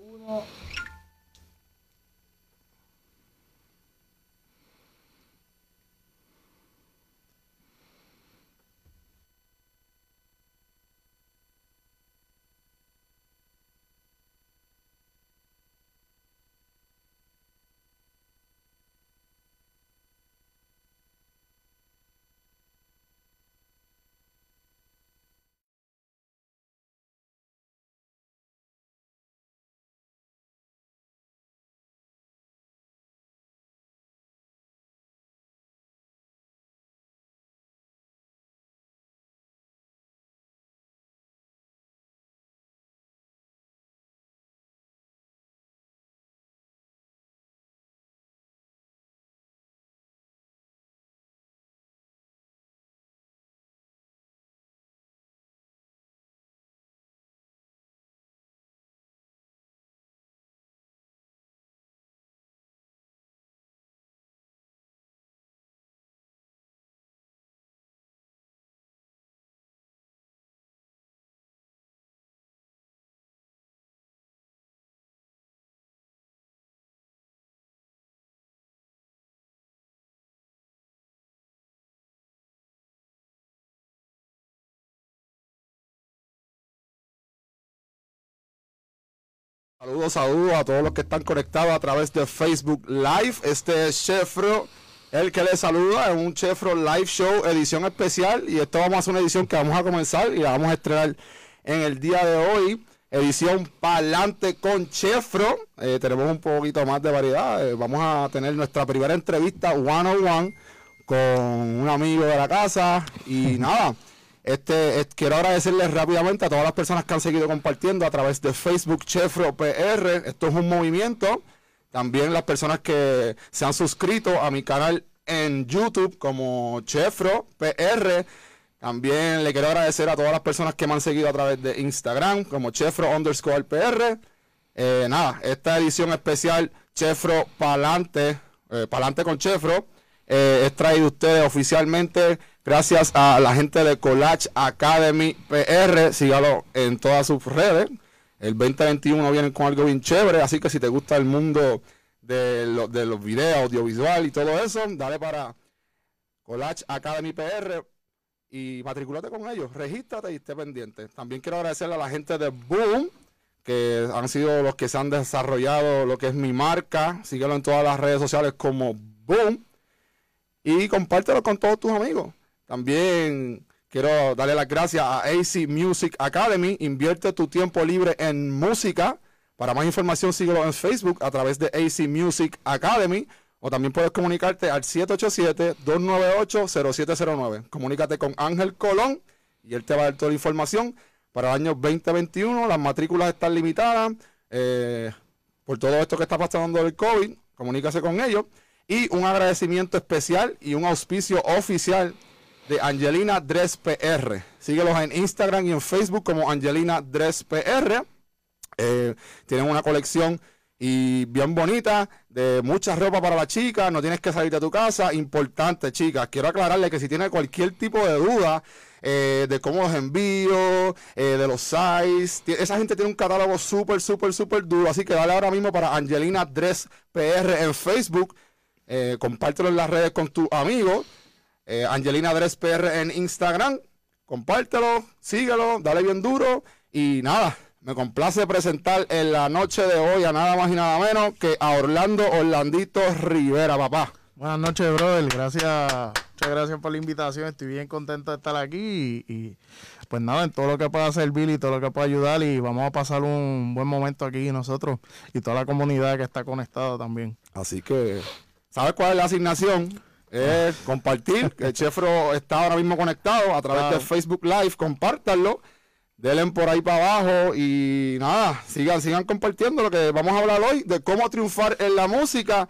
uno. Saludos, saludos a todos los que están conectados a través de Facebook Live. Este es Chefro, el que les saluda, es un Chefro Live Show, edición especial. Y esto vamos a hacer una edición que vamos a comenzar y la vamos a estrenar en el día de hoy. Edición Palante con Chefro. Eh, tenemos un poquito más de variedad. Eh, vamos a tener nuestra primera entrevista one on one con un amigo de la casa. Y nada. Este, quiero agradecerles rápidamente a todas las personas que han seguido compartiendo a través de Facebook Chefro PR. Esto es un movimiento. También las personas que se han suscrito a mi canal en YouTube como Chefro PR. También le quiero agradecer a todas las personas que me han seguido a través de Instagram como Chefro underscore PR. Eh, nada, esta edición especial Chefro Palante, eh, Palante con Chefro, eh, es traído ustedes oficialmente Gracias a la gente de Collage Academy PR. Sígalo en todas sus redes. El 2021 vienen con algo bien chévere. Así que si te gusta el mundo de, los videos, audiovisual y todo eso, dale para Collage Academy PR y matriculate con ellos. Regístrate y esté pendiente. También quiero agradecerle a la gente de Boom, que han sido los que se han desarrollado lo que es mi marca. Síguelo en todas las redes sociales como Boom. Y compártelo con todos tus amigos. También quiero darle las gracias a AC Music Academy. Invierte tu tiempo libre en música. Para más información, síguelo en Facebook a través de AC Music Academy. O también puedes comunicarte al 787-298-0709. Comunícate con Ángel Colón y él te va a dar toda la información. Para el año 2021, las matrículas están limitadas. Eh, por todo esto que está pasando del COVID, comunícase con ellos. Y un agradecimiento especial y un auspicio oficial de Angelina Dress PR. Síguelos en Instagram y en Facebook como Angelina Dress PR. Eh, tienen una colección y bien bonita de mucha ropa para la chica. No tienes que salir de tu casa. Importante, chicas. Quiero aclararle que si tiene cualquier tipo de duda eh, de cómo los envío, eh, de los size, esa gente tiene un catálogo súper, súper, súper duro. Así que dale ahora mismo para Angelina Dress PR en Facebook. compártelo en las redes con tus amigos. Eh, Angelina Dress PR en Instagram. Compártelo, síguelo, dale bien duro. Y nada, me complace presentar en la noche de hoy a nada más y nada menos que a Orlando Orlandito Rivera, papá. Buenas noches, brother. Gracias, muchas gracias por la invitación. Estoy bien contento de estar aquí y, pues nada, en todo lo que pueda servir y todo lo que pueda ayudar y vamos a pasar un buen momento aquí nosotros y toda la comunidad que está conectada también. Así que, ¿sabes cuál es la asignación? Es compartir. El Chefro está ahora mismo conectado a través de Facebook Live. Compártanlo. Denle por ahí para abajo y nada, sigan, sigan compartiendo lo que vamos a hablar hoy de cómo triunfar en la música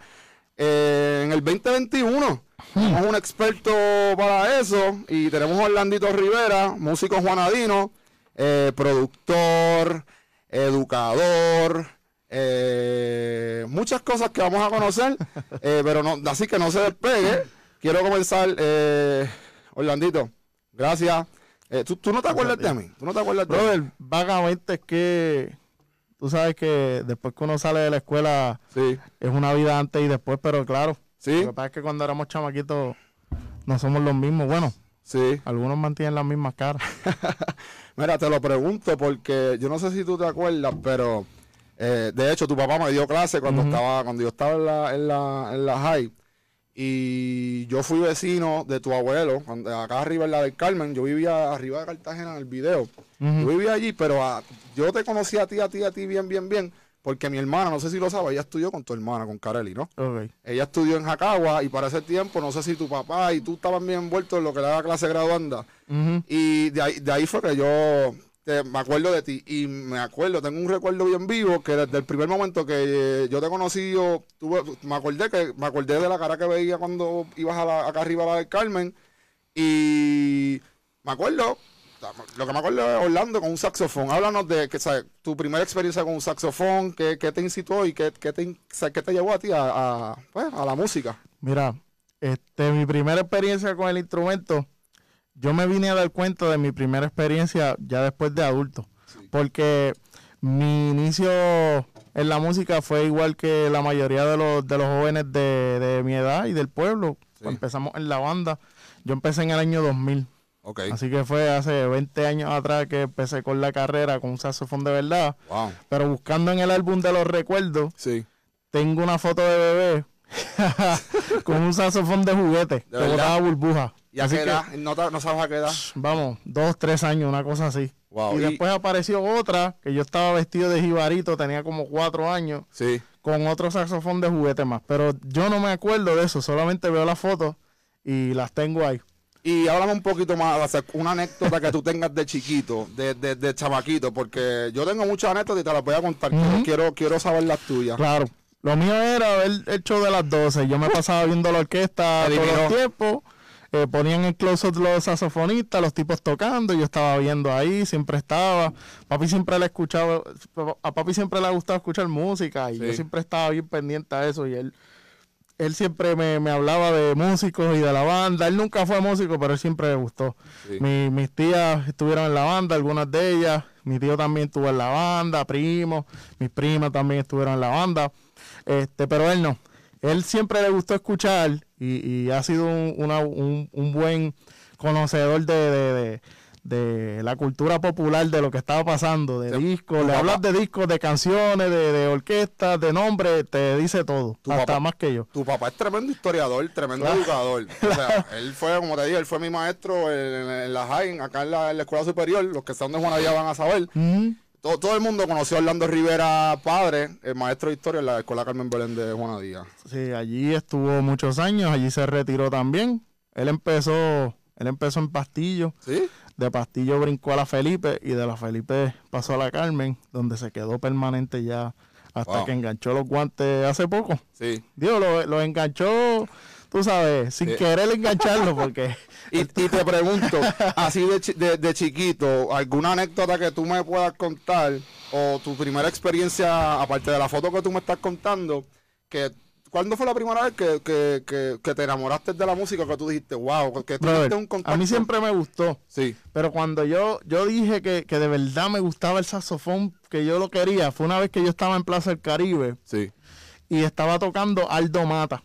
eh, en el 2021. Tenemos un experto para eso y tenemos a Orlandito Rivera, músico juanadino, eh, productor, educador, eh, muchas cosas que vamos a conocer, eh, pero no, así que no se despegue. Quiero comenzar, eh, Orlandito, gracias. Eh, ¿tú, no te acuerdas de mí? ¿Tú no te acuerdas de Brother, vagamente es que tú sabes que después que uno sale de la escuela Sí. es una vida antes y después, pero claro. Sí. Lo que pasa es que cuando éramos chamaquitos no somos los mismos. Bueno, Sí. algunos mantienen las mismas caras. Mira, te lo pregunto porque yo no sé si tú te acuerdas, pero eh, de hecho tu papá me dio clase cuando estaba, cuando yo estaba en la, en la, en la high. Y yo fui vecino de tu abuelo, cuando- acá arriba en la del Carmen, yo vivía arriba de Cartagena en el video. Yo vivía allí, pero ah, yo te conocí a ti, a ti, a ti bien, bien, bien, porque mi hermana, no sé si lo sabes, ella estudió con tu hermana, con Kareli, ¿no? Ella estudió en Jacagua y para ese tiempo, no sé si tu papá y tú estaban bien envueltos en lo que era la clase graduanda. Y de ahí, de ahí fue que yo te- me acuerdo de ti. Y me acuerdo, tengo un recuerdo bien vivo que desde el primer momento que eh, yo te conocí, yo tuve, me acordé que me acordé de la cara que veía cuando ibas a la- acá arriba a la del Carmen. Y me acuerdo, lo que me acuerdo es Orlando con un saxofón. Háblanos de que, tu primera experiencia con un saxofón, qué, qué te incitó y qué, qué te, qué te llevó a ti a, a, pues, a la música. Mira, este, mi primera experiencia con el instrumento, yo me vine a dar cuenta de mi primera experiencia ya después de adulto. Porque mi inicio en la música fue igual que la mayoría de los, de los jóvenes de, de mi edad y del pueblo. Sí. Empezamos en la banda. Yo empecé en el año 2000. Ok. Así que fue hace 20 años atrás que empecé con la carrera con un saxofón de verdad. Wow. Pero buscando en el álbum de los recuerdos, Sí. tengo una foto de bebé con un saxofón de juguete ¿De que verdad? botaba burbuja. ¿Y a qué edad? ¿No, sabes a qué edad? vamos, dos, tres años, una cosa así. Wow, Y y- después apareció otra, que yo estaba vestido de jibarito, tenía como cuatro años, Sí. con otro saxofón de juguete más. Pero yo no me acuerdo de eso, solamente veo las fotos y las tengo ahí. Y háblame un poquito más, una anécdota que tú tengas de chiquito, de, de, de chamaquito, porque yo tengo muchas anécdotas y te las voy a contar. Quiero- quiero, quiero saber las tuyas. Claro. Lo mío era ver el show de las 12. Yo me pasaba viendo la orquesta los Miró. tiempos. Eh, ponían el close-up los saxofonistas, los tipos tocando. Yo estaba viendo ahí, siempre estaba. Papi siempre le escuchaba. A papi siempre le ha gustado escuchar música. Y Sí. yo siempre estaba bien pendiente a eso. Y él, él siempre me, me hablaba de músicos y de la banda. Él nunca fue músico, pero él siempre le gustó. Sí. Mi- mis tías estuvieron en la banda, algunas de ellas. Mi tío también estuvo en la banda, primos. Mis primas también estuvieron en la banda. Este, pero él no. Él siempre le gustó escuchar y, y ha sido un, una- un- un buen conocedor de, de- de- de la cultura popular, de lo que estaba pasando, de Sí. discos. Le hablas de discos, de canciones, de, de orquestas, de nombres, te dice todo. Tu hasta papá- más que yo. Tu papá es tremendo historiador, tremendo Claro. educador. O sea, él fue, como te dije, él fue mi maestro en, en la high, acá en la, en la escuela superior. Los que están de Juanadía van a saber. Ujú. Todo, todo el mundo conoció a Orlando Rivera, padre, el maestro de historia en la escuela Carmen Belén de Juanadía. Sí, allí estuvo muchos años, allí se retiró también. Él empezó, él empezó en Pastillo, ¿Sí? de Pastillo brincó a la Felipe y de la Felipe pasó a la Carmen, donde se quedó permanente ya hasta Wow. que enganchó los guantes hace poco. Sí. Dios, lo, lo enganchó, tú sabes, sin Sí. querer engancharlo, porque Y, y te pregunto, así de, chi- de, de chiquito, ¿alguna anécdota que tú me puedas contar o tu primera experiencia, aparte de la foto que tú me estás contando, que ¿cuándo fue la primera vez que, que, que, que te enamoraste de la música que tú dijiste, wow, que tuviste brother, un contacto? a mí siempre me gustó. Sí, Pero cuando yo, yo dije que, que de verdad me gustaba el saxofón, que yo lo quería, fue una vez que yo estaba en Plaza del Caribe sí, y estaba tocando Aldo Mata.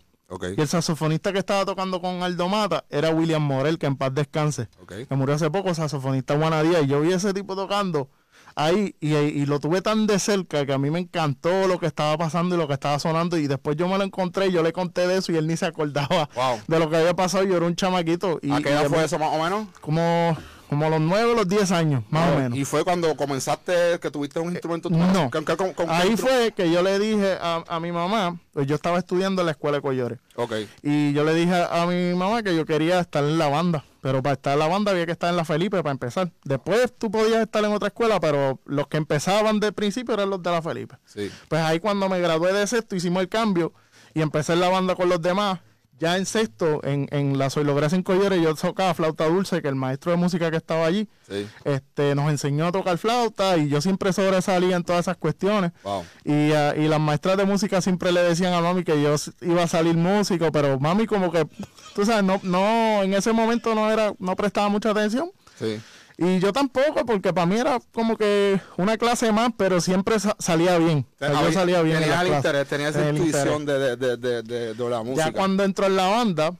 Y el saxofonista que estaba tocando con Aldo Mata era William Morel, que en paz descanse. ok, Que murió hace poco, saxofonista Juanadía. Y yo vi a ese tipo tocando ahí y, y lo tuve tan de cerca que a mí me encantó lo que estaba pasando y lo que estaba sonando. Y después yo me lo encontré y yo le conté de eso y él ni se acordaba Wow. de lo que había pasado. Yo era un chamaquito. Y, ¿A qué edad fue eso más o menos? Como, como a los nueve o los diez años, más o menos. Y fue cuando comenzaste que tuviste un instrumento. no. ¿Con, con- Ahí fue que yo le dije a, a mi mamá, pues yo estaba estudiando en la escuela de Collores. Ok, Y yo le dije a, a mi mamá que yo quería estar en la banda. Pero para estar en la banda había que estar en la Felipe para empezar. Después tú podías estar en otra escuela, pero los que empezaban de principio eran los de la Felipe. sí, Pues ahí cuando me gradué de sexto hicimos el cambio y empecé en la banda con los demás. Ya en sexto, en, en la Soy Logré en Collores, yo tocaba flauta dulce, que el maestro de música que estaba allí sí, este, nos enseñó a tocar flauta y yo siempre sobresalía en todas esas cuestiones. wow. Y, ah, y las maestras de música siempre le decían a mami que yo iba a salir músico, pero mami como que, tú sabes, no, no en ese momento no era, no prestaba mucha atención. Sí, Y yo tampoco, porque para mí era como que una clase más, pero siempre salía bien. yo salía bien. Tenías el interés, tenías esa intuición de, de, de, de, la música. Ya cuando entro en la banda,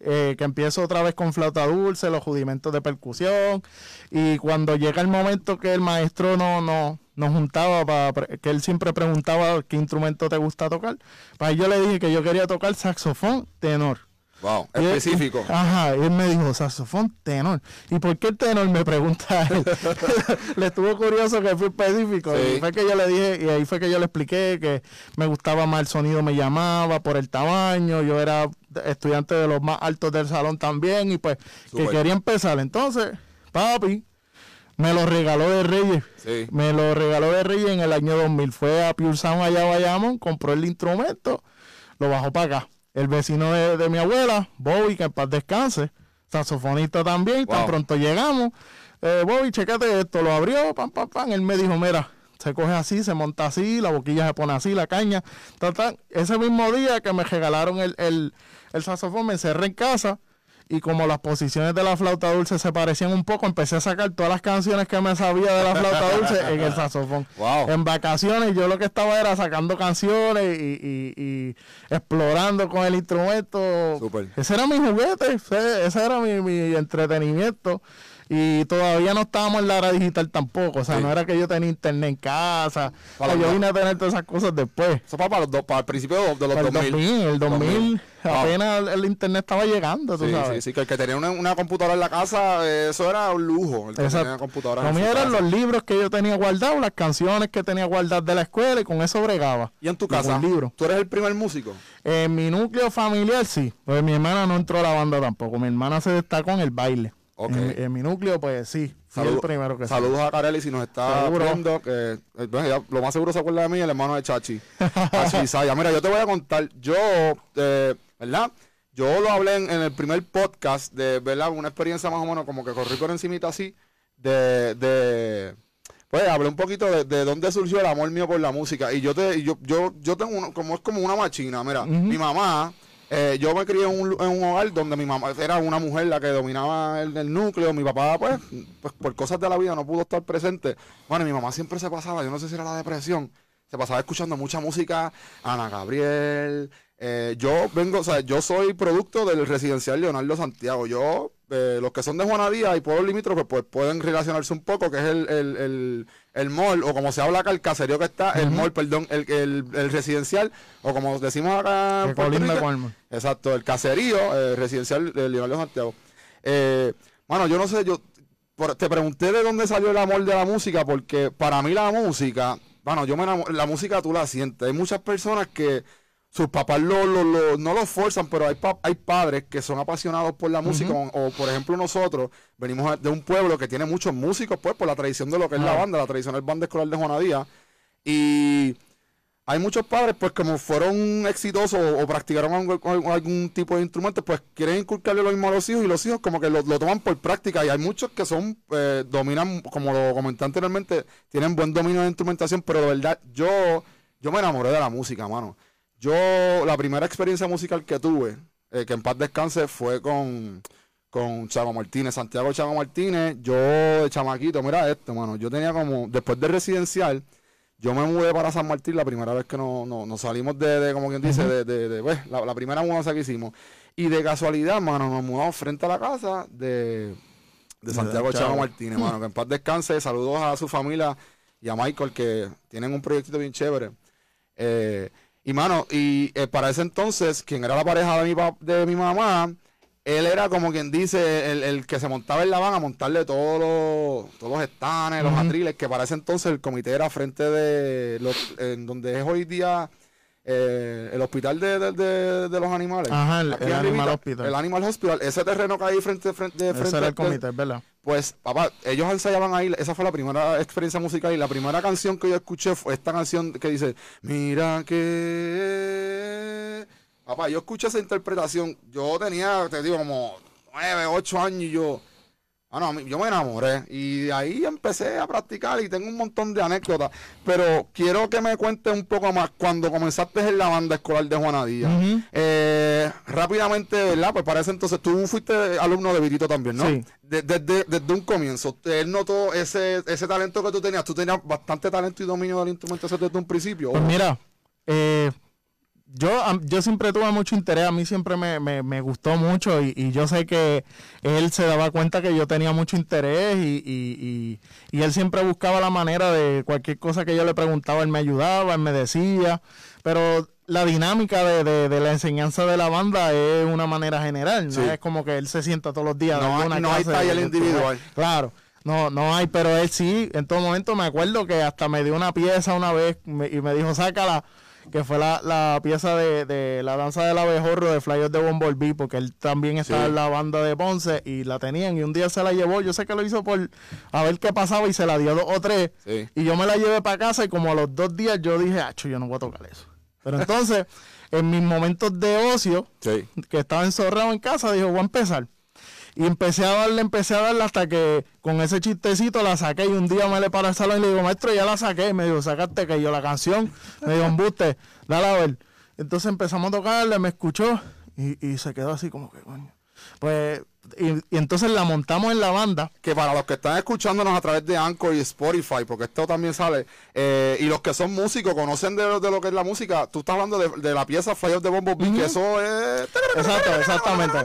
eh, que empiezo otra vez con flauta dulce, los rudimentos de percusión, y cuando llega el momento que el maestro no, no, nos juntaba, para, que él siempre preguntaba qué instrumento te gusta tocar, pues yo le dije que yo quería tocar saxofón tenor. Wow, específico. ajá, él me dijo, saxofón tenor. ¿Y por qué el tenor? Me pregunta él. le estuvo curioso que fue específico. Y fue que yo le dije, y ahí fue que yo le expliqué que me gustaba más el sonido, me llamaba por el tamaño. Yo era estudiante de los más altos del salón también, y pues que quería empezar. Entonces, papi, me lo regaló de Reyes. Sí. Me lo regaló de Reyes en el año 2000. Fue a Pure Sound allá a Bayamón, compró el instrumento, lo bajó para acá el vecino de, mi abuela, Bobby, que en paz descanse, saxofonista también, tan pronto llegamos, eh, Bobby, checate esto, lo abrió, pam, pam, pam, él me dijo, mira, se coge así, se monta así, la boquilla se pone así, la caña, ese mismo día que me regalaron el, el, el saxofón, me encerré en casa, y como las posiciones de la flauta dulce se parecían un poco, empecé a sacar todas las canciones que me sabía de la flauta dulce en el saxofón. En vacaciones yo lo que estaba era sacando canciones y, explorando con el instrumento. Ese era mi juguete, ese, era mi, mi entretenimiento y todavía no estábamos en la era digital tampoco. O sea, no era que yo tenía internet en casa. o yo vine a tener todas esas cosas después. Eso para, para el principio de los, 2000. El 2000, apenas el, internet estaba llegando, tú sí, sabes. Sí, sí, que el que tenía una, computadora en la casa, eso era un lujo. El que tenía computadora Lo mío eran los libros que yo tenía guardados, las canciones que tenía guardadas de la escuela y con eso bregaba. ¿Y en tu casa? Libro. ¿Tú eres el primer músico? En mi núcleo familiar sí. Pues mi hermana no entró a la banda tampoco. Mi hermana se destacó en el baile. En, mi núcleo, pues sí. el primero que Saludos a Carelli si nos está viendo. Que, eh, lo más seguro se acuerda de mí, el hermano de Chachi. Chachi Saya. Mira, yo te voy a contar. Yo, eh, ¿verdad? Yo lo hablé en, el primer podcast de, ¿verdad? Una experiencia más o menos como que corrí por encimita así. De, de pues hablé un poquito de, dónde surgió el amor mío por la música. Y yo te, yo, yo, yo tengo uno, como es como una machina. Mira, mi mamá eh, yo me crié en un, en un, hogar donde mi mamá era una mujer la que dominaba el, núcleo. Mi papá, pues, pues, por cosas de la vida no pudo estar presente. Bueno, mi mamá siempre se pasaba, yo no sé si era la depresión, se pasaba escuchando mucha música, Ana Gabriel. Eh, yo vengo, o sea, yo soy producto del residencial Leonardo Santiago. Yo, eh, los que son de Juanadía y pueblos limítrofes, pues pueden relacionarse un poco, que es el, el el mall, o como se habla acá, el caserío que está, el mall, perdón, el, el, residencial, o como decimos acá Exacto, el caserío eh, residencial de Leonardo Santiago. Eh, bueno, yo no sé, yo te pregunté de dónde salió el amor de la música, porque para mí la música, bueno, yo me la música tú la sientes. Hay muchas personas que sus papás lo, lo, no lo forzan, pero hay, hay padres que son apasionados por la música, o, por ejemplo nosotros venimos de un pueblo que tiene muchos músicos, pues por la tradición de lo que es la banda, la tradicional banda escolar de Juanadía, y hay muchos padres, pues como fueron exitosos o, practicaron algún, tipo de instrumento, pues quieren inculcarle lo mismo a los hijos y los hijos como que lo, toman por práctica, y hay muchos que son, eh, dominan, como lo comenté anteriormente, tienen buen dominio de instrumentación, pero de verdad yo, yo me enamoré de la música, mano. Yo, la primera experiencia musical que tuve, eh, que en paz descanse, fue con, con Chavo Martínez, Santiago Chavo Martínez. Yo, de chamaquito, mira esto, mano. Yo tenía como, después de residencial, yo me mudé para San Martín la primera vez que nos no, salimos de, como quien dice, de, de, pues, la, primera mudanza que hicimos. Y de casualidad, mano, nos mudamos frente a la casa de, de Santiago Chavo Martínez, mano. Que en paz descanse. Saludos a su familia y a Michael, que tienen un proyectito bien chévere. Eh, y mano, y eh, para ese entonces, quien era la pareja de mi, de mi mamá, él era como quien dice, el, que se montaba en la van a montarle todos los, todos los estanes, los atriles, que para ese entonces el comité era frente de los, en donde es hoy día eh, el hospital de, los animales. Ajá, el, Animal Hospital. El Animal Hospital, ese terreno que hay frente, frente, frente. Ese era el comité, ¿verdad? Pues, papá, ellos ensayaban ahí, esa fue la primera experiencia musical y la primera canción que yo escuché fue esta canción que dice, mira que... Papá, yo escuché esa interpretación, yo tenía, te digo, como nueve, ocho años y yo... Ah, no, a mí- yo me enamoré y de ahí empecé a practicar y tengo un montón de anécdotas. Pero quiero que me cuentes un poco más cuando comenzaste en la banda escolar de Juana Díaz. Ujú. Eh, rápidamente, ¿verdad? Pues para ese entonces tú fuiste alumno de Vitito también, ¿no? Sí. De- Desde, desde un comienzo, él notó ese, ese talento que tú tenías. Tú tenías bastante talento y dominio del instrumento desde un principio. Pues mira, eh, yo, yo siempre tuve mucho interés, a mí siempre me, me- me gustó mucho y, y yo sé que él se daba cuenta que yo tenía mucho interés y, y- y- y él siempre buscaba la manera de cualquier cosa que yo le preguntaba, él me ayudaba, él me decía, pero la dinámica de, de- de la enseñanza de la banda es una manera general, no Sí. es como que él se sienta todos los días. No hay- una no hay taller individual. Claro, no, no hay, pero él sí, en todo momento me acuerdo que hasta me dio una pieza una vez y me dijo, sácala, que fue la, la pieza de, de la danza del abejorro de Flyers de Bumblebee, porque él también estaba Sí. en la banda de Ponce y la tenían y un día se la llevó, yo sé que lo hizo por a ver qué pasaba y se la dio dos o tres Sí. y yo me la llevé para casa y como a los dos días yo dije, acho, yo no voy a tocar eso. Pero entonces, en mis momentos de ocio, Sí. que estaba encerrado en casa, dijo, voy a empezar. Y empecé a darle, empecé a darle hasta que con ese chistecito la saqué y un día me le para el salón y le digo, maestro, ya la saqué. Y me dijo, sacaste que yo la canción. Me dijo, embuste, dale a ver. Entonces empezamos a tocarle, me escuchó y, y se quedó así como que, coño. Pues, y, y entonces la montamos en la banda. que para los que están escuchándonos a través de Anchor y Spotify, porque esto también sale, eh, y los que son músicos conocen de, de lo que es la música, tú estás hablando de, de la pieza Fly of the Bumblebee, que eso es... Exacto, exactamente.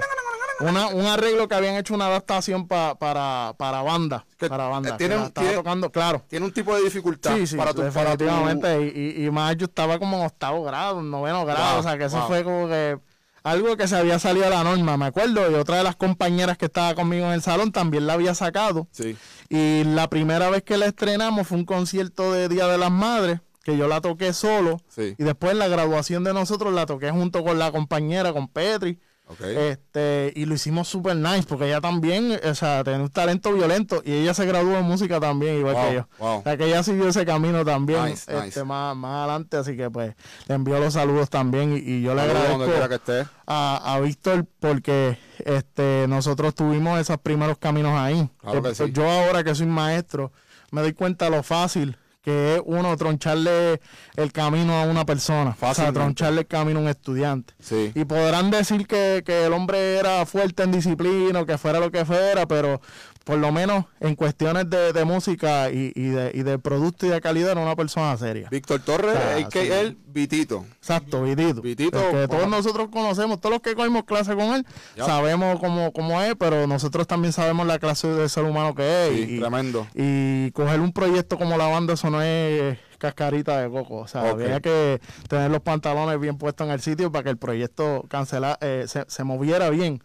Una, un arreglo que habían hecho una adaptación pa- para, para banda. Que, para banda. que tiene la un- estaba tiene- tocando, claro. Tiene un tipo de dificultad Sí, sí, para tu... Para tu definitivamente. Y, y, y más yo estaba como en octavo grado, en noveno grado. Wow, o sea, que eso wow. fue como que algo que se había salido de la norma, me acuerdo. Y otra de las compañeras que estaba conmigo en el salón también la había sacado. Sí, Y la primera vez que la estrenamos fue un concierto de Día de las Madres, que yo la toqué solo. sí, Y después en la graduación de nosotros la toqué junto con la compañera, con Petri. Este, y lo hicimos super nice, porque ella también, o sea, tiene un talento violento y ella se graduó en música también, igual Wow, que yo. wow. O sea, que ella siguió ese camino también, Nice, este, nice. Más, más adelante, así que pues le envío los saludos también y, y yo le agradezco que a, a Víctor porque este, nosotros tuvimos esos primeros caminos ahí. Claro que sí. Yo ahora que soy maestro, me doy cuenta lo fácil que es uno troncharle el camino a una persona, o sea, Fácilmente. troncharle el camino a un estudiante. Sí. Y podrán decir que, que el hombre era fuerte en disciplina, o que fuera lo que fuera, pero por lo menos en cuestiones de, de música y, y de, y de producto y de calidad era una persona seria. Víctor Torres, Ah, que sí. él, Vitito. Exacto, Vitito. Vitito, El que todos nosotros conocemos, todos los que cogimos clase con él, Ya. sabemos cómo, cómo es, pero nosotros también sabemos la clase de ser humano que es. Sí, y, tremendo. y coger un proyecto como la banda, eso no es cascarita de coco. O sea, Ok. había que tener los pantalones bien puestos en el sitio para que el proyecto cancela, eh, se, se moviera bien.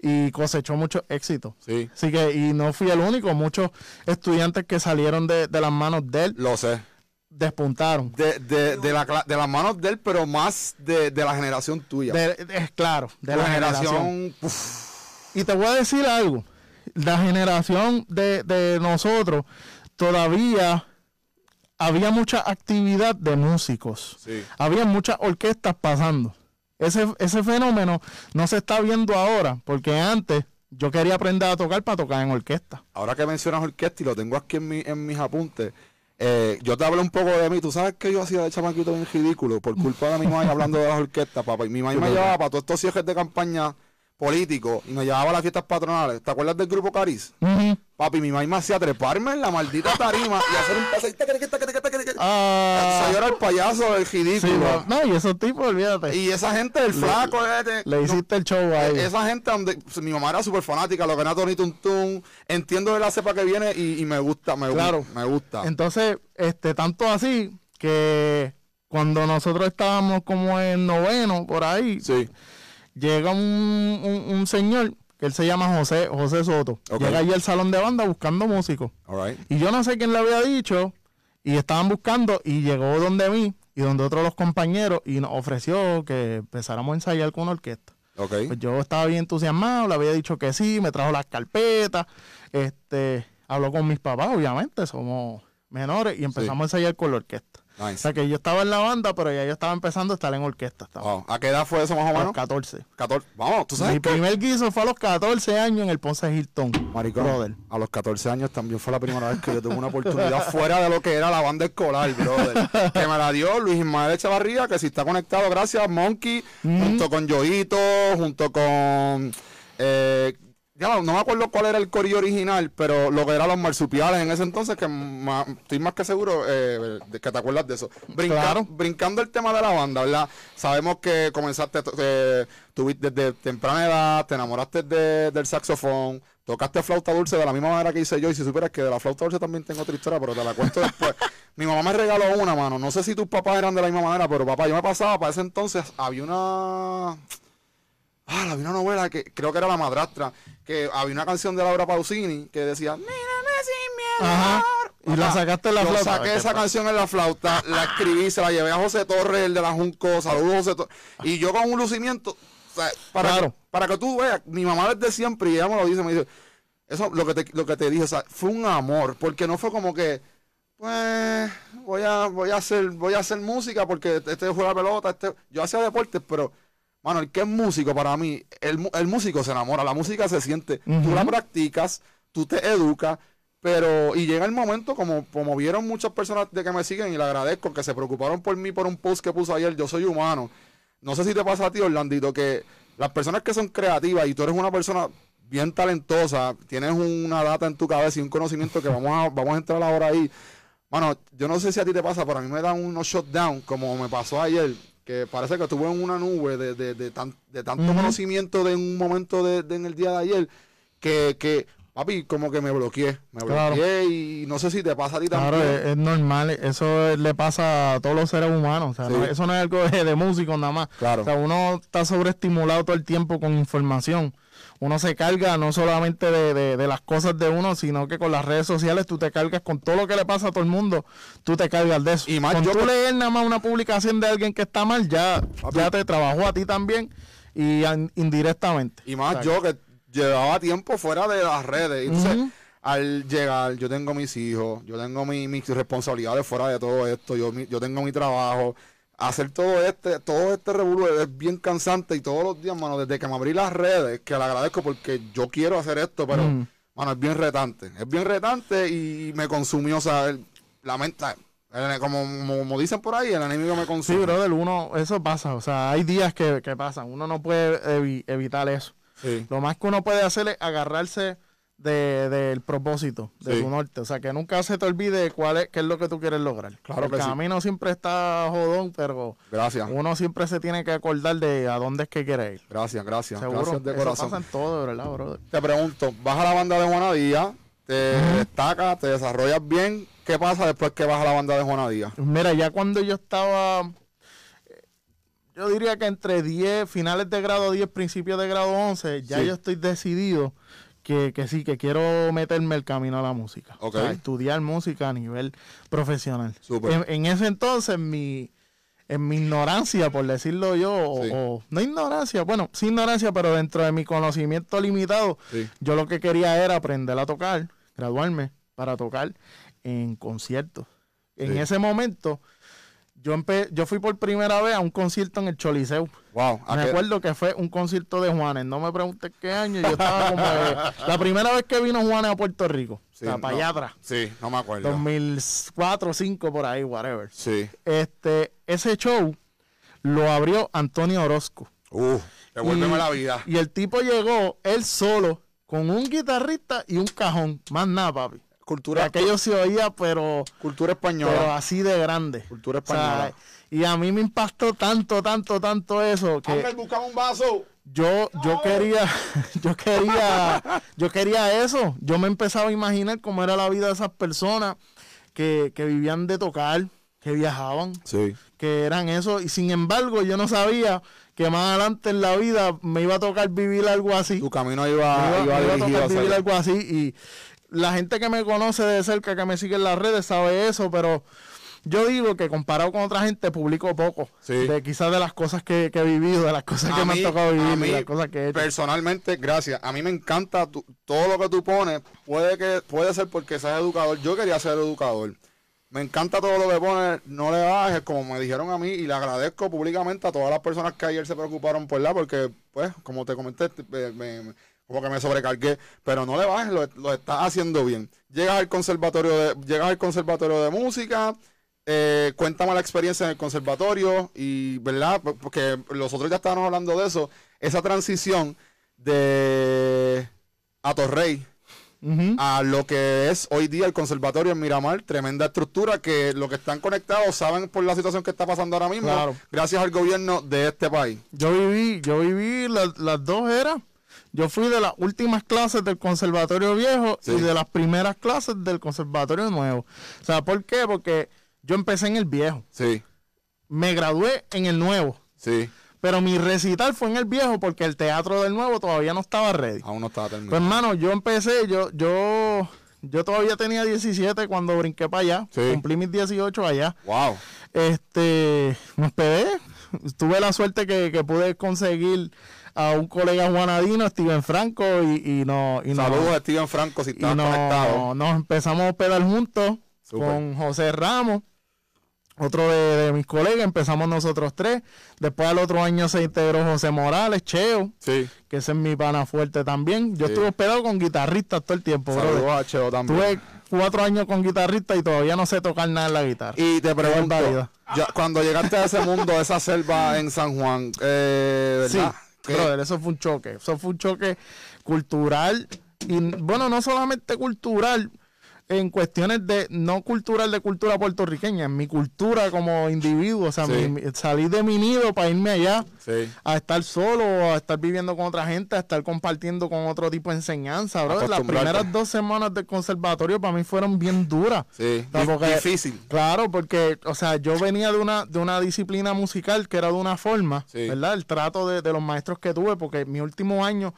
Y cosechó mucho éxito. Sí, Así que, y no fui el único, muchos estudiantes que salieron de, de las manos de él lo sé. despuntaron. De, de, de, la, de las manos de él, pero más de, de la generación tuya. De- claro, de la, generación. uf, Y te voy a decir algo. La generación de, de nosotros todavía había mucha actividad de músicos. sí. Había muchas orquestas pasando. Ese, ese fenómeno no se está viendo ahora, porque antes yo quería aprender a tocar para tocar en orquesta. Ahora que mencionas orquesta y lo tengo aquí en, mi, en mis apuntes, eh, yo te hablé un poco de mí. Tú sabes que yo hacía de chamaquito bien ridículo por culpa de mi mamá hablando de las orquestas, papá. Y mi mamá me llevaba para todos estos cierres de campaña políticos y me llevaba a las fiestas patronales. ¿Te acuerdas del grupo Cariz? Ujú. Papi, mi mamá me hacía treparme en la maldita tarima y hacer un pase. Ah, era el payaso sí, ridículo. no, no, y esos tipos, olvídate. Y esa gente, el flaco, este, Le no, hiciste el show ahí. esa gente donde pues, mi mamá era súper fanática, lo que era Tony Tuntun, entiendo de la cepa que viene y, y me gusta, me, Claro. me gusta. Entonces, este, tanto así que cuando nosotros estábamos como en noveno, por ahí, Sí, llega un, un- un señor que él se llama José, José Soto. Llega allí al salón de banda buscando músicos. Y yo no sé quién le había dicho, y estaban buscando, y llegó donde mí y donde otros los compañeros, y nos ofreció que empezáramos a ensayar con una orquesta. Ok. Pues yo estaba bien entusiasmado, le había dicho que sí, me trajo las carpetas, este, habló con mis papás, obviamente, somos menores, y empezamos a ensayar con la orquesta. O sea que yo estaba en la banda, pero ya yo estaba empezando a estar en orquesta. ¿A qué edad fue eso más o menos? A los 14. 14. Vamos, tú sabes. Mi primer guiso fue a los 14 años en el Ponce Hilton. Maricón. A los 14 años también fue la primera vez que yo tuve una oportunidad fuera de lo que era la banda escolar, brother. que me la dio Luis Ismael Echevarría, que si está conectado, gracias, Monkey, junto con Yoito, junto con. Eh, ya no, me acuerdo cuál era el corillo original, pero lo que eran los marsupiales en ese entonces, que estoy más que seguro eh, de que te acuerdas de eso. Brincando el tema de la banda, ¿verdad? Sabemos que comenzaste, eh, tuviste desde temprana edad, te enamoraste del saxofón, tocaste flauta dulce de la misma manera que hice yo, y si supieras que de la flauta dulce también tengo otra historia, pero te la cuento después. Mi mamá me regaló una, mano. No sé si tus papás eran de la misma manera, pero papá, yo me pasaba, para ese entonces había una Ah, había una novela que creo que era La Madrastra, que había una canción de Laura Pausini que decía, Mírame sin miedo. Ajá. Y la sacaste en la flauta. Yo saqué esa canción en la flauta, la escribí, se la llevé a José Torres, el de la Junco, saludos José Torres. Y yo con un lucimiento, para, que, para que tú veas, mi mamá desde siempre, y ella me lo dice, me dice, eso lo que te, lo que te dije, o sea, fue un amor, porque no fue como que, pues, voy a, voy a hacer, voy a hacer música porque este juega pelota, este, yo hacía deportes, pero Mano, el que es músico para mí, el, músico se enamora, la música se siente, tú la practicas, tú te educas, pero, y llega el momento, como, como vieron muchas personas de que me siguen, y le agradezco, que se preocuparon por mí por un post que puso ayer, yo soy humano. No sé si te pasa a ti, Orlandito, que las personas que son creativas y tú eres una persona bien talentosa, tienes una data en tu cabeza y un conocimiento que vamos a, vamos a entrar ahora ahí. Mano, yo no sé si a ti te pasa, pero a mí me dan unos shutdown, como me pasó ayer que parece que estuve en una nube de, de, de, de tanto conocimiento de un momento de, en el día de ayer que, que papi, como que me bloqueé, me bloqueé y no sé si te pasa a ti también. Claro, es, normal, eso le pasa a todos los seres humanos, o sea, eso no es algo de, de músicos nada más. Claro. O sea, uno está sobreestimulado todo el tiempo con información uno se carga no solamente de, las cosas de uno, sino que con las redes sociales tú te cargas con todo lo que le pasa a todo el mundo, tú te cargas de eso. Y más yo tú leer nada más una publicación de alguien que está mal, ya, ya te trabajó a ti también y indirectamente. Y más yo que llevaba tiempo fuera de las redes. Entonces, al llegar, yo tengo mis hijos, yo tengo mis responsabilidades fuera de todo esto, yo, yo tengo mi trabajo hacer todo este, todo este revuelo es bien cansante y todos los días, mano, desde que me abrí las redes, que le agradezco porque yo quiero hacer esto, pero, mm. mano, es bien retante. Es bien retante y me consumió, o sea, la mente, como, como, dicen por ahí, el enemigo me consume. Sí, brother, uno, eso pasa, o sea, hay días que, que pasan, uno no puede evitar eso. Lo más que uno puede hacer es agarrarse de, del propósito, de su norte. O sea, que nunca se te olvide cuál es, qué es lo que tú quieres lograr. Claro el camino siempre está jodón, pero gracias. uno siempre se tiene que acordar de a dónde es que quiere ir. Gracias, gracias. Seguro, de eso pasa en todo, ¿verdad, brother? Te pregunto, vas a la banda de Juanadía, te destacas, te desarrollas bien. ¿Qué pasa después que vas a la banda de Juanadía? Mira, ya cuando yo estaba yo diría que entre 10, finales de grado 10, principios de grado 11, ya yo estoy decidido que, sí, que quiero meterme el camino a la música. O sea, estudiar música a nivel profesional. En, ese entonces, mi, en mi ignorancia, por decirlo yo, o, no ignorancia, bueno, sí ignorancia, pero dentro de mi conocimiento limitado, yo lo que quería era aprender a tocar, graduarme para tocar en conciertos. En ese momento, yo, yo fui por primera vez a un concierto en el Choliseo. Wow. Me acuerdo que fue un concierto de Juanes. No me preguntes qué año. Yo estaba como. la primera vez que vino Juanes a Puerto Rico. Sí, para allá atrás. Sí, no me acuerdo. 2004, 2005, por ahí, whatever. Sí. Este, ese show lo abrió Antonio Orozco. Uh, devuélveme la vida. Y el tipo llegó él solo con un guitarrista y un cajón. Más nada, papi. Cultura. Aquello se oía, pero. Cultura española. Pero así de grande. Cultura española. y a mí me impactó tanto, tanto, tanto eso. que buscaba un vaso. Yo, yo quería, yo quería, yo quería eso. Yo me empezaba a imaginar cómo era la vida de esas personas que, que vivían de tocar, que viajaban, sí. que eran eso. Y sin embargo, yo no sabía que más adelante en la vida me iba a tocar vivir algo así. Tu camino iba, iba, a tocar vivir algo así. Y la gente que me conoce de cerca, que me sigue en las redes, sabe eso, pero yo digo que comparado con otra gente publico poco. De quizás de las cosas que, he vivido, de las cosas que me han tocado vivir, de las cosas que he hecho. Personalmente, gracias. A mí me encanta todo lo que tú pones. Puede que puede ser porque seas educador. Yo quería ser educador. Me encanta todo lo que pone, no le bajes, como me dijeron a mí, y le agradezco públicamente a todas las personas que ayer se preocuparon por la, porque, pues, como te comenté, me, me- como que me sobrecargué, pero no le bajes, lo, lo estás haciendo bien. Llegas al conservatorio de, llegas al conservatorio de música, eh, cuéntame la experiencia en el conservatorio, y, ¿verdad? Porque nosotros ya estábamos hablando de eso, esa transición de a Torrey a lo que es hoy día el conservatorio en Miramar, tremenda estructura que los que están conectados saben por la situación que está pasando ahora mismo, Claro. gracias al gobierno de este país. Yo viví, yo viví la- las dos eras. Yo fui de las últimas clases del conservatorio viejo Sí. y de las primeras clases del conservatorio nuevo. O sea, ¿por qué? Porque yo empecé en el viejo. Sí, Me gradué en el nuevo. sí, Pero mi recital fue en el viejo porque el teatro del nuevo todavía no estaba ready. aún no estaba Pues terminado. hermano, yo empecé, yo, yo, yo todavía tenía 17 cuando brinqué para allá. Sí. Cumplí mis 18 allá. wow, Este, me hospedé. Tuve la suerte que, que pude conseguir a un colega juanadino, Steven Franco, y, y no, y no- saludos a Steven Franco si estás no- conectado. nos empezamos a hospedar juntos con José Ramos, otro de, de mis colegas, empezamos nosotros tres. Después al otro año se integró José Morales, Cheo, Sí, que ese es mi pana fuerte también. Yo Sí. estuve hospedado con guitarristas todo el tiempo, saludos a Cheo también. Tuve cuatro años con guitarrista y todavía no sé tocar nada en la guitarra. Y te pregunto, ya, cuando llegaste a ese mundo, a esa selva en San Juan, eh, Sí, ¿verdad? ¿Qué- brother, eso fue un choque. Eso fue un choque cultural. Y bueno, no solamente cultural, en cuestiones de, no cultural de cultura puertorriqueña, en mi cultura como individuo. O sea, Sí. mi- mi- salir de mi nido para irme allá Sí, a estar solo, a estar viviendo con otra gente, a estar compartiendo con otro tipo de enseñanza, brother. Las primeras dos semanas del conservatorio para mí fueron bien duras. sí, O sea, Di- porque- difícil. Claro, porque, o sea, yo venía de una, de una disciplina musical que era de una forma. ¿verdad? El trato de, de los maestros que tuve, porque mi último año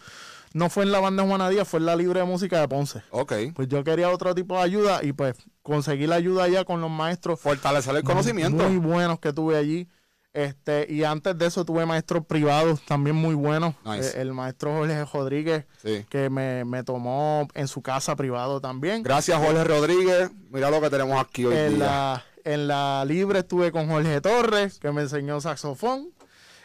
no fue en la banda Juana Díaz, fue en la Libre de Música de Ponce. Ok, Pues yo quería otro tipo de ayuda y pues conseguí la ayuda allá con los maestros fortalecer el conocimiento. muy buenos que tuve allí. Este, y antes de eso tuve maestros privados también muy buenos. Nice. Eh, el maestro Jorge Rodríguez, Sí. que me, me tomó en su casa privado también. Gracias, Jorge Rodríguez. Mira lo que tenemos aquí hoy En día. la, en la libre estuve con Jorge Torres, que me enseñó saxofón.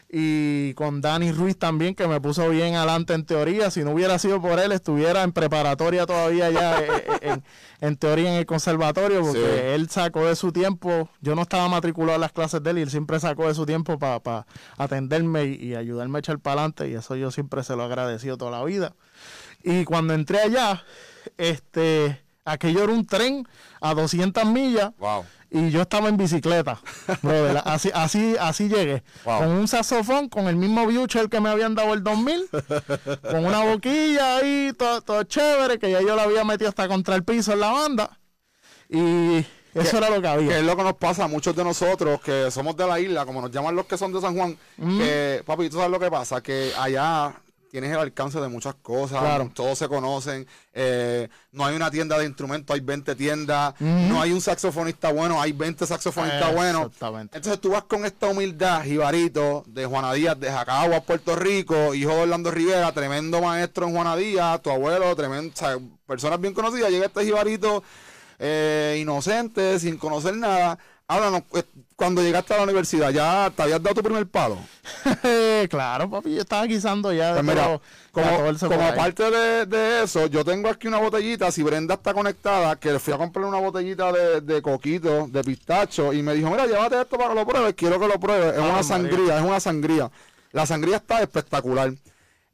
Y con Dani Ruiz también, que me puso bien adelante en teoría. Si no hubiera sido por él, estuviera en preparatoria todavía ya eh, eh, en, en teoría en el conservatorio, porque Sí. él sacó de su tiempo. Yo no estaba matriculado a las clases de él y él siempre sacó de su tiempo para atenderme y, y ayudarme a echar para adelante. Y eso yo siempre se lo he agradecido toda la vida. Y cuando entré allá, este, aquello era un tren a 200 millas Wow. Y yo estaba en bicicleta. brother. así, así, así llegué. Wow. Con un saxofón, con el mismo Buchel que me habían dado el 2000, con una boquilla ahí, todo, todo chévere, que ya yo la había metido hasta contra el piso en la banda. Y eso era lo que Que había. es lo que nos pasa a muchos de nosotros que somos de la isla, como nos llaman los que son de San Juan. Que, papi, tú sabes lo que pasa, que allá tienes el alcance de muchas cosas, Claro. todos se conocen, eh, no hay una tienda de instrumentos, hay 20 tiendas, no hay un saxofonista bueno, hay 20 saxofonistas buenos. Exactamente. Entonces tú vas con esta humildad, Jibarito, de Juana Díaz, de Jacagua, Puerto Rico, hijo de Orlando Rivera, tremendo maestro en Juana Díaz, tu abuelo, tremendo, o sea, personas bien conocidas, llega este Jibarito eh, inocente, sin conocer nada. No, eh, cuando llegaste a la universidad, ¿ya te habías dado tu primer palo? claro, papi, yo estaba guisando ya. Pues mira, como, 14 por como parte de, de eso, yo tengo aquí una botellita, si Brenda está conectada, que le fui a comprar una botellita de, de coquito, de pistacho, y me dijo, mira, llévate esto para que lo pruebes, quiero que lo pruebes, es Ave una María. sangría, es una sangría. La sangría está espectacular.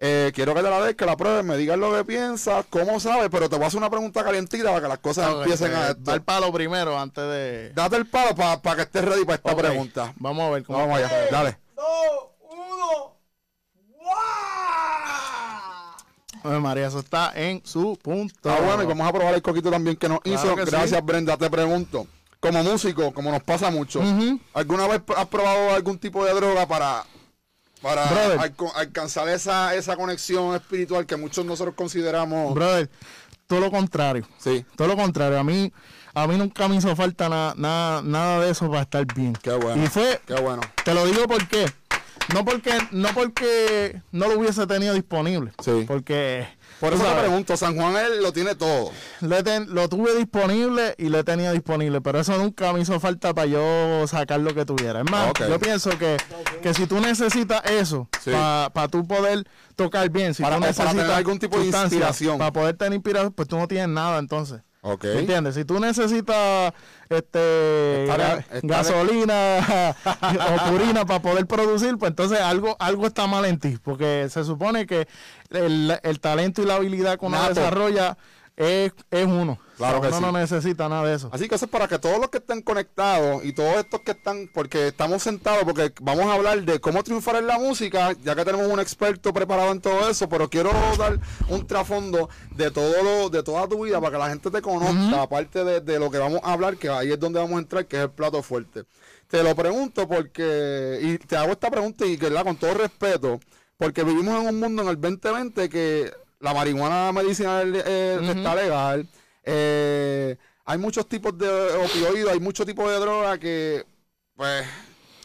Eh, quiero que te la des, que la pruebes, me digas lo que piensas, cómo sabes, pero te voy a hacer una pregunta calientita para que las cosas empiecen a da el palo primero antes de. Date el palo para que estés ready para esta pregunta. Vamos a ver cómo. Vamos allá, dale. dos, uno. ¡Wow! María, eso está en su punto. Ah, bueno, y vamos a probar el coquito también que nos Claro hizo. que sí. Gracias, Brenda. Te pregunto, como músico, como nos pasa mucho. ¿alguna vez has probado algún tipo de droga para, para Brother. alcanzar esa, esa conexión espiritual que muchos nosotros consideramos? Brother, todo lo contrario. Sí, Todo lo contrario. A mí, a mí nunca me hizo falta nada, nada, nada de eso para estar bien. qué bueno. Y fue, Qué bueno. te lo digo porque no porque, no porque no lo hubiese tenido disponible. Sí. Porque Por eso te sabes, pregunto, San Juan él lo tiene todo. lo, he ten- lo tuve disponible y lo he tenido disponible, pero eso nunca me hizo falta para yo sacar lo que tuviera. Es más, yo pienso que, que si tú necesitas eso Sí. para tú poder tocar bien, si Para- tú o para tener necesitas algún tipo de inspiración. para poder tener inspiración, pues tú no tienes nada entonces. Ok. ¿Me entiendes? Si tú necesitas este gasolina o purina para poder producir, pues entonces algo algo está mal en ti, porque se supone que el, el talento y la habilidad que uno Nato. desarrolla es, es uno. Claro O sea, que uno sí. no necesita nada de eso. Así que eso es para que todos los que estén conectados y todos estos que están, porque estamos sentados, porque vamos a hablar de cómo triunfar en la música, ya que tenemos un experto preparado en todo eso, pero quiero dar un trasfondo de todo lo, de toda tu vida para que la gente te conozca, aparte de, de lo que vamos a hablar, que ahí es donde vamos a entrar, que es el plato fuerte. Te lo pregunto porque, y te hago esta pregunta y que ¿verdad? con todo respeto, porque vivimos en un mundo en el 2020 que la marihuana medicinal eh, está legal. Eh, hay muchos tipos de opioides, hay muchos tipos de droga que, pues,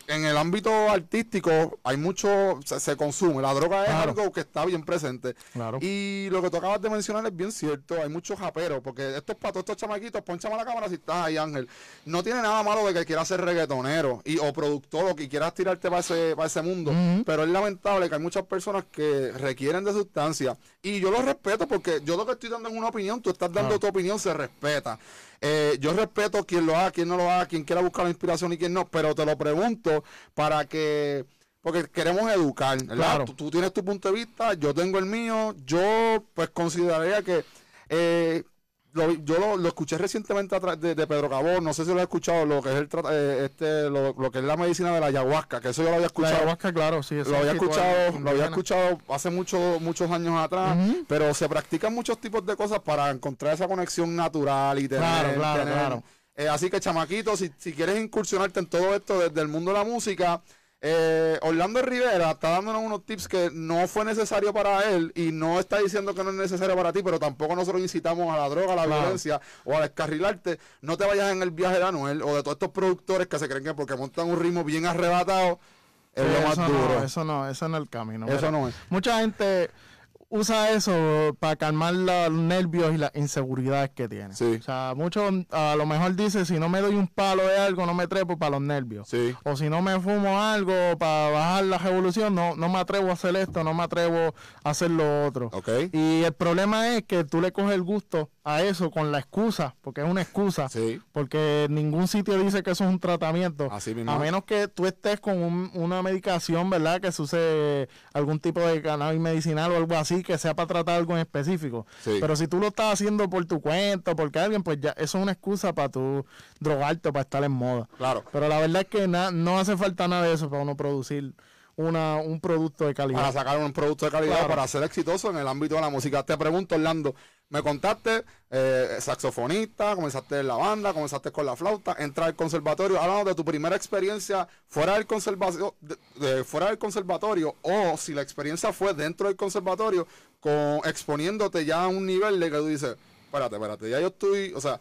en el ámbito artístico hay mucho, se, se consume. La droga es Claro. algo que está bien presente. Claro. Y lo que tú acabas de mencionar es bien cierto. Hay muchos japeros, porque estos patos, estos chamaquitos, ponchame la cámara si estás ahí, Ángel. No tiene nada malo de que quieras ser reggaetonero y, o productor o que quieras tirarte para ese, para ese mundo. Pero es lamentable que hay muchas personas que requieren de sustancias. Y yo lo respeto porque yo lo que estoy dando es una opinión, tú estás dando Claro. tu opinión, se respeta. Eh, yo respeto quien lo haga, quien no lo haga, quien quiera buscar la inspiración y quien no, pero te lo pregunto para que, porque queremos educar, ¿verdad? Claro. Tú, tú tienes tu punto de vista, yo tengo el mío, yo pues consideraría que eh, lo- yo lo, lo escuché recientemente de, de Pedro Cabor, no sé si lo has escuchado, lo que es el eh, este, lo, lo que es la medicina de la ayahuasca, que eso yo lo había La escuchado. ayahuasca, claro, sí. eso Lo había es ritual escuchado, lo había escuchado hace muchos muchos años atrás, pero se practican muchos tipos de cosas para encontrar esa conexión natural y tener, Claro, claro, tener- claro. eh, así que chamaquito, si, si quieres incursionarte en todo esto desde el mundo de la música, eh, Orlando Rivera está dándonos unos tips que no fue necesario para él y no está diciendo que no es necesario para ti, pero tampoco nosotros incitamos a la droga, a la Claro. violencia o a descarrilarte. No te vayas en el viaje de Anuel o de todos estos productores que se creen que porque montan un ritmo bien arrebatado es Sí, lo más eso duro. No, eso no, eso no es el camino. Eso Mira, no es. Mucha gente usa eso para calmar la- los nervios y las inseguridades que tiene. Sí. O sea, muchos a lo mejor dicen, si no me doy un palo de algo, no me trepo para los nervios. Sí. O si no me fumo algo para bajar la revolución, no, no me atrevo a hacer esto, no me atrevo a hacer lo otro. Ok. Y el problema es que tú le coges el gusto a eso con la excusa, porque es una excusa. Sí. Porque ningún sitio dice que eso es un tratamiento. Así mismo A menos que tú estés con un- una medicación, ¿verdad? Que se use algún tipo de cannabis medicinal o algo así, que sea para tratar algo en específico. Sí. Pero si tú lo estás haciendo por tu cuenta, porque alguien, pues ya eso es una excusa para tú drogarte o para estar en moda. Claro. Pero la verdad es que na- no hace falta nada de eso para uno producir una, un producto de calidad. para sacar un producto de calidad, Claro. para ser exitoso en el ámbito de la música. Te pregunto, Orlando, me contaste, eh, saxofonista, comenzaste en la banda, comenzaste con la flauta, entras al conservatorio, hablando de tu primera experiencia fuera del conservatorio, de- de- fuera del conservatorio, o si la experiencia fue dentro del conservatorio, con, exponiéndote ya a un nivel de que tú dices, espérate, espérate, ya yo estoy, o sea,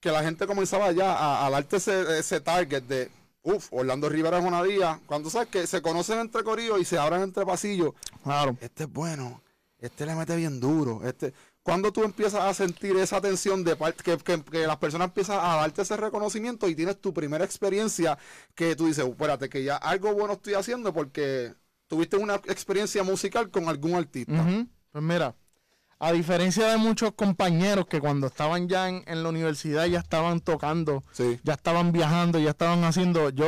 que la gente comenzaba ya a, a darte ese, ese target de, uff, Orlando Rivera es una día, cuando sabes que se conocen entre corillos y se abran entre pasillos, Claro. este es bueno, este le mete bien duro, este... Cuando tú empiezas a sentir esa tensión de parte, que, que, que las personas empiezan a darte ese reconocimiento y tienes tu primera experiencia que tú dices, espérate, que ya algo bueno estoy haciendo porque tuviste una experiencia musical con algún artista. Ujú. Pues mira, a diferencia de muchos compañeros que cuando estaban ya en, en la universidad ya estaban tocando, Sí. ya estaban viajando, ya estaban haciendo, yo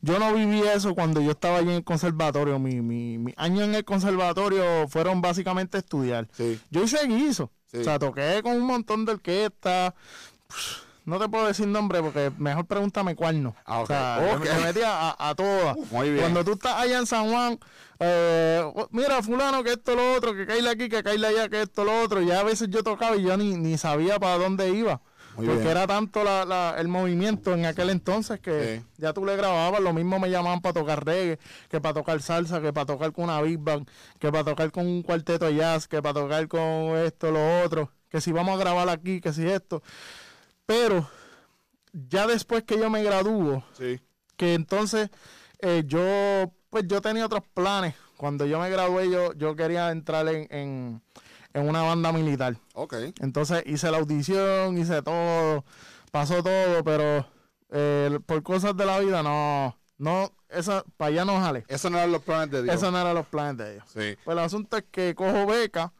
yo no viví eso cuando yo estaba allí en el conservatorio, mi, mi, mi año en el conservatorio fueron básicamente estudiar. Sí. Yo hice guiso, Sí. o sea, toqué con un montón de orquestas, no te puedo decir nombre porque mejor pregúntame cuál no. Ah, ok. O sea, Ok. me, me metí a, a todas. Muy bien. Cuando tú estás allá en San Juan, eh, mira, fulano, que esto, lo otro, que caíle aquí, que caíle allá, que esto, lo otro. Ya a veces yo tocaba y yo ni, ni sabía para dónde iba. Muy porque bien. era tanto la, la- el movimiento en aquel entonces que Sí. ya tú le grababas, lo mismo me llamaban para tocar reggae, que para tocar salsa, que para tocar con una big band, que para tocar con un cuarteto de jazz, que para tocar con esto, lo otro, que si vamos a grabar aquí, que si esto. Pero ya después que yo me gradúo, Sí. que entonces eh, yo pues yo tenía otros planes. Cuando yo me gradué, yo, yo quería entrar en, en, en una banda militar. Ok. Entonces hice la audición, hice todo, pasó todo, pero eh, por cosas de la vida no, no, esa, para allá no jale. Eso no eran los planes de Dios. Eso no eran los planes de ellos. Sí. Pues el asunto es que cojo beca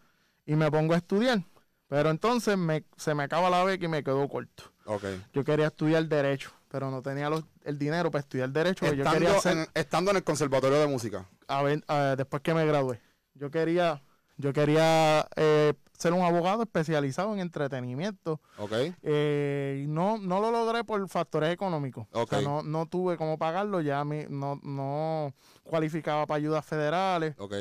y me pongo a estudiar. Pero entonces me, se me acaba la beca y me quedo corto. Ok. Yo quería estudiar Derecho, pero no tenía los- el dinero para estudiar Derecho. porque Yo quería Estando, hacer, en, estando en el conservatorio de música. a ver, a- después que me gradué. Yo quería, yo quería eh, ser un abogado especializado en entretenimiento. Ok. Eh, y no, no lo logré por factores económicos. O sea, no, no tuve cómo pagarlo, ya mi- no, no cualificaba para ayudas federales. Ok.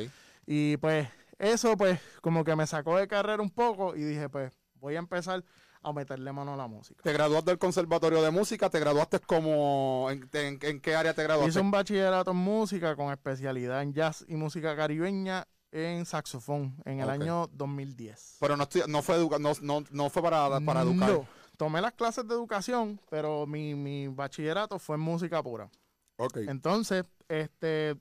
Y pues eso pues como que me sacó de carrera un poco y dije pues voy a empezar a meterle mano a la música. Te graduaste del conservatorio de música, te graduaste como... ¿En, en- en qué área te graduaste? Hice un bachillerato en música con especialidad en jazz y música caribeña en saxofón en el año 2010. Pero no, estoy, no, fue educa- no, no, no fue para, para educar. No, tomé las clases de educación, pero mi, mi bachillerato fue en música pura. Ok. Entonces, este,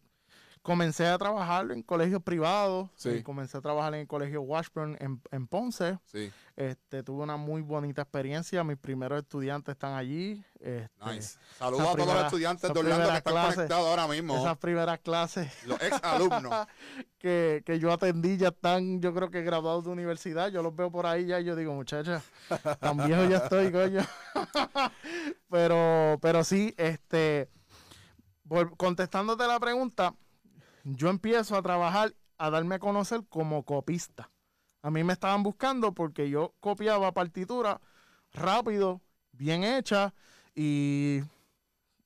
comencé a trabajar en colegios privados. Sí. y Comencé a trabajar en el colegio Washburn en, en Ponce. Sí. Este, tuve una muy bonita experiencia. Mis primeros estudiantes están allí. Este, Nice. Saludos a todos los estudiantes de Orlando que están conectados ahora mismo. Esas primeras clases Los ex alumnos. que, que yo atendí ya están, yo creo que graduados de universidad. Yo los veo por ahí ya y yo digo, muchacha, tan viejo ya estoy, coño. pero, pero sí, este, contestándote la pregunta, yo empiezo a trabajar, a darme a conocer como copista. A mí me estaban buscando porque yo copiaba partituras rápido, bien hechas y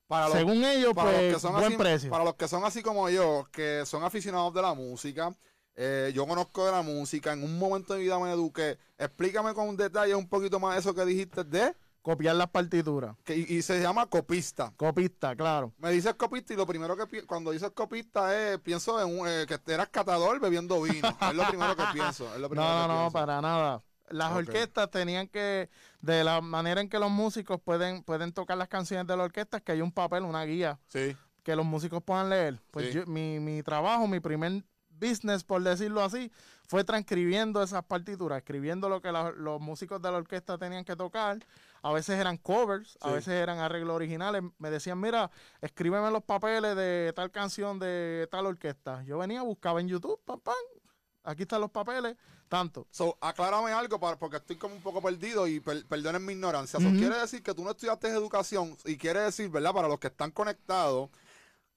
Para los, según ellos, para los pues, que son buen así, precio. Para los que son así como yo, que son aficionados de la música, eh, yo conozco de la música, en un momento de mi vida me eduqué. Explícame con detalle un poquito más eso que dijiste de, Copiar las partituras. que, y, y se llama copista. Copista, claro. Me dices copista y lo primero que cuando dices copista es, pienso en un, eh, que eras catador bebiendo vino. es lo primero que pienso. Es lo primero No, no, que no, pienso. para nada. Las orquestas tenían que, de la manera en que los músicos pueden, pueden tocar las canciones de la orquesta, es que hay un papel, una guía, Sí, que los músicos puedan leer. Pues Sí. yo- mi, mi trabajo, mi primer business, por decirlo así, fue transcribiendo esas partituras, escribiendo lo que la- los músicos de la orquesta tenían que tocar. A veces eran covers, a veces eran arreglos originales. Me decían, mira, escríbeme los papeles de tal canción de tal orquesta. Yo venía, buscaba en YouTube, pam, pam, aquí están los papeles, tanto. So, aclárame algo para, porque estoy como un poco perdido y per- perdonen mi ignorancia. So, Ujú. Quiere decir que tú no estudiaste educación y quiere decir, ¿verdad? Para los que están conectados,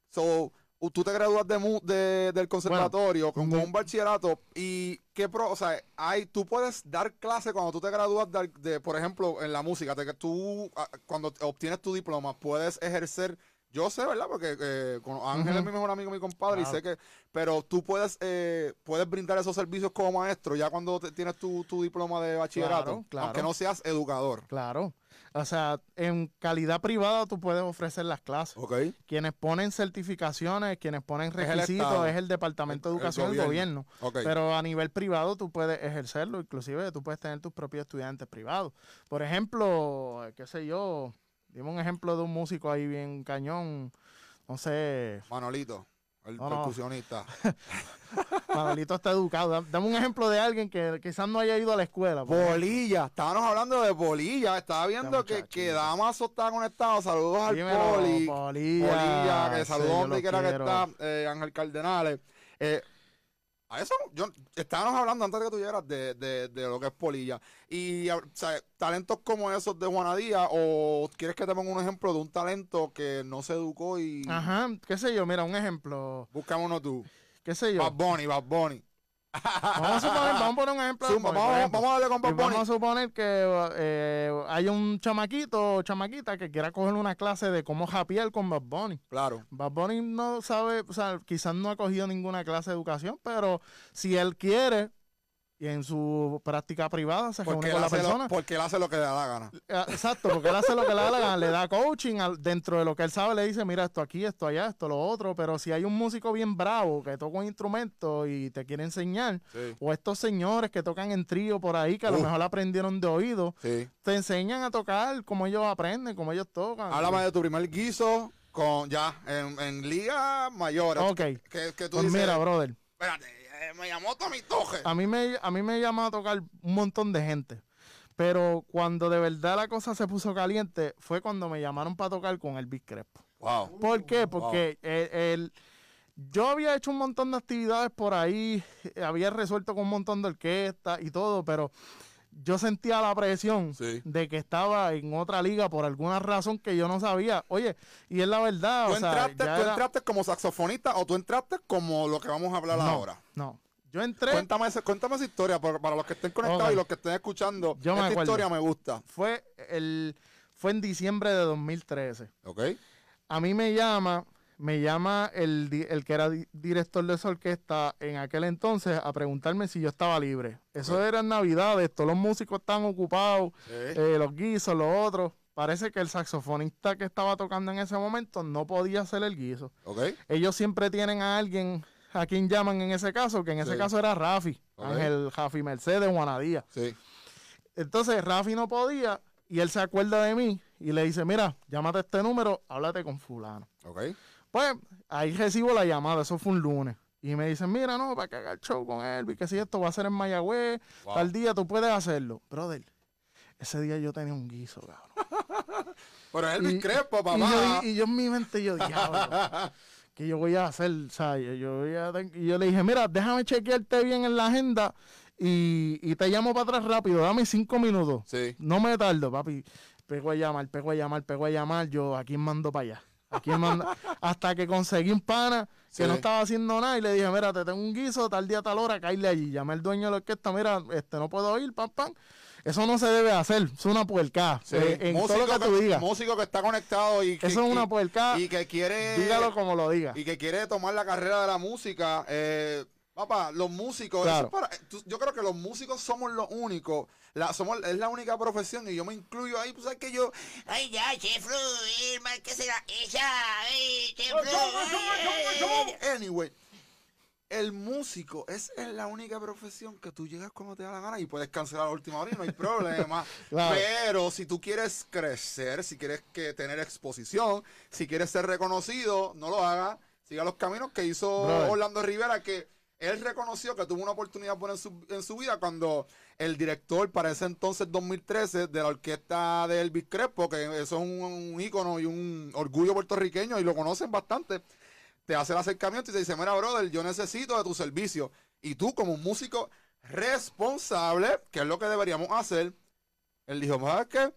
so, tú te gradúas de, de- del conservatorio con, un bachillerato y qué pro, o sea, hay, tú puedes dar clase cuando tú te gradúas de, de, por ejemplo, en la música, te- tú cuando obtienes tu diploma puedes ejercer yo sé, ¿verdad? Porque eh, con Ángel es mi mejor amigo, mi compadre, Claro. y sé que, pero tú puedes, eh, puedes brindar esos servicios como maestro ya cuando te- tienes tu, tu diploma de bachillerato, Claro, claro. aunque no seas educador. Claro. O sea, en calidad privada tú puedes ofrecer las clases. ¿Ok? Quienes ponen certificaciones, quienes ponen Es el requisitos, es el Departamento de El- el Educación del gobierno. gobierno. Ok. Pero a nivel privado tú puedes ejercerlo, inclusive tú puedes tener tus propios estudiantes privados. Por ejemplo, qué sé yo, dime un ejemplo de un músico ahí bien cañón, no sé, Manolito, el No, no. percusionista. Manolito está educado. Dam- Dame un ejemplo de alguien que quizás no haya ido a la escuela. Bolilla, estábamos hablando de Bolilla. Estaba viendo Este que, que. Damaso está conectado. Saludos al Poli. Polilla. Polilla, que Sí, saludos yo donde quiera que está. eh, Ángel Cardenales. Eh, a eso, yo, estábamos hablando antes de que tú llegaras de, de, de lo que es Polilla. Y, o sea, talentos como esos de Juana Díaz, o quieres que te ponga un ejemplo de un talento que no se educó y Ajá, qué sé yo, mira, un ejemplo, buscamos uno tú. qué sé yo. Bad Bunny, Bad Bunny. Vamos a, suponer, vamos a poner un ejemplo. Zumba, vamos, a darle con vamos a suponer que eh, hay un chamaquito o chamaquita que quiera coger una clase de cómo japear con Bad Bunny. Claro. Bad Bunny no sabe, o sea, quizás no ha cogido ninguna clase de educación, pero si él quiere y en su práctica privada se Porque reúne con la lo, persona. porque él hace lo que le da la gana. Eh, Exacto, porque él hace lo que le da la gana, le da coaching al- dentro de lo que él sabe, le dice, mira, esto aquí, esto allá, esto lo otro, pero si hay un músico bien bravo que toca un instrumento y te quiere enseñar, Sí. o estos señores que tocan en trío por ahí, que a lo Uf. mejor aprendieron de oído, Sí. te enseñan a tocar como ellos aprenden, como ellos tocan. Háblame de tu primer guiso con ya en, en liga mayor. Ok. Que, que tú Pues dices, mira, brother, espérate, eh, me llamó Tommy Toje. a mí me a mí me llamó a tocar un montón de gente. Pero cuando de verdad la cosa se puso caliente fue cuando me llamaron para tocar con el Big Crespo. Wow. ¿Por qué? Porque el, el- yo había hecho un montón de actividades por ahí, eh, había resuelto con un montón de orquestas y todo, pero yo sentía la presión Sí. de que estaba en otra liga por alguna razón que yo no sabía. Oye, y es la verdad, ¿Tú, o sea, entraste, ya tú era- entraste como saxofonista o tú entraste como lo que vamos a hablar no, ahora? No, yo entré, Cuéntame, ese- cuéntame esa historia para los que estén conectados y los que estén escuchando. Yo me esta acuerdo. historia me gusta. fue el fue en diciembre de 2013. ¿Ok? A mí me llama, me llama el, el que era di- director de esa orquesta en aquel entonces a preguntarme si yo estaba libre. Eso era en Navidades, todos los músicos estaban ocupados, Sí. eh, los guisos, los otros. Parece que el saxofonista que estaba tocando en ese momento no podía hacer el guiso. ¿Ok? Ellos siempre tienen a alguien a quien llaman en ese caso, que en ese Sí. caso era Rafi, Ok. Ángel Rafi Mercedes Juanadía. Sí. Entonces Rafi no podía y él se acuerda de mí y le dice, mira, llámate a este número, háblate con fulano. ¿Ok? Pues ahí recibo la llamada, eso fue un lunes. Y me dicen, mira, no, para que haga el show con y que si esto va a ser en Mayagüez, Wow. tal día tú puedes hacerlo. Brother, ese día yo tenía un guiso, cabrón. Pero es el Y- Y papá. yo, y yo en mi mente, yo, diablo, que yo voy a hacer, o sea, yo, yo voy a y yo le dije, mira, déjame chequearte bien en la agenda y, y te llamo para atrás rápido, dame cinco minutos. Sí. No me tardo, papi. Pego a llamar, pego a llamar, pego a llamar. Yo, ¿a quién mando para allá? ¿A quién mando? Hasta que conseguí un pana que Sí. no estaba haciendo nada y le dije, mira, te tengo un guiso, tal día, tal hora, caíle allí. Llamé al dueño de la orquesta, mira, este, no puedo ir, pam, pam. Eso no se debe hacer, es una puerca. Sí. Eh, en todo músico, lo que tú digas. músico que está conectado y que, Eso es una puerca. y que quiere Dígalo como lo diga. y que quiere tomar la carrera de la música. Eh, papá, los músicos, Claro. eso es para- tú- yo creo que los músicos somos los únicos, la, somos, es la única profesión y yo me incluyo ahí, pues sabes que yo, Ay, ya, mal que será ella, ay, chefro. Anyway, el músico es, es la única profesión que tú llegas cuando te da la gana y puedes cancelar a la última hora y no hay problema. Claro. Pero si tú quieres crecer, si quieres que tener exposición, si quieres ser reconocido, no lo hagas. Siga los caminos que hizo Brother. Orlando Rivera, que él reconoció que tuvo una oportunidad buena en su, en su vida cuando el director, para ese entonces 2013, de la orquesta de Elvis Crespo, que eso es un, un ícono y un orgullo puertorriqueño y lo conocen bastante, te hace el acercamiento y te dice, mira, brother, yo necesito de tu servicio. Y tú, como un músico responsable, que es lo que deberíamos hacer, él dijo, ¿sabes qué?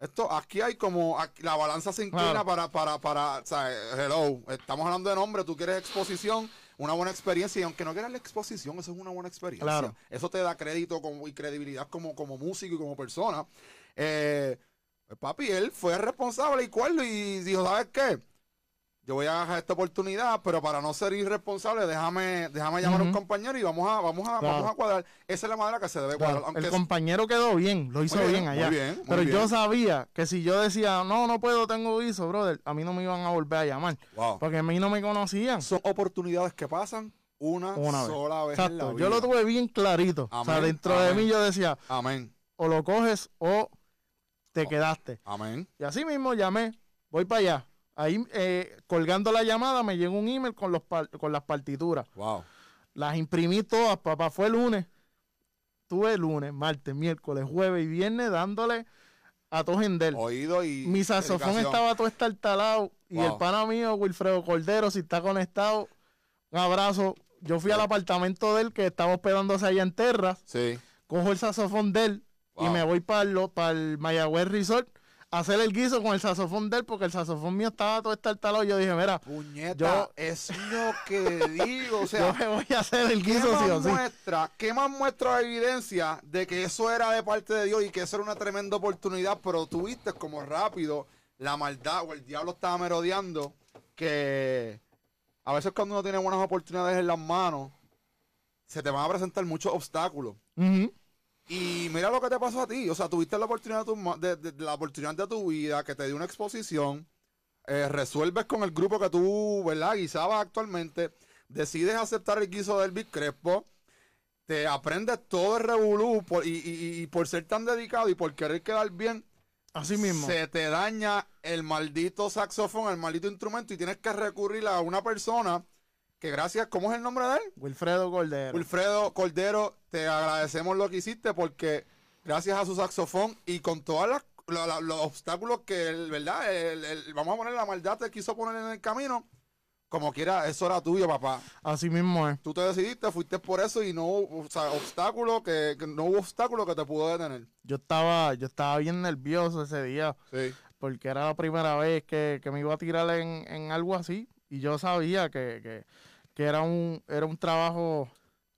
Esto, aquí hay como, aquí- la balanza se inclina para, para, para, o sea, hello, estamos hablando de nombre, tú quieres exposición, una buena experiencia, y aunque no quieras la exposición, eso es una buena experiencia. Claro. Eso te da crédito como, y credibilidad como, como músico y como persona. Eh, pues, papi, él fue responsable y cuerdo y dijo, ¿sabes qué? Yo voy a dejar esta oportunidad, pero para no ser irresponsable, déjame, déjame llamar a un compañero y vamos a, vamos a, Claro. vamos a cuadrar. Esa es la manera que se debe cuadrar. El es- compañero quedó bien, lo hizo bien, bien, allá. muy bien, muy Pero yo sabía que si yo decía, no, no puedo, tengo guiso, brother, a mí no me iban a volver a llamar. Wow. Porque a mí no me conocían. son oportunidades que pasan una, Una vez. sola vez en la vida. yo lo tuve bien clarito. o sea, Amén, dentro de mí yo decía, Amén, o lo coges o te Oh. quedaste. amén. Y así mismo llamé, voy para allá. Ahí, eh, colgando la llamada, me llegó un email con, los con las partituras. Wow. Las imprimí todas, papá. Fue el lunes. Tuve lunes, martes, miércoles, jueves y viernes dándole a todo. Oído y. Mi saxofón estaba todo estartalado. Y Wow. el pana mío, Wilfredo Cordero, si está conectado, un abrazo. Yo fui al apartamento de él que estaba hospedándose allá en Terras. Sí. Cojo el saxofón de él y me voy para el, para el Mayagüez Resort hacer el guiso con el saxofón de él porque el saxofón mío estaba todo estartalado. Yo dije, mira, Puñeta, Yo- es lo que digo. O yo sea, me voy a hacer el ¿qué guiso sí o sí. muestra, ¿qué más muestra de evidencia de que eso era de parte de Dios y que eso era una tremenda oportunidad? Pero tuviste como rápido la maldad o el diablo estaba merodeando que a veces cuando uno tiene buenas oportunidades en las manos, se te van a presentar muchos obstáculos. Y mira lo que te pasó a ti. O sea, tuviste la oportunidad de, tu de- de- de la oportunidad de tu vida que te dio una exposición. eh, resuelves con el grupo que tú, ¿verdad? Guisabas actualmente. Decides aceptar el guiso del Big Crespo. Te aprendes todo el revolú por- y, y- y por ser tan dedicado y por querer quedar bien. Así mismo. se te daña el maldito saxofón, el maldito instrumento y tienes que recurrir a una persona que gracias, ¿cómo es el nombre de él? Wilfredo Cordero. Wilfredo Cordero, te agradecemos lo que hiciste porque gracias a su saxofón y con todas las la- la- los obstáculos que, el, ¿verdad? El- el- vamos a poner la maldad te quiso poner en el camino, como quiera, eso era tuyo, papá. Así mismo es. Tú te decidiste, fuiste por eso y no hubo o sea, obstáculo que, que no hubo obstáculo que te pudo detener. Yo estaba, yo estaba bien nervioso ese día Sí. porque era la primera vez que, que me iba a tirar en, en algo así y yo sabía que, que- que era un era un trabajo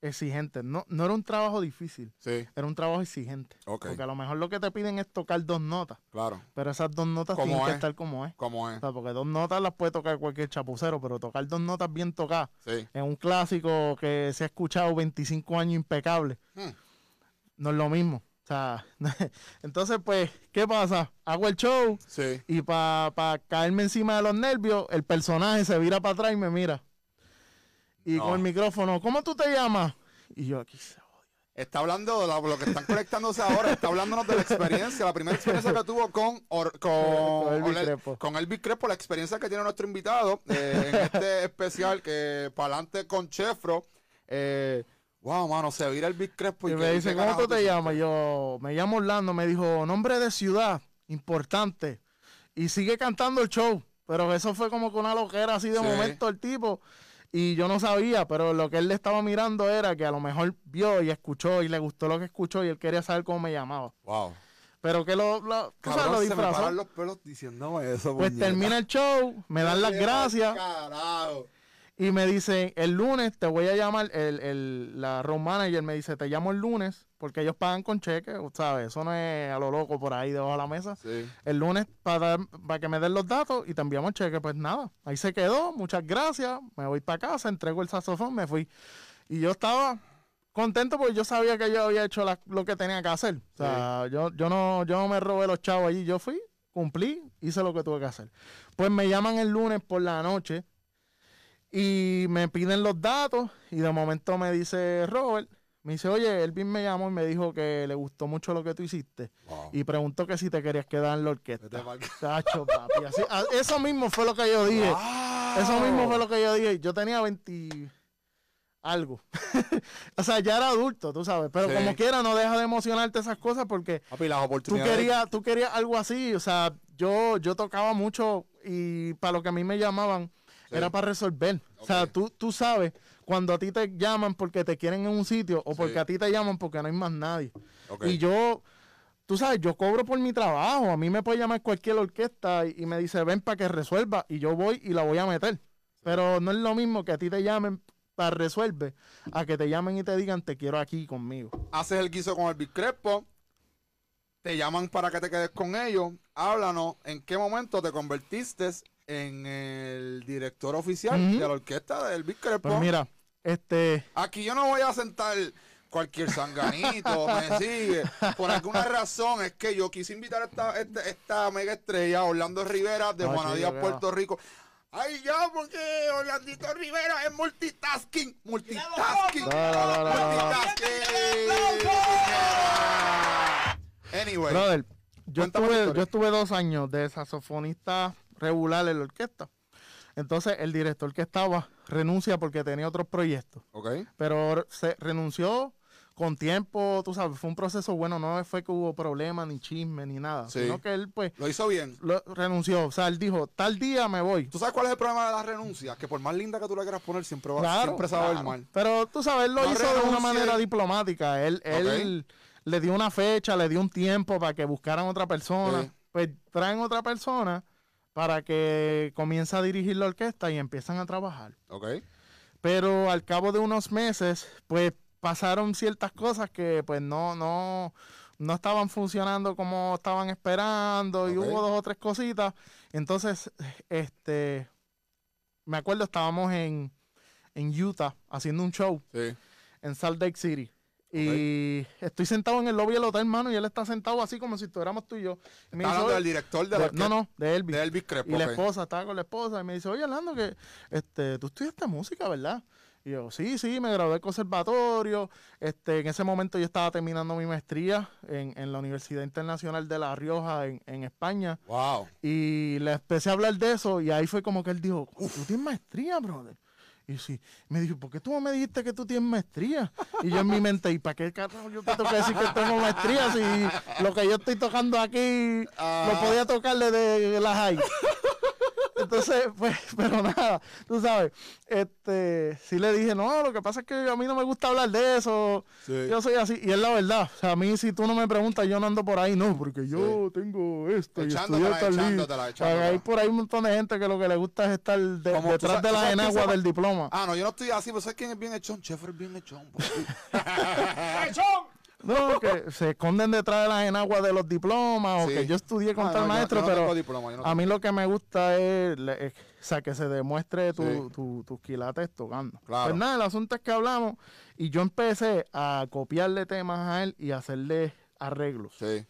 exigente. No, no era un trabajo difícil, Sí, era un trabajo exigente. Ok. Porque a lo mejor lo que te piden es tocar dos notas, claro. pero esas dos notas tienen que es. estar como es. Como O es. sea, porque dos notas las puede tocar cualquier chapucero, pero tocar dos notas bien tocadas Sí. en un clásico que se ha escuchado 25 años impecable, Hmm. no es lo mismo. O sea, entonces, pues, ¿qué pasa? Hago el show Sí. y para caerme encima de los nervios, el personaje se vira para atrás y me mira. Y No. con el micrófono, ¿cómo tú te llamas? Y yo aquí se Está hablando de lo que están conectándose ahora, está hablándonos de la experiencia, la primera experiencia que tuvo con, Or- con, Con Crespo. con Elvis Crespo, la experiencia que tiene nuestro invitado eh, en este especial que para adelante con Chefro. Eh, wow, mano, se vira Elvis Crespo y, Y que- me y dice, ¿cómo tú te llamas? Y Yo, me llamo Orlando. Me dijo, nombre de ciudad, importante. Y sigue cantando el show. Pero eso fue como con una loquera así de Sí. momento el tipo. Y yo no sabía, pero lo que él le estaba mirando era que a lo mejor vio y escuchó y le gustó lo que escuchó y él quería saber cómo me llamaba. Wow. Pero que lo, lo, tú sabes, Cabrón, lo se me disfrazó. paran los pelos diciéndome eso. Pues puñeta. termina el show, me dan las gracias Carajo. y me dice, el lunes te voy a llamar, el, el, la road manager me dice, te llamo el lunes, porque ellos pagan con cheque, ¿sabes? Eso no es a lo loco por ahí debajo de la mesa. Sí. El lunes para, para que me den los datos y te enviamos el cheque. Pues nada, ahí se quedó, muchas gracias, me voy para casa, entrego el saxofón, me fui. Y yo estaba contento porque yo sabía que yo había hecho la- lo que tenía que hacer. O sea, yo, yo, no, yo no me robé los chavos allí, yo fui, cumplí, hice lo que tuve que hacer. Pues me llaman el lunes por la noche y me piden los datos y de momento me dice Robert, me dice, oye, Elvin me llamó y me dijo que le gustó mucho lo que tú hiciste Wow. y preguntó que si te querías quedar en la orquesta. Chacho, papi, así- a- eso mismo fue lo que yo dije. Eso mismo fue lo que yo dije. Yo tenía 20 algo. o sea, ya era adulto, tú sabes. Pero Sí. como quiera, no deja de emocionarte esas cosas porque Papi, las tú oportunidades. querías, tú querías algo así. O sea, yo, yo tocaba mucho y para lo que a mí me llamaban Sí. era para resolver. O sea, tú, tú sabes cuando a ti te llaman porque te quieren en un sitio o porque Sí. a ti te llaman porque no hay más nadie. Y yo, tú sabes, yo cobro por mi trabajo. A mí me puede llamar cualquier orquesta y, y me dice, ven para que resuelva. Y yo voy y la voy a meter. Pero no es lo mismo que a ti te llamen para resuelve, a que te llamen y te digan, te quiero aquí conmigo. haces el guiso con el Crespo, te llaman para que te quedes con ellos, háblanos en qué momento te convertiste en el director oficial de la orquesta del Big Crespo. Pues mira, este, Aquí yo no voy a sentar cualquier sanganito, me sigue. Por alguna razón es que yo quise invitar a esta, esta, esta mega estrella, Orlando Rivera, de Ah, chico, Puerto Rico. Ay, ya, porque Orlandito Rivera es multitasking, multitasking. No, no, multitasking. Anyway, brother, yo estuve, yo estuve dos años de saxofonista regular en la orquesta. Entonces, el director que estaba renuncia porque tenía otros proyectos. pero se renunció con tiempo, tú sabes, fue un proceso bueno, no fue que hubo problemas, ni chisme, ni nada, Sí. sino que él pues lo hizo bien. lo- renunció, o sea, él dijo, tal día me voy. ¿Tú sabes cuál es el problema de la renuncia? Que por más linda que tú la quieras poner, siempre, va, Claro, siempre se va a ver claro. mal. Pero tú sabes, él lo No hizo de una manera diplomática, él, él le dio una fecha, le dio un tiempo para que buscaran otra persona, Sí. pues traen otra persona para que comience a dirigir la orquesta y empiezan a trabajar. Ok, pero al cabo de unos meses, pues pasaron ciertas cosas que pues no, no, no estaban funcionando como estaban esperando y hubo dos o tres cositas. Entonces, este, me acuerdo, estábamos en, en Utah haciendo un show sí. en Salt Lake City. Y estoy sentado en el lobby del hotel, hermano, y él está sentado así como si estuviéramos tú y yo. Y me Está dice, hablando del director de de- la no, no, de Elvis. de Elvis Crespo. Y la esposa, estaba con la esposa, y me dice, oye, Orlando, que este, tú estudiaste música, ¿verdad? Y yo, sí, sí, me gradué del conservatorio. Este, en ese momento yo estaba terminando mi maestría en, en la Universidad Internacional de La Rioja, en, en España. Wow. Y le empecé a hablar de eso, y ahí fue como que él dijo, tú tienes maestría, brother. Y sí, me dijo, ¿por qué tú no me dijiste que tú tienes maestría? Y yo en mi mente, ¿y para qué carajo yo te tengo que decir que tengo maestría si lo que yo estoy tocando aquí lo podía tocar desde la high? Entonces, pues, pero nada, tú sabes, este, sí le dije, no, lo que pasa es que a mí no me gusta hablar de eso, Sí. yo soy así, y es la verdad, o sea, a mí si tú no me preguntas, yo no ando por ahí, no, porque yo tengo esto y Echándotela, estudié tal echándotela, echándola. Hay por ahí un montón de gente que lo que le gusta es estar de- Como tú detrás sabes- de la enagua del diploma. Ah, no, yo no estoy así, pero ¿sabes quién es bien echón? Cheffer es bien echón. papi. No, que se esconden detrás de las enaguas de los diplomas, o que yo estudié con Ah, tal no, maestro, yo no pero diploma, no a mí lo que me gusta es, le- es- o sea, que se demuestre tu- Sí. tu- tus quilates tocando. Claro. Pues nada, el asunto es que hablamos y yo empecé a copiarle temas a él y hacerle arreglos. Sí,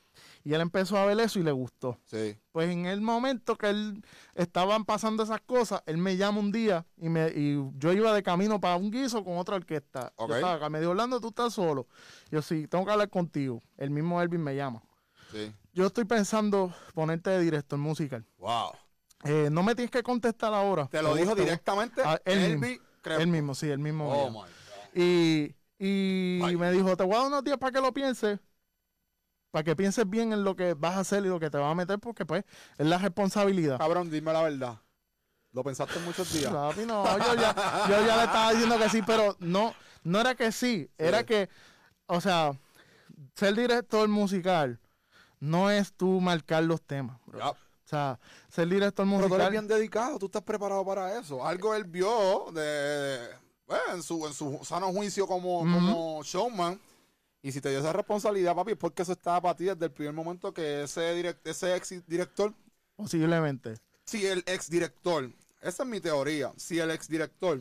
Y él empezó a ver eso y le gustó. sí. Pues en el momento que él estaban pasando esas cosas, él me llama un día y, me, y yo iba de camino para un guiso con otra orquesta. Ok. Yo estaba acá, me dijo, Orlando, tú estás solo. Yo sí, tengo que hablar contigo. El mismo Elvin me llama. Sí. Yo estoy pensando ponerte de director musical. Wow. Eh, no me tienes que contestar ahora. Te lo dijo te- directamente Ah, él Elvis mismo. Él mismo, sí, él mismo. Oh my God. Y, y Ay. me dijo, te voy a dar unos días para que lo pienses, para que pienses bien en lo que vas a hacer y lo que te vas a meter, porque pues es la responsabilidad. Cabrón, dime la verdad. ¿Lo pensaste muchos días? Papi, no, yo ya, yo ya le estaba diciendo que sí, pero no, no era que sí, era Sí. que, o sea, ser director musical no es tú marcar los temas, bro. O sea, ser director Pero tú eres musical. bien dedicado, tú estás preparado para eso. Algo él vio de, de- bueno, en, su, en su sano juicio como, como showman. Y si te dio esa responsabilidad, papi, es porque eso estaba para ti desde el primer momento que ese, direct- ese ex director, Posiblemente. si el ex director, esa es mi teoría, si el ex director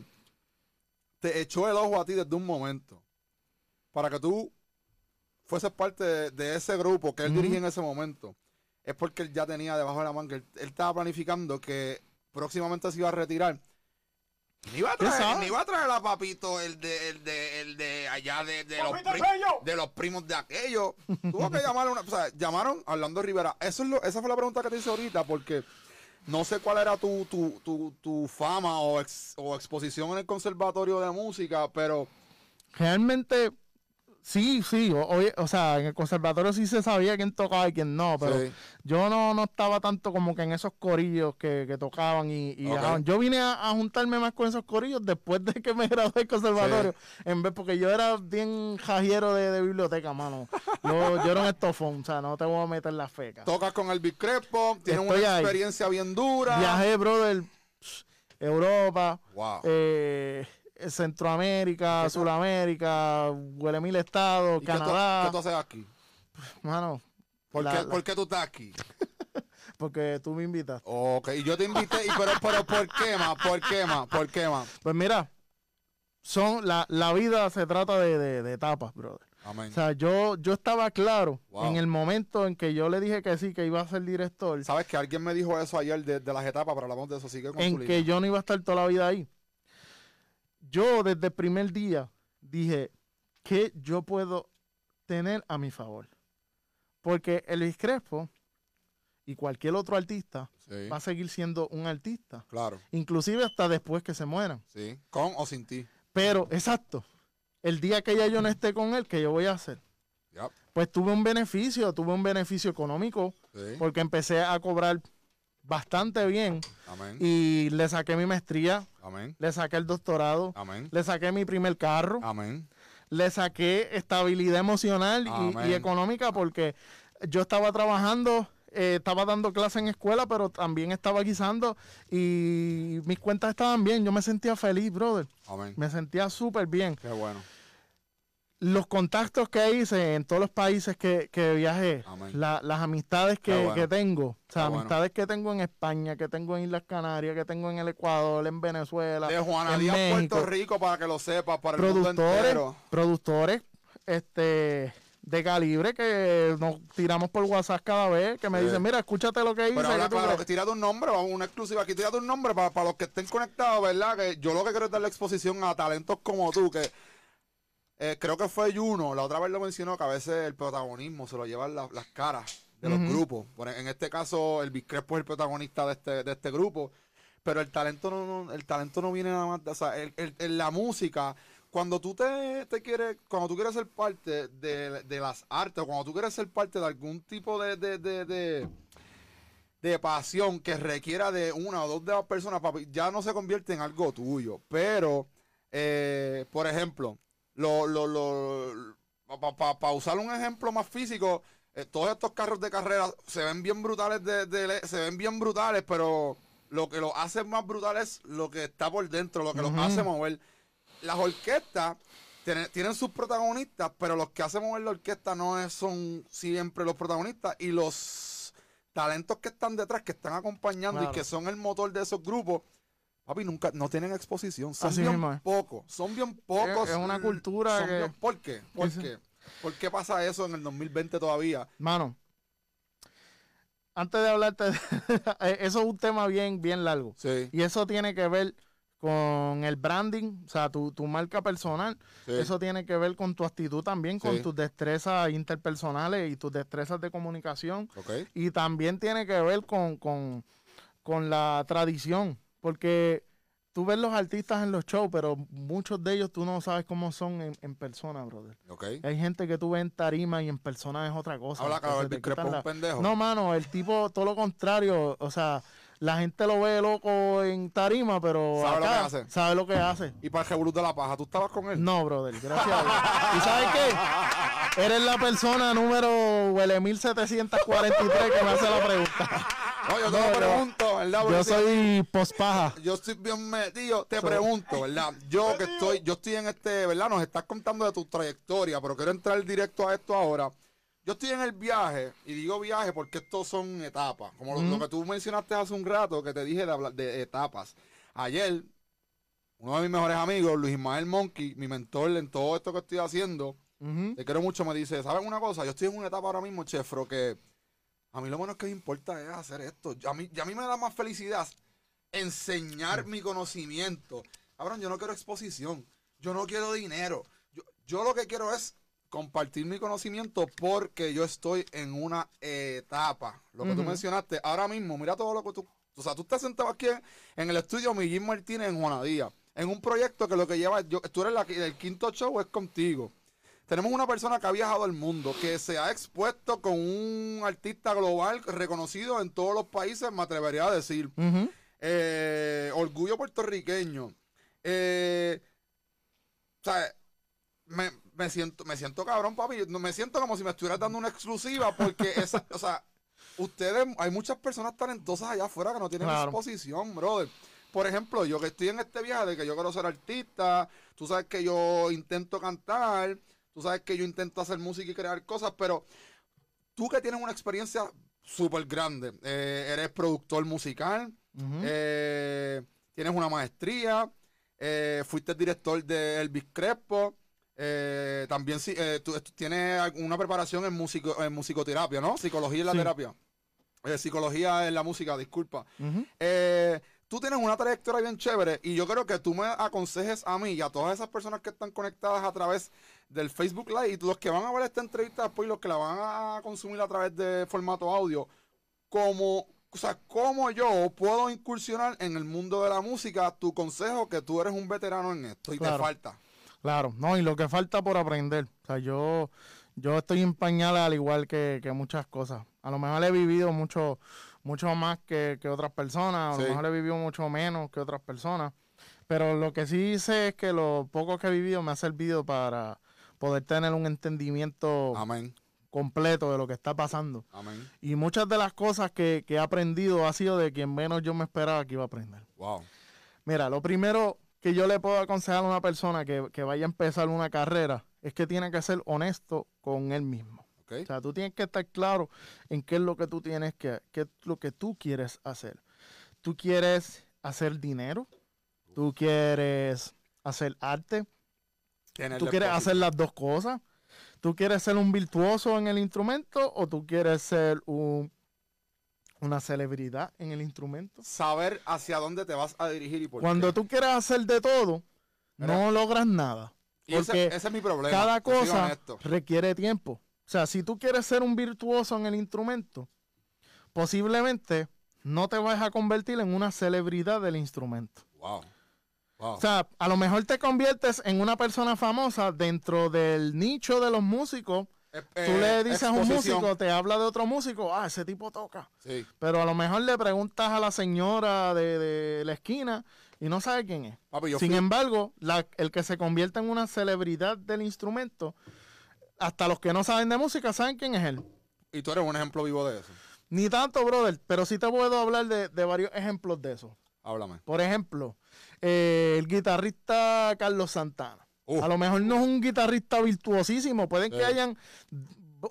te echó el ojo a ti desde un momento para que tú fueses parte de, de ese grupo que él Ujú. dirigía en ese momento, es porque él ya tenía debajo de la manga, él, él estaba planificando que próximamente se iba a retirar. Ni iba a ¿Quién traer, ni iba a traer a papito el de, el de, el de allá de, de los, primos de aquello. Tuvo que llamar a una, o sea, llamaron a Orlando Rivera. Eso es lo, esa fue la pregunta que te hice ahorita, porque no sé cuál era tu, tu, tu, tu fama o, ex- o exposición en el conservatorio de música, pero Realmente, sí, sí. O, o sea, en el conservatorio sí se sabía quién tocaba y quién no, pero Sí. yo no, no estaba tanto como que en esos corillos que, que tocaban y, y. Yo vine a, a juntarme más con esos corillos después de que me gradué del conservatorio. En vez, porque yo era bien jajero de, de biblioteca, mano. Yo, yo era un estofón, o sea, no te voy a meter la feca. tocas con Elvis Crespo, tienes Estoy una ahí. experiencia bien dura. Viajé, brother, Europa, Wow. eh, Centroamérica, ¿Qué tú- Sudamérica, huele mil estados, ¿Y qué tú- Canadá. ¿Qué tú haces aquí? Mano, ¿Por, La- qué, la- por qué tú estás aquí? porque tú me invitas. Ok, y yo te invité, y pero, pero ¿por qué más? ¿Por qué más? ¿Por qué más? Pues mira, son la, la vida se trata de, de- de etapas, brother. Amén. O sea, yo, yo estaba claro Wow. en el momento en que yo le dije que sí, que iba a ser director, ¿Sabes que alguien me dijo eso ayer de, de las etapas, pero hablamos de eso, sigue con en tu que yo no iba a estar toda la vida ahí. Yo desde el primer día dije que yo puedo tener a mi favor. Porque Elvis Crespo y cualquier otro artista Sí, va a seguir siendo un artista. claro, Inclusive hasta después que se mueran. sí. Con o sin ti. Pero, exacto, el día que ya yo no esté con él, ¿qué yo voy a hacer? Yep, Pues tuve un beneficio, tuve un beneficio económico, sí. porque empecé a cobrar bastante bien Amén. y le saqué mi maestría, Amén. le saqué el doctorado, Amén. le saqué mi primer carro, Amén. le saqué estabilidad emocional y- económica porque yo estaba trabajando, eh, estaba dando clases en escuela, pero también estaba guisando y mis cuentas estaban bien. Yo me sentía feliz, brother. Amén. Me sentía súper bien. Qué bueno. Los contactos que hice en todos los países que, que viajé, la- las amistades que, bueno. que tengo, o sea, bueno. amistades que tengo en España, que tengo en Islas Canarias, que tengo en el Ecuador, en Venezuela, De Juana en Díaz, México, Puerto Rico, para que lo sepas, para el mundo productores, entero. productores este de calibre que nos tiramos por WhatsApp cada vez, que me Sí. dicen, mira, escúchate lo que hice. Pero ahora, ¿qué tú claro, crees?". tírate un nombre, una exclusiva aquí, tírate un nombre para, los que estén conectados, ¿verdad? Que yo lo que quiero es darle exposición a talentos como tú, que eh, creo que fue Juno, la otra vez lo mencionó, que a veces el protagonismo se lo llevan la- las caras de los grupos. E- en este caso, el Crespo es el protagonista de este, de este grupo, pero el talento no, no- el talento no viene nada más, o sea, el- el- la música... Cuando tú te, te quieres, cuando tú quieres ser parte de, de las artes, o cuando tú quieres ser parte de algún tipo de, de, de- de- de pasión que requiera de una o dos de las personas, papi, ya no se convierte en algo tuyo. Pero, eh, por ejemplo, lo, lo, lo, para usar un ejemplo más físico, eh, todos estos carros de carrera se ven bien brutales, de, de- se ven bien brutales, pero lo que los hace más brutales es lo que está por dentro, lo que los hace mover. Las orquestas tienen, tienen sus protagonistas, pero los que hacen mover la orquesta no es- son siempre los protagonistas y los talentos que están detrás, que están acompañando Claro. y que son el motor de esos grupos, papi, nunca, no tienen exposición. Son Así bien pocos, son bien pocos. es una cultura son que- bien- ¿Por qué? ¿Por qué? ¿Por qué pasa eso en el 2020 todavía? Mano, antes de hablarte, de- eso es un tema bien, bien largo. Sí, Y eso tiene que ver con el branding, o sea, tu, tu marca personal. sí. Eso tiene que ver con tu actitud también, con Sí. tus destrezas interpersonales y tus destrezas de comunicación. Ok. Y también tiene que ver con, con, con la tradición, porque tú ves los artistas en los shows, pero muchos de ellos tú no sabes cómo son en, en persona, brother. Ok. Hay gente que tú ves en tarima y en persona es otra cosa. Habla claro, el Crespo es un la- pendejo. No, mano, el tipo, todo lo contrario. O sea, la gente lo ve loco en tarima, pero Sabe lo que hace. sabe lo que hace. Y para el Revolut de la Paja, ¿tú estabas con él? No, brother, gracias a Dios. ¿Y sabes qué? Eres la persona número huele 1743 que me hace la pregunta. No, yo te No, lo pregunto, ¿verdad? Porque Yo soy pospaja. yo estoy bien metido, te pregunto, ¿verdad? Yo que estoy, yo estoy en este, ¿verdad? Nos estás contando de tu trayectoria, pero quiero entrar directo a esto ahora. Yo estoy en el viaje, y digo viaje porque estos son etapas, como lo, lo que tú mencionaste hace un rato, que te dije de hablar de etapas. Ayer, uno de mis mejores amigos, Luis Ismael Monkey, mi mentor en todo esto que estoy haciendo, te quiero mucho, me dice, ¿sabes una cosa? Yo estoy en una etapa ahora mismo, Chefro, que a mí lo menos que me importa es hacer esto. A mí, a mí me da más felicidad enseñar mi conocimiento. Cabrón, yo no quiero exposición. Yo no quiero dinero. Yo, yo lo que quiero es compartir mi conocimiento porque yo estoy en una etapa. Lo que tú mencionaste, ahora mismo, mira todo lo que tú... O sea, tú estás sentado aquí en, en el estudio Miguel Martínez en Juanadía, en un proyecto que lo que lleva... Yo, tú eres la, el quinto show es contigo. Tenemos una persona que ha viajado al mundo, que se ha expuesto con un artista global reconocido en todos los países, me atrevería a decir. Eh, orgullo puertorriqueño. Eh, o sea, me, me siento, me siento cabrón, papi. Me siento como si me estuvieras dando una exclusiva porque esa, o sea, ustedes, hay muchas personas talentosas allá afuera que no tienen Claro. exposición, brother. Por ejemplo, yo que estoy en este viaje de que yo quiero ser artista, tú sabes que yo intento cantar, tú sabes que yo intento hacer música y crear cosas, pero tú que tienes una experiencia súper grande, eh, eres productor musical, eh, tienes una maestría, eh, fuiste director de Elvis Crespo, también eh, tú, tú tienes una preparación en, musico, en musicoterapia, ¿no? Psicología en la Sí. terapia. Psicología en la música, disculpa. Tú tienes una trayectoria bien chévere y yo creo que tú me aconsejes a mí y a todas esas personas que están conectadas a través del Facebook Live y los que van a ver esta entrevista después y los que la van a consumir a través de formato audio, como, o sea, cómo yo puedo incursionar en el mundo de la música, tu consejo que tú eres un veterano en esto y te falta. Claro, no, y lo que falta por aprender. O sea, yo, yo estoy en pañales al igual que, que muchas cosas. A lo mejor he vivido mucho, mucho más que, que otras personas, a Sí. lo mejor he vivido mucho menos que otras personas. Pero lo que sí sé es que lo poco que he vivido me ha servido para poder tener un entendimiento Amén, completo de lo que está pasando. amén. Y muchas de las cosas que, que he aprendido ha sido de quien menos yo me esperaba que iba a aprender. Wow. Mira, lo primero que yo le puedo aconsejar a una persona que, que vaya a empezar una carrera es que tiene que ser honesto con él mismo. O sea, tú tienes que estar claro en qué es lo que tú tienes que, qué es lo que tú quieres hacer. Tú quieres hacer dinero, tú quieres hacer arte, tú quieres hacer las dos cosas. ¿Tú quieres ser un virtuoso en el instrumento o tú quieres ser un, una celebridad en el instrumento? Saber hacia dónde te vas a dirigir y por Cuando qué. tú quieres hacer de todo, no logras nada. Y Porque ese es mi problema. cada cosa requiere tiempo. O sea, si tú quieres ser un virtuoso en el instrumento, posiblemente no te vas a convertir en una celebridad del instrumento. Wow. Wow. O sea, a lo mejor te conviertes en una persona famosa dentro del nicho de los músicos. Eh, Tú eh, le dices a un músico, te habla de otro músico, ah, ese tipo toca. Sí. Pero a lo mejor le preguntas a la señora de, de la esquina y no sabe quién es. Papi, Sin fui- embargo, la- el que se convierte en una celebridad del instrumento, hasta los que no saben de música saben quién es él. Y tú eres un ejemplo vivo de eso. Ni tanto, brother, pero sí te puedo hablar de, de varios ejemplos de eso. Háblame. Por ejemplo, eh, el guitarrista Carlos Santana. A lo mejor no es un guitarrista virtuosísimo. Pueden Sí. que hayan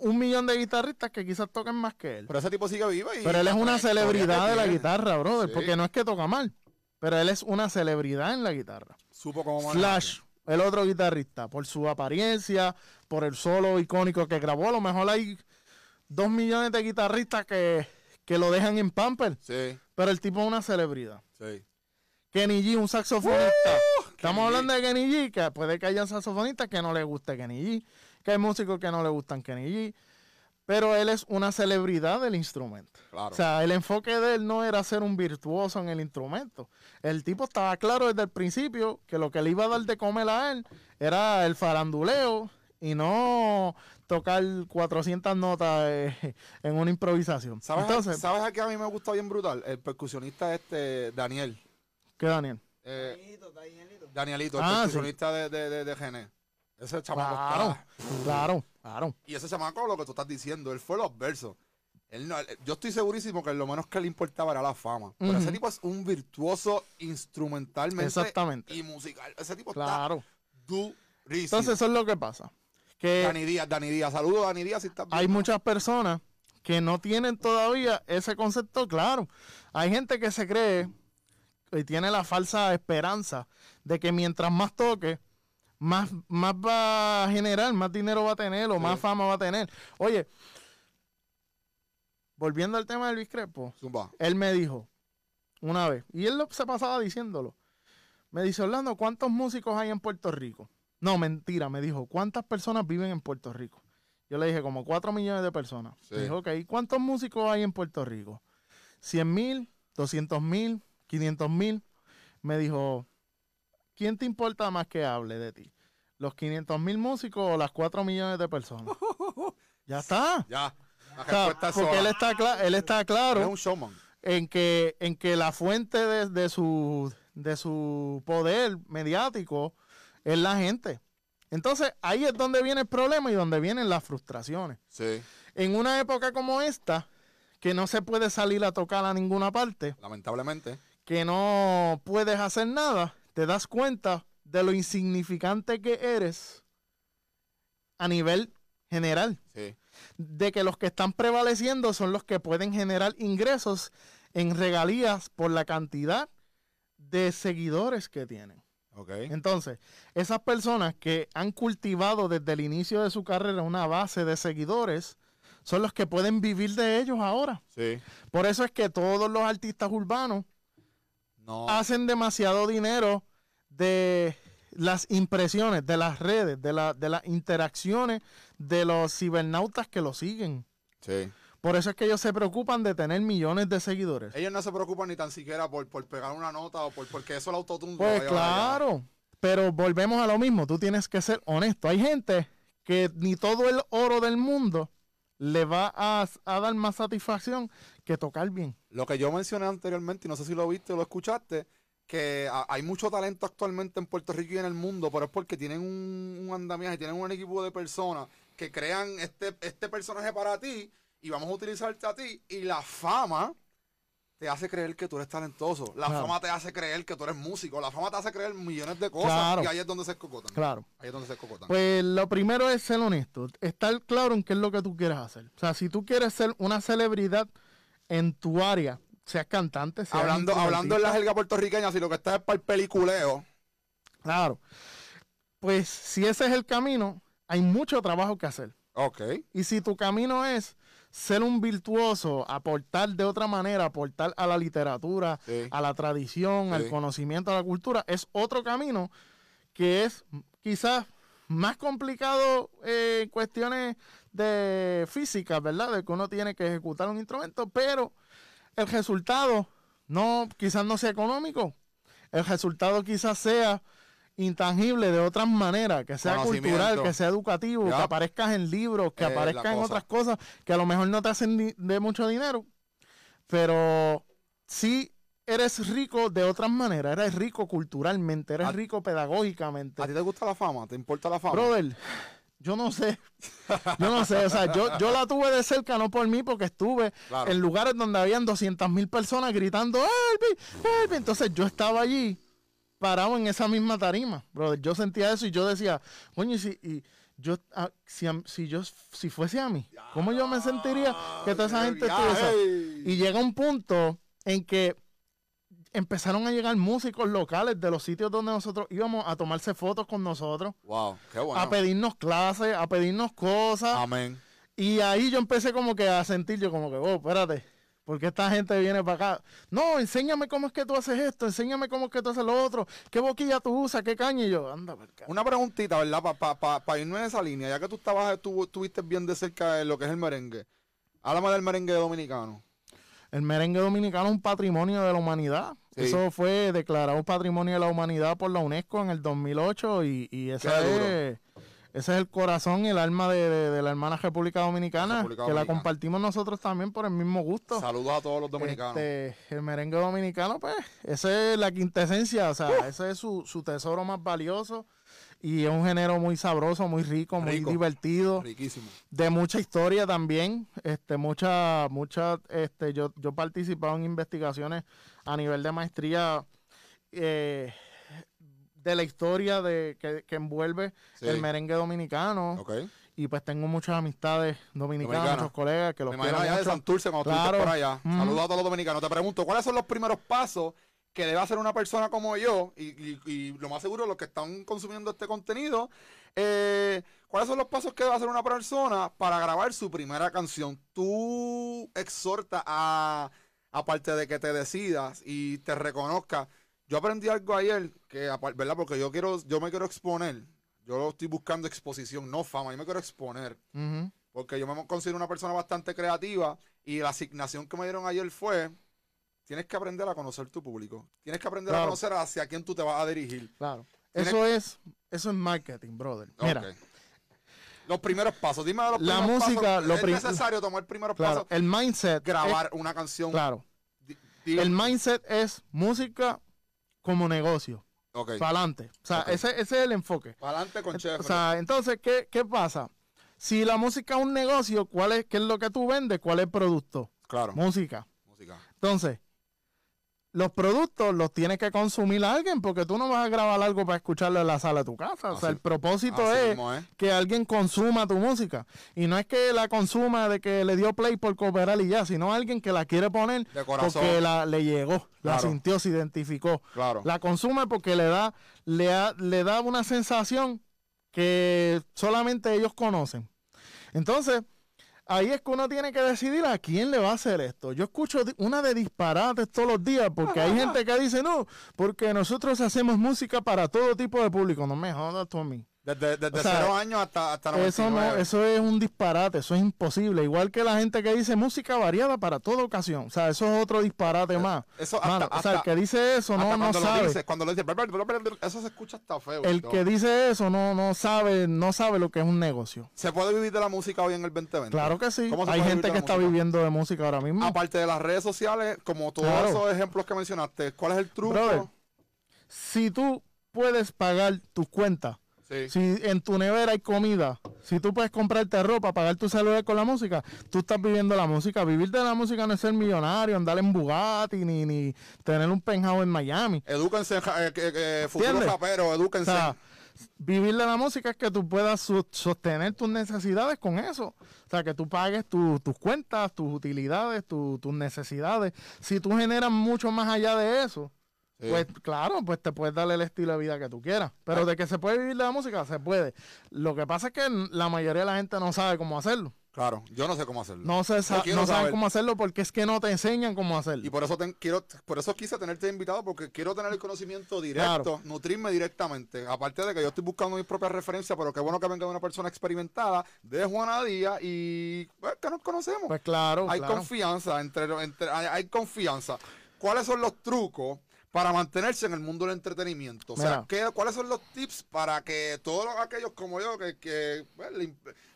un millón de guitarristas que quizás toquen más que él. Pero ese tipo sigue vivo y... Pero él es una celebridad de la guitarra, brother. Sí. Porque no es que toca mal. Pero él es una celebridad en la guitarra. Supo cómo. Flash, el otro guitarrista, por su apariencia, por el solo icónico que grabó. A lo mejor hay dos millones de guitarristas que, que lo dejan en pamper. Sí, Pero el tipo es una celebridad. sí. Kenny G, un saxofonista. Estamos Kenny G. hablando de Kenny G, que puede que haya saxofonistas que no le guste Kenny G, que hay músicos que no le gustan Kenny G, pero él es una celebridad del instrumento. Claro. O sea, el enfoque de él no era ser un virtuoso en el instrumento. El tipo estaba claro desde el principio que lo que le iba a dar de comer a él era el faranduleo y no tocar 400 notas eh, en una improvisación. ¿Sabes, Entonces, ¿Sabes a qué a mí me gusta bien brutal? El percusionista este, Daniel. ¿qué, Daniel? Eh, Danielito, el Ah, percusionista de, de, de, de Gene. Ese chamaco Claro, está- claro, claro. Y ese chamaco, lo que tú estás diciendo, él fue los versos. Él no- él- yo estoy segurísimo que lo menos que le importaba era la fama. Pero ese tipo es un virtuoso instrumentalmente Exactamente. y musical. Ese tipo Claro. está durísimo. Entonces, eso es lo que pasa. Que Dani Díaz, Dani Díaz. Saludos, Dani Díaz, si estás hay muchas personas que no tienen todavía ese concepto claro. Hay gente que se cree y tiene la falsa esperanza de que mientras más toque, más, más va a generar, más dinero va a tener o Sí. más fama va a tener. Oye, volviendo al tema del Luis Crespo, Zumba. él me dijo una vez, y él lo- se pasaba diciéndolo, me dice, Orlando, ¿cuántos músicos hay en Puerto Rico? No, mentira, me dijo, ¿cuántas personas viven en Puerto Rico? Yo le dije, como 4 millones de personas. Sí. Me dijo, ok, ¿cuántos músicos hay en Puerto Rico? 100 mil, 200 mil, 500 mil. Me dijo, ¿quién te importa más que hable de ti? ¿Los 500 mil músicos o las 4 millones de personas? ya está. Ya. La O sea, respuesta es porque él está, él está claro es un showman. en que, en que la fuente de, de su, de su poder mediático es la gente. Entonces, ahí es donde viene el problema y donde vienen las frustraciones. Sí, En una época como esta, que no se puede salir a tocar a ninguna parte, lamentablemente. que no puedes hacer nada, te das cuenta de lo insignificante que eres a nivel general Sí. de que los que están prevaleciendo son los que pueden generar ingresos en regalías por la cantidad de seguidores que tienen. Entonces, esas personas que han cultivado desde el inicio de su carrera una base de seguidores son los que pueden vivir de ellos ahora. Sí. Por eso es que todos los artistas urbanos No. hacen demasiado dinero de las impresiones, de las redes, de, la- de las interacciones de los cibernautas que lo siguen. Sí. Por eso es que ellos se preocupan de tener millones de seguidores. Ellos no se preocupan ni tan siquiera por, por pegar una nota o por porque eso el autotune. Pues claro, pero volvemos a lo mismo, tú tienes que ser honesto. Hay gente que ni todo el oro del mundo le va a, a dar más satisfacción que tocar bien. Lo que yo mencioné anteriormente, y no sé si lo viste o lo escuchaste, que a- hay mucho talento actualmente en Puerto Rico y en el mundo, pero es porque tienen un, un andamiaje, tienen un equipo de personas que crean este, este personaje para ti y vamos a utilizarte a ti y la fama te hace creer que tú eres talentoso, la Claro. fama te hace creer que tú eres músico, la fama te hace creer millones de cosas Claro. y ahí es donde se escocotan. Claro. Ahí es donde se escocotan. Pues lo primero es ser honesto, estar claro en qué es lo que tú quieres hacer. O sea, si tú quieres ser una celebridad en tu área, seas cantante, seas hablando, hablando en la jerga puertorriqueña, si lo que estás es para el peliculeo, Claro. Pues si ese es el camino, hay mucho trabajo que hacer. Ok. Y si tu camino es ser un virtuoso, aportar de otra manera, aportar a la literatura, Sí. a la tradición, al conocimiento, a la cultura, es otro camino que es quizás más complicado eh, en cuestiones de física, ¿verdad? De que uno tiene que ejecutar un instrumento, pero el resultado no, quizás no sea económico. El resultado quizás sea intangible de otras maneras, que sea cultural, que sea educativo, que aparezcas en libros, que Eh, aparezcas en otras cosas que a lo mejor no te hacen de mucho dinero, pero sí eres rico de otras maneras, eres rico culturalmente, eres A- rico pedagógicamente. ¿A ti te gusta la fama? ¿Te importa la fama? Brother, yo no sé. Yo no sé. O sea, yo, yo la tuve de cerca, no por mí, porque estuve Claro. en lugares donde habían 200 mil personas gritando, Elvis, Elvis. Entonces yo estaba allí, parado en esa misma tarima, brother. Yo sentía eso y yo decía, coño, y si, y yo, ah, si, yo, si fuese a mí, ¿cómo yo me sentiría que toda esa gente estuviese? Y llega un punto en que empezaron a llegar músicos locales de los sitios donde nosotros íbamos a tomarse fotos con nosotros Wow, qué bueno. a pedirnos clases, a pedirnos cosas. Amén. Y ahí yo empecé como que a sentir yo como que, oh, espérate, ¿por qué esta gente viene para acá? No, enséñame cómo es que tú haces esto, enséñame cómo es que tú haces lo otro, qué boquilla tú usas, qué caña. Y yo, anda, acá. Una preguntita, ¿verdad? Para pa, pa, pa irnos en esa línea, ya que tú estabas, tú, estuviste bien de cerca de lo que es el merengue. Háblame del merengue dominicano. El merengue dominicano es un patrimonio de la humanidad. Sí. Eso fue declarado patrimonio de la humanidad por la UNESCO en el 2008 y, y duro. es, ese es el corazón y el alma de, de- de la hermana República Dominicana, República que la compartimos nosotros también por el mismo gusto. Saludos a todos los dominicanos. Este, el merengue dominicano, pues, esa es la quintesencia, o sea, ese es su, su tesoro más valioso y es un género muy sabroso, muy rico, muy Rico. divertido, Riquísimo. de mucha historia también, este, mucha, mucha, este, yo, yo he participado en investigaciones a nivel de maestría eh, de la historia de que, que envuelve Sí. el merengue dominicano y pues tengo muchas amistades dominicanas, muchos colegas que los Me imagino allá de mucho. Santurce cuando Claro. estuviste por allá. Ujú. Saludos a todos los dominicanos. Te pregunto, ¿cuáles son los primeros pasos que debe hacer una persona como yo? Y, y- y lo más seguro, los que están consumiendo este contenido, eh, ¿cuáles son los pasos que debe hacer una persona para grabar su primera canción? Tú exhorta a, aparte de que te decidas y te reconozcas. Yo aprendí algo ayer, que, ¿verdad? Porque yo quiero, yo me quiero exponer. Yo estoy buscando exposición, no fama. Yo me quiero exponer porque yo me considero una persona bastante creativa y la asignación que me dieron ayer fue, tienes que aprender a conocer tu público, tienes que aprender a conocer hacia quién tú te vas a dirigir. Claro. Eso es, eso es marketing, brother. Mira. Los primeros pasos, dime los La primeros música, pasos. lo es necesario tomar primeros claro, pasos, el mindset. grabar una canción. claro. El mindset es música como negocio. ok. Para adelante. O sea, ese, ese es el enfoque. Para adelante con Chef. O sea, entonces, ¿qué, ¿qué pasa? Si la música es un negocio, ¿cuál es, ¿qué es lo que tú vendes? ¿Cuál es el producto? claro. Música. Música. Entonces, los productos los tienes que consumir alguien porque tú no vas a grabar algo para escucharlo en la sala de tu casa. o sea, el propósito es mismo que alguien consuma tu música. Y no es que la consuma de que le dio play por cooperar y ya, sino alguien que la quiere poner De porque la, le llegó, la Claro. sintió, se identificó. Claro. La consume porque le da, le, da- le da una sensación que solamente ellos conocen. Entonces, ahí es que uno tiene que decidir a quién le va a hacer esto. Yo escucho una de disparates todos los días porque hay gente que dice, no, porque nosotros hacemos música para todo tipo de público. No me jodas mí. Desde, desde o sea, cero años hasta, hasta Eso, no, 99. eso es un disparate, eso es imposible. Igual que la gente que dice música variada para toda ocasión. O sea, eso es otro disparate más. eso hasta- Mano, o sea, el hasta- que dice eso no, Hasta no cuando lo sabe. dices, cuando lo dices, eso se escucha hasta feo. el que dice eso no, no sabe, no sabe lo que es un negocio. ¿Se puede vivir de la música hoy en el 2020? Claro que sí. ¿Cómo se Hay gente que está música? viviendo de música ahora mismo. Aparte de las redes sociales, como todos Claro. esos ejemplos que mencionaste, ¿cuál es el truco? Brother. Si tú puedes pagar tus cuentas, Sí. si en tu nevera hay comida, si tú puedes comprarte ropa, pagar tu celular con la música, tú estás viviendo la música. Vivir de la música no es ser millonario, andar en Bugatti, ni, ni tener un penthouse en Miami. Edúquense, eh, futuros ¿Entiendes? raperos, O edúquense. sea, vivir de la música es que tú puedas sostener tus necesidades con eso. O sea, que tú pagues tu- tus cuentas, tus utilidades, tu- tus necesidades. Si tú generas mucho más allá de eso, Sí. Pues claro, pues te puedes darle el estilo de vida que tú quieras. Pero de que se puede vivir de la música, se puede. Lo que pasa es que la mayoría de la gente no sabe cómo hacerlo. Claro, yo no sé cómo hacerlo. No, se sa- no saben cómo hacerlo porque es que no te enseñan cómo hacerlo. Y por eso quiero, por eso quise tenerte invitado, porque quiero tener el conocimiento directo, Claro. nutrirme directamente. Aparte de que yo estoy buscando mis propias referencias, pero qué bueno que venga de una persona experimentada de Juana Díaz y pues, que nos conocemos. Pues claro, hay claro. confianza entre, entre hay, hay confianza. ¿Cuáles son los trucos para mantenerse en el mundo del entretenimiento? O sea, Mira. ¿qué- ¿cuáles son los tips para que todos los- aquellos como yo que, que, pues,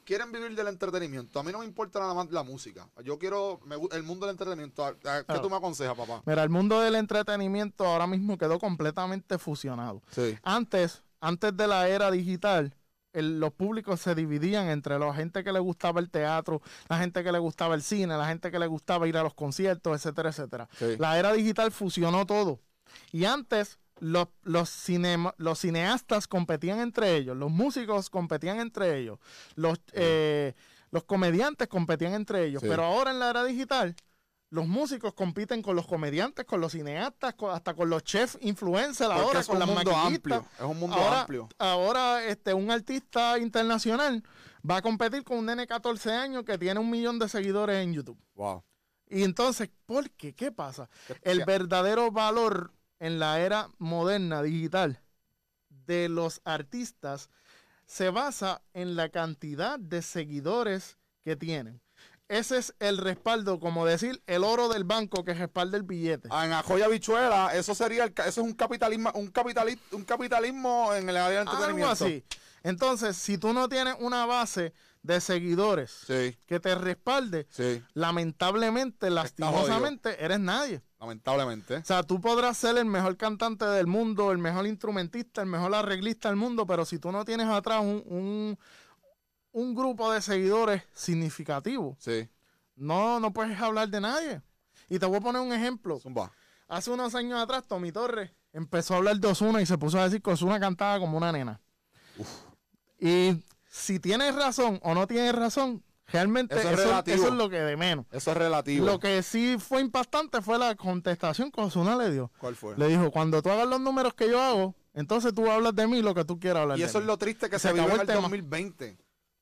quieren vivir del entretenimiento? A mí no me importa nada más la música. Yo quiero me el mundo del entretenimiento. ¿A- a- ¿Qué Claro. tú me aconsejas, papá? Mira, el mundo del entretenimiento ahora mismo quedó completamente fusionado. Sí. Antes, antes de la era digital, el- los públicos se dividían entre la gente que le gustaba el teatro, la gente que le gustaba el cine, la gente que le gustaba ir a los conciertos, etcétera, etcétera. Sí. La era digital fusionó todo. Y antes los, los, cinema- los cineastas competían entre ellos, los músicos competían entre ellos, los, eh, los comediantes competían entre ellos. Sí. Pero ahora en la era digital, los músicos compiten con los comediantes, con los cineastas, con- hasta con los chefs influencers Porque ahora, es con un las mundo amplio. Es un mundo ahora, amplio. Ahora este, un artista internacional va a competir con un nene de 14 años que tiene un millón de seguidores en YouTube. Wow. Y entonces, ¿por qué? ¿Qué pasa? ¿Qué- El qué- verdadero valor en la era moderna digital de los artistas se basa en la cantidad de seguidores que tienen. Ese es el respaldo, como decir, el oro del banco que respalda el billete. Ah, En la joya bichuela, eso sería el, eso es un capitalismo, un capitalismo, un capitalismo en el área Algo entretenimiento. así. Entonces, si tú no tienes una base de seguidores Sí, que te respalde, sí, lamentablemente, lastimosamente, eres nadie. Lamentablemente. O sea, tú podrás ser el mejor cantante del mundo, el mejor instrumentista, el mejor arreglista del mundo, pero si tú no tienes atrás un, un, un grupo de seguidores significativo, Sí, no, no puedes hablar de nadie. Y te voy a poner un ejemplo. zumba. Hace unos años atrás, Tommy Torres empezó a hablar de Osuna y se puso a decir que Osuna cantaba como una nena. Y si tienes razón o no tienes razón, realmente Eso es relativo. eso es lo que de menos. Eso es relativo. Lo que sí fue impactante fue la contestación que Osuna le dio. ¿Cuál fue? Le dijo, cuando tú hagas los números que yo hago, entonces tú hablas de mí lo que tú quieras hablar Y de eso mí. es lo triste que Se se, vive en el el tema. 2020.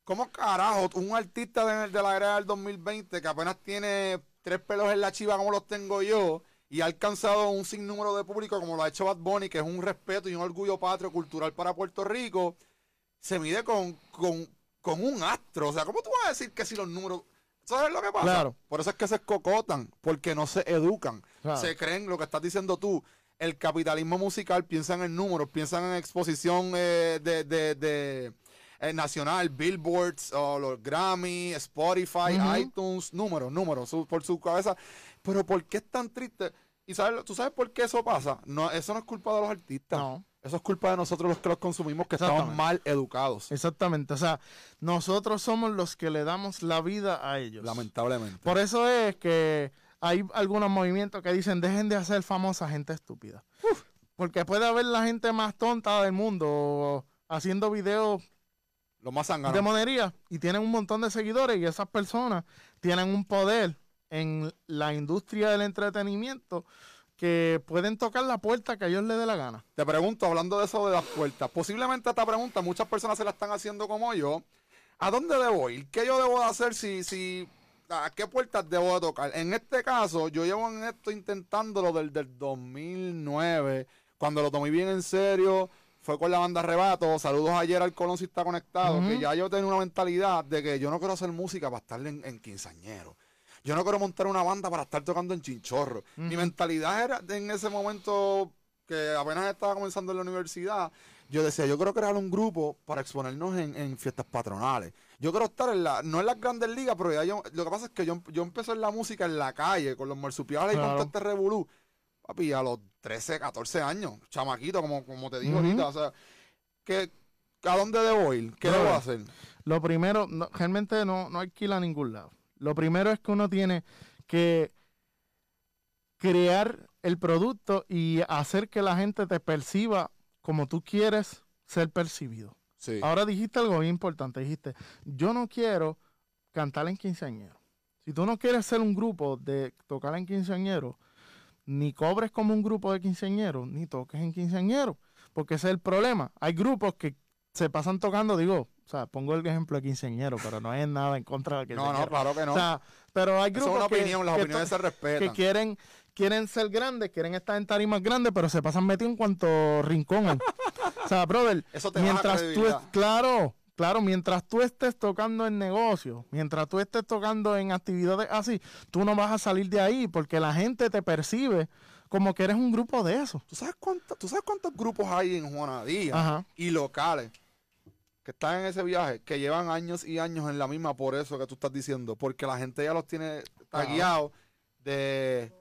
¿Cómo carajo un artista de, de la era del 2020 que apenas tiene tres pelos en la chiva como los tengo yo y ha alcanzado un sinnúmero de público como lo ha hecho Bad Bunny, que es un respeto y un orgullo patrio cultural para Puerto Rico, se mide con, con, con un astro? O sea, ¿cómo tú vas a decir que si los números... ¿Sabes lo que pasa? Claro. Por eso es que se escocotan, porque no se educan. Claro. Se creen lo que estás diciendo tú. El capitalismo musical piensan en números, piensan en exposición eh, de, de- de, eh, nacional, billboards, o los Grammy, Spotify, iTunes, números, números, su- por su cabeza. Pero ¿por qué es tan triste? ¿Y sabes, tú sabes por qué eso pasa? No, eso no es culpa de los artistas. No. Eso es culpa de nosotros los que los consumimos, que estamos mal educados. Exactamente. O sea, nosotros somos los que le damos la vida a ellos. Lamentablemente. Por eso es que hay algunos movimientos que dicen dejen de hacer famosa gente estúpida. Porque puede haber la gente más tonta del mundo haciendo videos Lo más de monería y tienen un montón de seguidores y esas personas tienen un poder en la industria del entretenimiento que pueden tocar la puerta que a ellos les dé la gana. Te pregunto, hablando de eso de las puertas, posiblemente esta pregunta muchas personas se la están haciendo como yo. ¿A dónde debo ir? ¿Qué yo debo de hacer si, si, a qué puertas debo de tocar? En este caso, yo llevo en esto intentándolo desde el 2009, cuando lo tomé bien en serio, fue con la banda Rebato, saludos ayer al Colón si está conectado, que ya yo tenía una mentalidad de que yo no quiero hacer música para estar en, en quinceañero. Yo no quiero montar una banda para estar tocando en chinchorro. Mi mentalidad era en ese momento que apenas estaba comenzando en la universidad, yo decía, yo quiero crear un grupo para exponernos en, en fiestas patronales. Yo quiero estar en la, no en las grandes ligas, pero ya yo, lo que pasa es que yo, yo empecé en la música en la calle, con los marsupiales y con este revolú. Papi, a los 13, 14 años, chamaquito, como, como te digo ahorita, o sea, que, ¿a dónde debo ir? ¿Qué debo hacer? Lo primero, no- realmente no, no alquila a ningún lado. Lo primero es que uno tiene que crear el producto y hacer que la gente te perciba como tú quieres ser percibido. Sí. Ahora dijiste algo bien importante, dijiste, yo no quiero cantar en quinceañero. Si tú no quieres ser un grupo de tocar en quinceañero, ni cobres como un grupo de quinceañeros, ni toques en quinceañeros, porque ese es el problema. Hay grupos que se pasan tocando, digo, o sea, pongo el ejemplo de quinceañero, pero no hay nada en contra de No, no, quinceañero. claro que no. O sea, pero hay Eso es grupos una que, opinión, las que opiniones to- se respetan. que quieren, quieren ser grandes, quieren estar en tarimas grandes, pero se pasan metidos en cuanto rincón. O sea, brother, Eso te baja mientras tú, es- claro, claro, mientras tú estés tocando en negocio, mientras tú estés tocando en actividades así, tú no vas a salir de ahí porque la gente te percibe como que eres un grupo de eso. ¿Tú sabes, cuánto- ¿Tú sabes cuántos grupos hay en Juanadía Ajá. y locales que están en ese viaje, que llevan años y años en la misma por eso que tú estás diciendo? Porque la gente ya los tiene tagueados de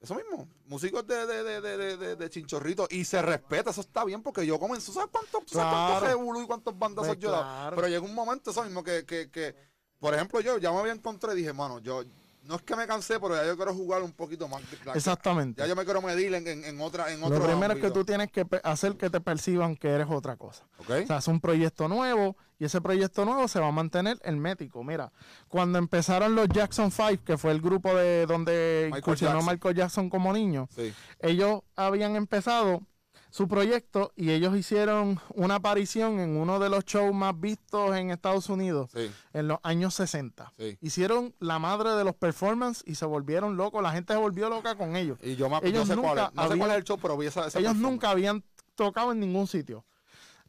eso mismo, músicos de, de, de, de, de, de- chinchorrito y se respeta, eso está bien porque yo comencé, ¿sabes cuántos, Claro. revolú y cuántos bandazos Pues yo he dado? claro. Pero llegó un momento, eso mismo, que, que, que, por ejemplo, yo ya me había encontrado y dije, mano, yo, no es que me cansé, pero ya yo quiero jugar un poquito más. Exactamente. Ya yo me quiero medir en, en, en otra, en otro Lo primero es que tú tienes que hacer que te perciban que eres otra cosa. ¿Ok? O sea, es un proyecto nuevo y ese proyecto nuevo se va a mantener hermético. Mira, cuando empezaron los Jackson 5, que fue el grupo de donde Michael incursionó Jackson. Michael Jackson como niño, sí. ellos habían empezado su proyecto y ellos hicieron una aparición en uno de los shows más vistos en Estados Unidos Sí. en los años 60. Sí. Hicieron la madre de los performances y se volvieron locos. La gente se volvió loca con ellos. Y yo me Ellos no sé cuál es. No sé cuál es el show, pero vi esa, esa Ellos nunca habían tocado en ningún sitio.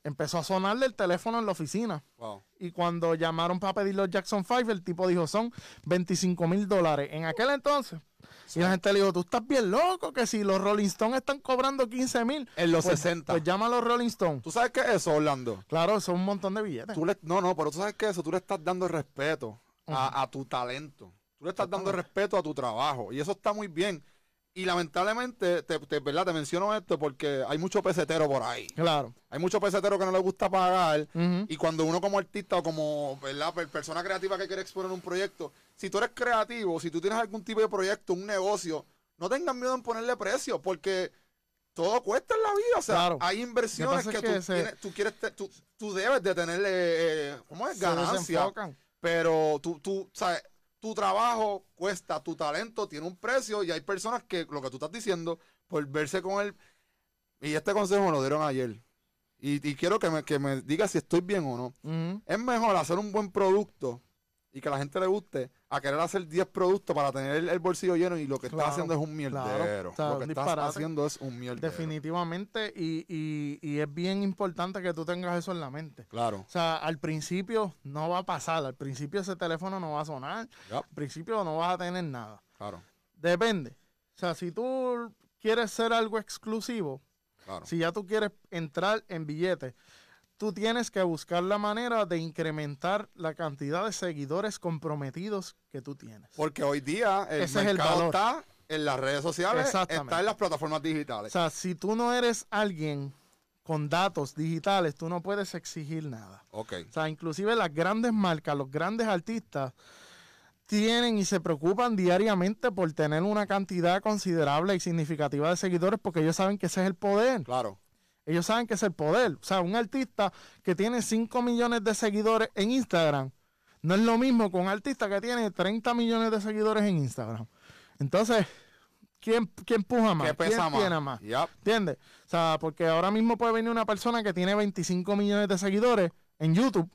Empezó a sonarle el teléfono en la oficina. Wow. Y cuando llamaron para pedir los Jackson 5, el tipo dijo, son 25 mil dólares. En aquel entonces. Y la gente le dijo, tú estás bien loco, que si los Rolling Stones están cobrando 15 mil. En los pues, 60. Pues llama a los Rolling Stones. ¿Tú sabes qué es eso, Orlando? Claro, son un montón de billetes. Tú le- no, no, pero tú sabes qué es eso. Tú le estás dando respeto a, a tu talento. Tú le estás dando respeto a tu trabajo. Y eso está muy bien. Y lamentablemente, te, te- ¿verdad? te menciono esto porque hay mucho pesetero por ahí. Claro. Hay mucho pesetero que no le gusta pagar. Y cuando uno como artista o como ¿verdad? Per- persona creativa que quiere exponer un proyecto, si tú eres creativo, si tú tienes algún tipo de proyecto, un negocio, no tengas miedo en ponerle precio porque todo cuesta en la vida. O sea, Claro. hay inversiones que, tú, es que se- tienes- tú quieres, te- tú, tú debes de tenerle, eh, ¿cómo es? Ganancia. Pero tú, tú, sabes, tu trabajo cuesta, tu talento tiene un precio y hay personas que, lo que tú estás diciendo, por verse con él, y este consejo me lo dieron ayer. Y, y quiero que me, que me diga si estoy bien o no. Es mejor hacer un buen producto y que a la gente le guste a querer hacer 10 productos para tener el, el bolsillo lleno y lo que Claro, estás haciendo es un claro. mierdero. O sea, lo que estás haciendo es un mierdero. Definitivamente. Y, y- y es bien importante que tú tengas eso en la mente. Claro. O sea, al principio no va a pasar. Al principio ese teléfono no va a sonar. Al principio no vas a tener nada. claro. Depende. O sea, si tú quieres ser algo exclusivo, Claro. si ya tú quieres entrar en billetes, tú tienes que buscar la manera de incrementar la cantidad de seguidores comprometidos que tú tienes. Porque hoy día el Ese es el mercado valor. está en las redes sociales, está en las plataformas O digitales. sea, si tú no eres alguien con datos digitales, tú no puedes exigir nada. ok. O sea, inclusive las grandes marcas, los grandes artistas, tienen y se preocupan diariamente por tener una cantidad considerable y significativa de seguidores porque ellos saben que ese es el poder. Claro. Ellos saben que es el poder. O sea, un artista que tiene 5 millones de seguidores en Instagram no es lo mismo que un artista que tiene 30 millones de seguidores en Instagram. Entonces, ¿quién, quién puja más? ¿Qué pesa ¿Quién más? tiene más? Yup. ¿Entiendes? O sea, porque ahora mismo puede venir una persona que tiene 25 millones de seguidores en YouTube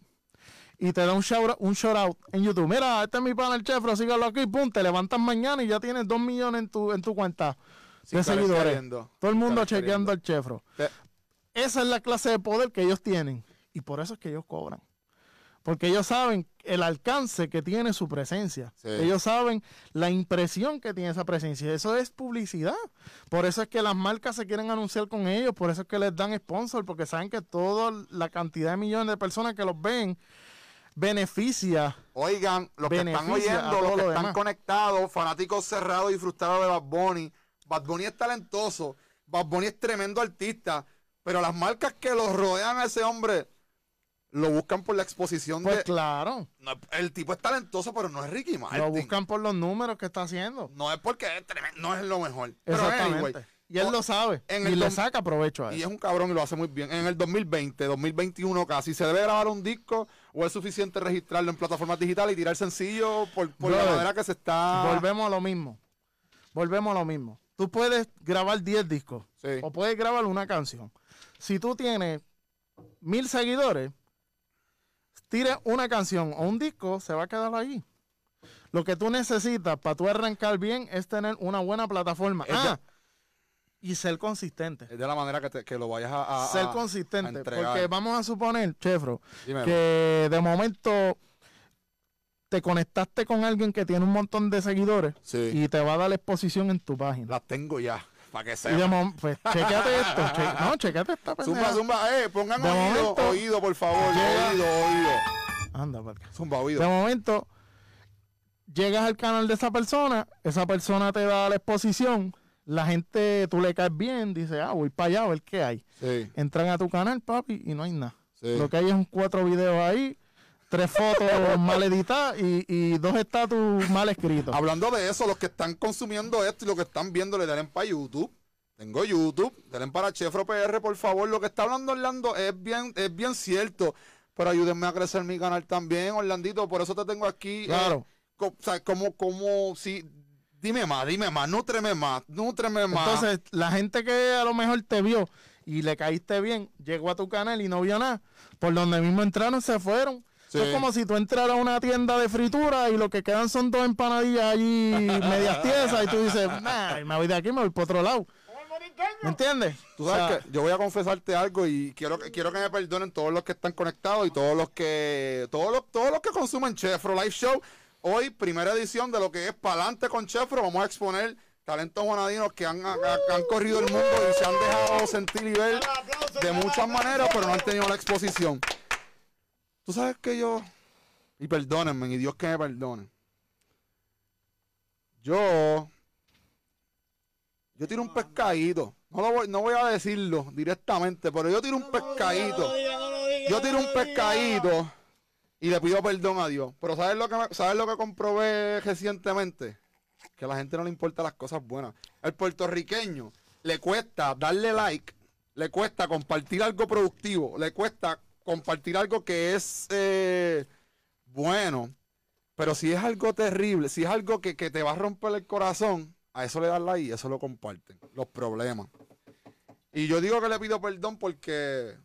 y te da un shout, un shout out en YouTube. Mira, este es mi pana el Chefro, sígalo aquí, pum, te levantas mañana y ya tienes 2 millones en tu, en tu cuenta de seguidores. Todo el mundo chequeando al Chefro. Te- Esa es la clase de poder que ellos tienen. Y por eso es que ellos cobran. Porque ellos saben el alcance que tiene su presencia. Sí. Ellos saben la impresión que tiene esa presencia. Eso es publicidad. Por eso es que las marcas se quieren anunciar con ellos. Por eso es que les dan sponsor. Porque saben que toda la cantidad de millones de personas que los ven beneficia. Oigan, los que están oyendo, los que lo están demás. conectados, fanáticos cerrados y frustrados de Bad Bunny. Bad Bunny es talentoso, Bad Bunny es tremendo artista, pero las marcas que lo rodean a ese hombre lo buscan por la exposición Pues de... claro. No, el tipo es talentoso, pero no es Ricky Martin. Lo buscan por los números que está haciendo. No es porque es tremendo, no es lo mejor. Pero Exactamente. anyway, y él lo sabe. en y el le dom- saca provecho a Y eso. es un cabrón y lo hace muy bien. En el 2020, 2021 casi, ¿se debe grabar un disco o es suficiente registrarlo en plataformas digitales y tirar sencillo por, por la manera que se está... Volvemos a lo mismo. Volvemos a lo mismo. tú puedes grabar 10 discos Sí. o puedes grabar una canción. Si tú tienes mil seguidores, tires una canción o un disco, se va a quedar ahí. Lo que tú necesitas para tú arrancar bien es tener una buena plataforma. Ah, y ser consistente. Es de la manera que, te- que lo vayas a, a- ser consistente. a porque vamos a suponer, Chefro, Dímelo. que de momento te conectaste con alguien que tiene un montón de seguidores Sí. y te va a dar exposición en tu página. Las tengo ya, para que Y de mom- pues chequeate esto. che- no, chequate esta Zumba, pendeja. zumba, eh, pongan De oído, momento- oído, por favor, Llega- oído, oído. Anda, porque. Zumba, De oído. momento, llegas al canal de esa persona, esa persona te da la exposición, la gente, tú le caes bien, dice, ah, voy para allá a ver qué hay. Sí, Entran a tu canal, papi, y no hay nada. sí. Lo que hay es un cuatro videos ahí, tres fotos mal editadas y, y dos estatus mal escritos. Hablando de eso, los que están consumiendo esto y los que están viendo, le den para YouTube. Tengo YouTube, denle para Chefro PR, por favor. Lo que está hablando Orlando es bien, es bien cierto. Pero ayúdenme a crecer mi canal también, Orlandito. Por eso te tengo aquí. eh, Claro. co- o sea, como, como, si. Dime más, dime más, nútreme más, nútreme más. Entonces, la gente que a lo mejor te vio y le caíste bien, llegó a tu canal y no vio nada, por donde mismo entraron, se fueron. Sí. Es como si tú entraras a una tienda de fritura y lo que quedan son dos empanadillas allí medias tiesas y tú dices, nah, me voy de aquí, me voy para otro lado. ¿Me entiendes? Tú sabes O sea, que yo voy a confesarte algo y quiero, que- quiero que me perdonen todos los que están conectados y todos los que todos los, todos los que consumen Chefro Live Show. Hoy, primera edición de lo que es Palante con Chefro, vamos a exponer talentos juanadinos que han, han- han corrido el mundo y se han dejado sentir y ver de muchas maneras, pero no han tenido la exposición. Tú sabes que yo, y perdónenme, y Dios que me perdone. Yo yo tiro un pescadito. No, lo voy, no voy a decirlo directamente, pero yo tiro un pescadito. Yo tiro un pescadito y le pido perdón a Dios. Pero ¿sabes lo que, me- ¿sabes lo que comprobé recientemente? Que a la gente no le importan las cosas buenas. El puertorriqueño le cuesta darle like, le cuesta compartir algo productivo, le cuesta compartir algo que es eh, bueno. Pero si es algo terrible, si es algo que, que te va a romper el corazón, a eso le dan like y eso lo comparten. Los problemas. Y yo digo que le pido perdón porque,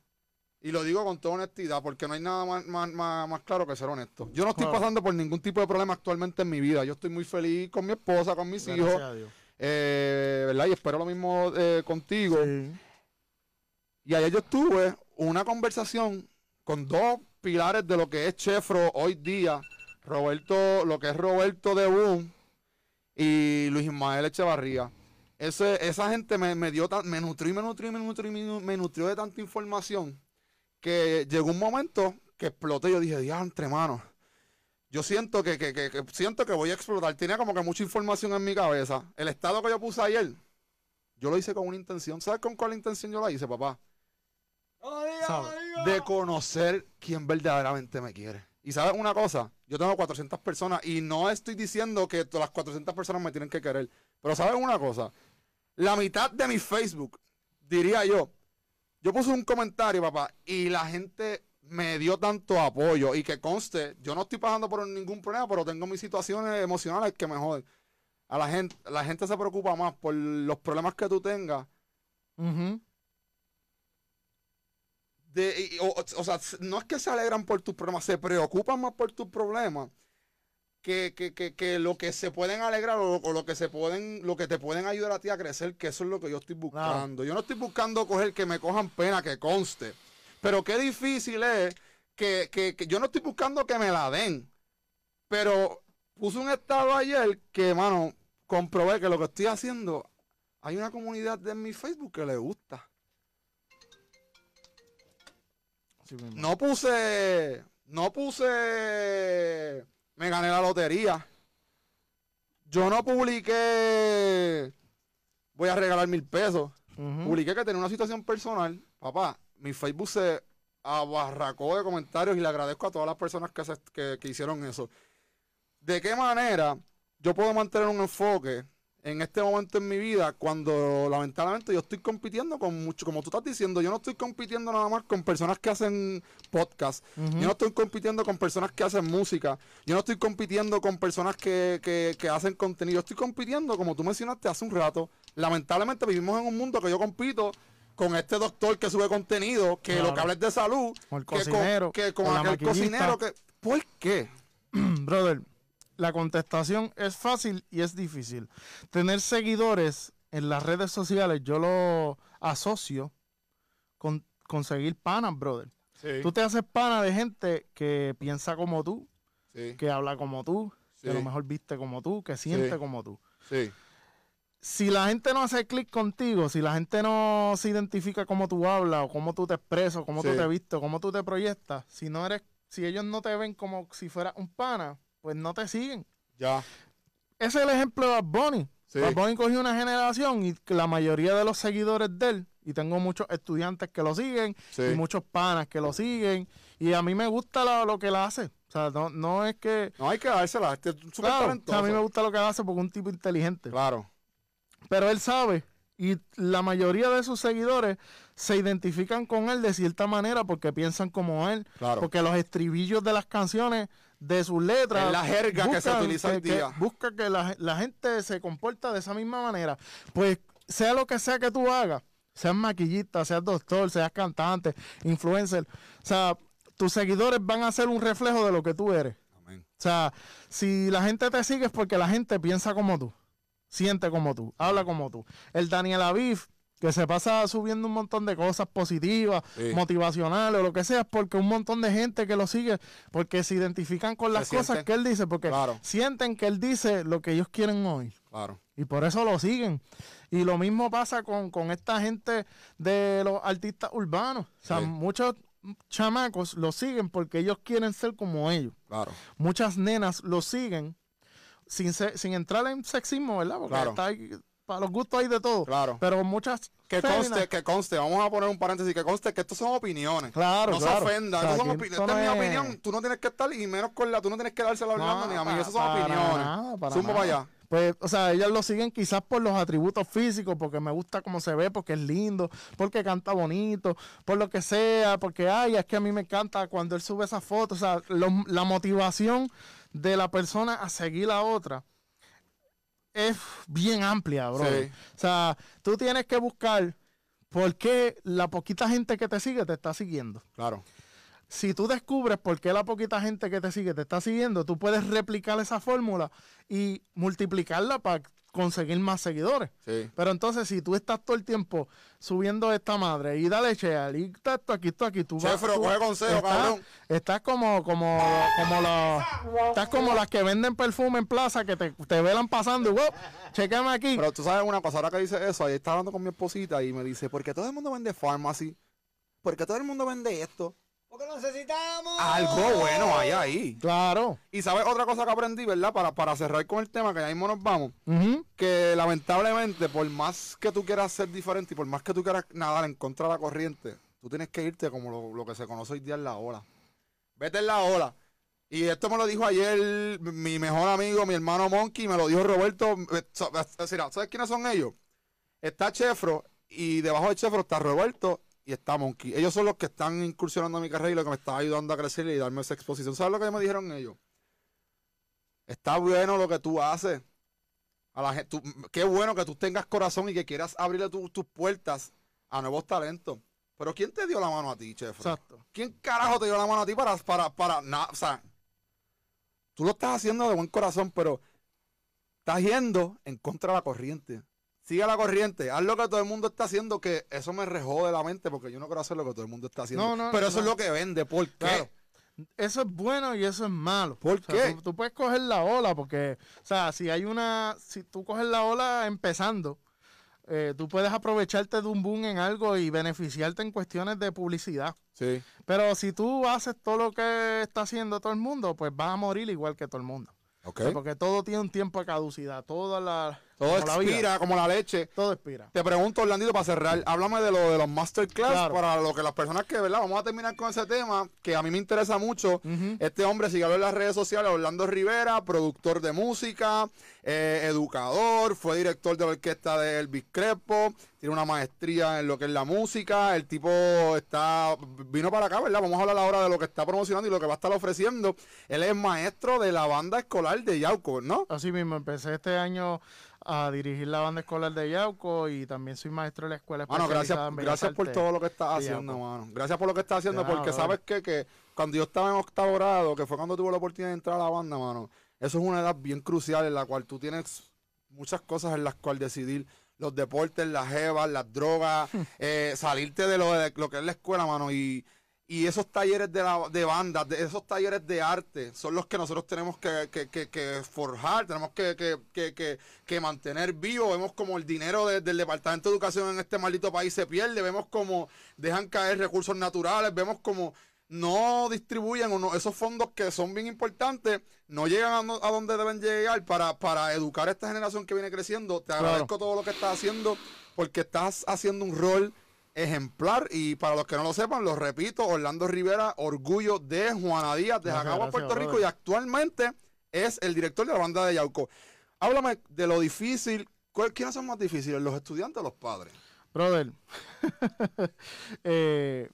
y lo digo con toda honestidad, porque no hay nada más, más, más- más claro que ser honesto. Yo no estoy Claro. pasando por ningún tipo de problema actualmente en mi vida. Yo estoy muy feliz con mi esposa, con mis gracias hijos, eh, ¿verdad? Y espero lo mismo eh, contigo. Sí. Y ayer yo tuve una conversación con dos pilares de lo que es Chefro hoy día. Roberto, lo que es Roberto de Boom y Luis Ismael Echevarría. Ese, esa gente me, me dio me nutrió me nutrió me nutrió me nu- me nutrió de tanta información que llegó un momento que exploté. Yo dije, entre manos. Yo siento que, que- que- que siento que voy a explotar. Tenía como que mucha información en mi cabeza. El estado que yo puse ayer, yo lo hice con una intención. ¿Sabes con cuál intención yo la hice, papá? ¿Sabes? de conocer quién verdaderamente me quiere. Y sabes una cosa, yo tengo 400 personas y no estoy diciendo que todas las 400 personas me tienen que querer, pero sabes una cosa, la mitad de mi Facebook, diría yo, yo puse un comentario, papá, y la gente me dio tanto apoyo y que conste, yo no estoy pasando por ningún problema, pero tengo mis situaciones emocionales que me joden. A la gente, la gente se preocupa más por los problemas que tú tengas Ujú. De, y- o, o sea, no es que se alegran por tus problemas, se preocupan más por tus problemas que, que, que, que lo que se pueden alegrar o, o lo que se pueden, lo que te pueden ayudar a ti a crecer, que eso es lo que yo estoy buscando. Yo no estoy buscando coger que me cojan pena, que conste. Pero qué difícil es que, que, que yo no estoy buscando que me la den. Pero puse un estado ayer que, mano, comprobé que lo que estoy haciendo, hay una comunidad de mi Facebook que le gusta. No puse. No puse. Me gané la lotería. Yo no publiqué. Voy a regalar mil pesos. Publiqué que tenía una situación personal. Papá, mi Facebook se abarracó de comentarios y le agradezco a todas las personas que, se- que, que hicieron eso. ¿De qué manera yo puedo mantener un enfoque en este momento en mi vida cuando lamentablemente yo estoy compitiendo con mucho, como tú estás diciendo, yo no estoy compitiendo nada más con personas que hacen podcast, yo no estoy compitiendo con personas que hacen música, yo no estoy compitiendo con personas que, que- que hacen contenido, yo estoy compitiendo, como tú mencionaste hace un rato, lamentablemente vivimos en un mundo que yo compito con este doctor que sube contenido, que Claro. lo que habla es de salud, Con el que cocinero, que con, aquel cocinero que... ¿Por qué? Brother, la contestación es fácil y es difícil. Tener seguidores en las redes sociales, yo lo asocio con conseguir panas, brother. Sí, Tú te haces pana de gente que piensa como tú, sí, que habla como tú, que a lo mejor viste como tú, que siente como tú. sí. Si la gente no hace clic contigo, si la gente no se identifica cómo tú hablas, o cómo tú te expresas, o cómo tú te vistes, o cómo tú te proyectas, si no eres, si ellos no te ven como si fueras un pana, pues no te siguen. Ya. Ese es el ejemplo de Bad Bunny. Sí. Bad Bunny cogió una generación y la mayoría de los seguidores de él, y tengo muchos estudiantes que lo siguen, Sí. y muchos panas que lo siguen, y a mí me gusta lo, lo que él hace. O sea, no, no es que... No hay que dársela. Este es súper Claro, o talentoso. sea, a mí me gusta lo que él hace porque es un tipo inteligente. Claro. Pero él sabe, y la mayoría de sus seguidores se identifican con él de cierta manera porque piensan como él. Claro. Porque los estribillos de las canciones, de sus letras. Es la jerga que se utiliza hoy que- día. busca que la, la gente se comporta de esa misma manera. Pues sea lo que sea que tú hagas, seas maquillista, seas doctor, seas cantante, influencer, o sea, tus seguidores van a ser un reflejo de lo que tú eres. Amén. O sea, si la gente te sigue es porque la gente piensa como tú, siente como tú, habla como tú. El Daniel Aviv, que se pasa subiendo un montón de cosas positivas, Sí. motivacionales o lo que sea, porque un montón de gente que lo sigue, porque se identifican con las cosas sienten. que él dice, porque Claro. sienten que él dice lo que ellos quieren oír. Claro. Y por eso lo siguen. Y lo mismo pasa con, con esta gente de los artistas urbanos. O sea, Sí. muchos chamacos lo siguen porque ellos quieren ser como ellos Claro. muchas nenas lo siguen sin, sin entrar en sexismo, ¿verdad? Porque Claro. está ahí- para los gustos hay de todo. Claro. Pero muchas Que féminas- conste, que conste, vamos a poner un paréntesis, que conste que estos son opiniones. Claro, no claro. se ofenda, O sea, son opiniones. Esta es mi opinión, tú no tienes que estar, y menos con la, tú no tienes que dársela a Orlando No, ni a mí, esas son para opiniones. nada, para Zumba nada. para allá. Pues, o sea, ellas lo siguen quizás por los atributos físicos, porque me gusta cómo se ve, porque es lindo, porque canta bonito, por lo que sea, porque, ay, es que a mí me encanta cuando él sube esa foto, o sea, lo- la motivación de la persona a seguir a otra es bien amplia, bro. Sí. O sea, tú tienes que buscar por qué la poquita gente que te sigue te está siguiendo. Claro. Si tú descubres por qué la poquita gente que te sigue te está siguiendo, tú puedes replicar esa fórmula y multiplicarla para conseguir más seguidores. Sí. Pero entonces, si tú estás todo el tiempo subiendo esta madre y dale share y está esto aquí, esto aquí, tú vas. Chefro, tú- coge consejo, estás- cabrón. Estás como, como, como los, estás como las que venden perfume en plaza que te, te velan pasando y wow, chequeme aquí. Pero tú sabes una cosa, ahora que dice eso, ahí estaba hablando con mi esposita y me dice, ¿por qué todo el mundo vende pharmacy? ¿Por qué todo el mundo vende esto? Porque lo necesitamos. Algo bueno hay ahí. Claro. Y sabes otra cosa que aprendí, ¿verdad? Para, para cerrar con el tema, que ya mismo nos vamos. Que lamentablemente, por más que tú quieras ser diferente y por más que tú quieras nadar en contra de la corriente, tú tienes que irte como lo, lo que se conoce hoy día en la ola. Vete en la ola. Y esto me lo dijo ayer mi mejor amigo, mi hermano Monkey, me lo dijo Roberto. Eh, decir, ¿Sabes quiénes son ellos? Está Chefro y debajo de Chefro está Roberto y está Monkey. Ellos son los que están incursionando en mi carrera y lo que me está ayudando a crecer y darme esa exposición. ¿Sabes lo que me dijeron ellos? Está bueno lo que tú haces a la gente. qué bueno que tú tengas corazón y que quieras abrirle tu- tus puertas a nuevos talentos. Pero ¿quién te dio la mano a ti, chef? Exacto. ¿Quién carajo te dio la mano a ti para, para, para, nada? O sea, tú lo estás haciendo de buen corazón, pero estás yendo en contra de la corriente. Sigue la corriente, haz lo que todo el mundo está haciendo, que eso me rejode la mente porque yo no quiero hacer lo que todo el mundo está haciendo. No, no, pero eso es lo que vende, ¿por qué? Claro. Eso es bueno y eso es malo. ¿Por O sea, qué? Tú, tú puedes coger la ola porque, o sea, si hay una, si tú coges la ola empezando, eh, tú puedes aprovecharte de un boom en algo y beneficiarte en cuestiones de publicidad. Sí, Pero si tú haces todo lo que está haciendo todo el mundo, pues vas a morir igual que todo el mundo. ok. O sea, porque todo tiene un tiempo de caducidad. Toda la, Todo como la vida, expira como la leche. todo expira. Te pregunto, Orlandito, para cerrar, háblame de lo de los masterclass Claro. para lo que las personas que, ¿verdad? Vamos a terminar con ese tema que a mí me interesa mucho. Este hombre, sígalo en las redes sociales, Orlando Rivera, productor de música, eh, educador, fue director de la orquesta de Elvis Crespo, tiene una maestría en lo que es la música, el tipo está, vino para acá, ¿verdad? Vamos a hablar ahora de lo que está promocionando y lo que va a estar ofreciendo. Él es maestro de la banda escolar de Yauco, ¿no? Así mismo, empecé este año a dirigir la banda escolar de Yauco y también soy maestro de la escuela Mano, gracias, en gracias por todo lo que estás haciendo, mano. Gracias por lo que estás haciendo, nada, porque sabes que, que cuando yo estaba en octavo grado, que fue cuando tuve la oportunidad de entrar a la banda, mano, eso es una edad bien crucial en la cual tú tienes muchas cosas en las cuales decidir. Los deportes, las jevas, las drogas, eh, salirte de lo, de lo que es la escuela, mano. Y, y esos talleres de, la, de bandas, de esos talleres de arte, son los que nosotros tenemos que, que- que- que forjar, tenemos que, que- que- que- que mantener vivo. Vemos como el dinero de- del Departamento de Educación en este maldito país se pierde, vemos como dejan caer recursos naturales, vemos como no distribuyen o no- esos fondos que son bien importantes, no llegan a, no- a donde deben llegar para, para educar a esta generación que viene creciendo. Te Claro. agradezco todo lo que estás haciendo porque estás haciendo un rol ejemplar y para los que no lo sepan, lo repito, Orlando Rivera, orgullo de Juana Díaz de Jacagua, gracias, Puerto Rico brother. y actualmente es el director de la banda de Yauco. Háblame de lo difícil, ¿cuál- ¿quiénes son más difíciles, los estudiantes o los padres? Brother, eh,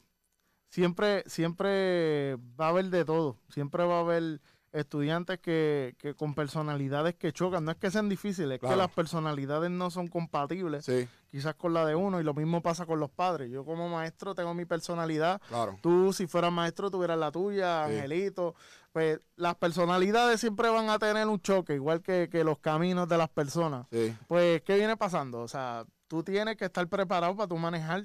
siempre, siempre va a haber de todo. Siempre va a haber estudiantes que, que con personalidades que chocan. No es que sean difíciles, es Claro. que las personalidades no son compatibles Sí, quizás con la de uno y lo mismo pasa con los padres. Yo como maestro tengo mi personalidad. claro. Tú, si fueras maestro, tuvieras la tuya, Sí. Angelito. Pues las personalidades siempre van a tener un choque, igual que, que los caminos de las personas. Sí, Pues, ¿qué viene pasando? O sea, tú tienes que estar preparado para tú manejar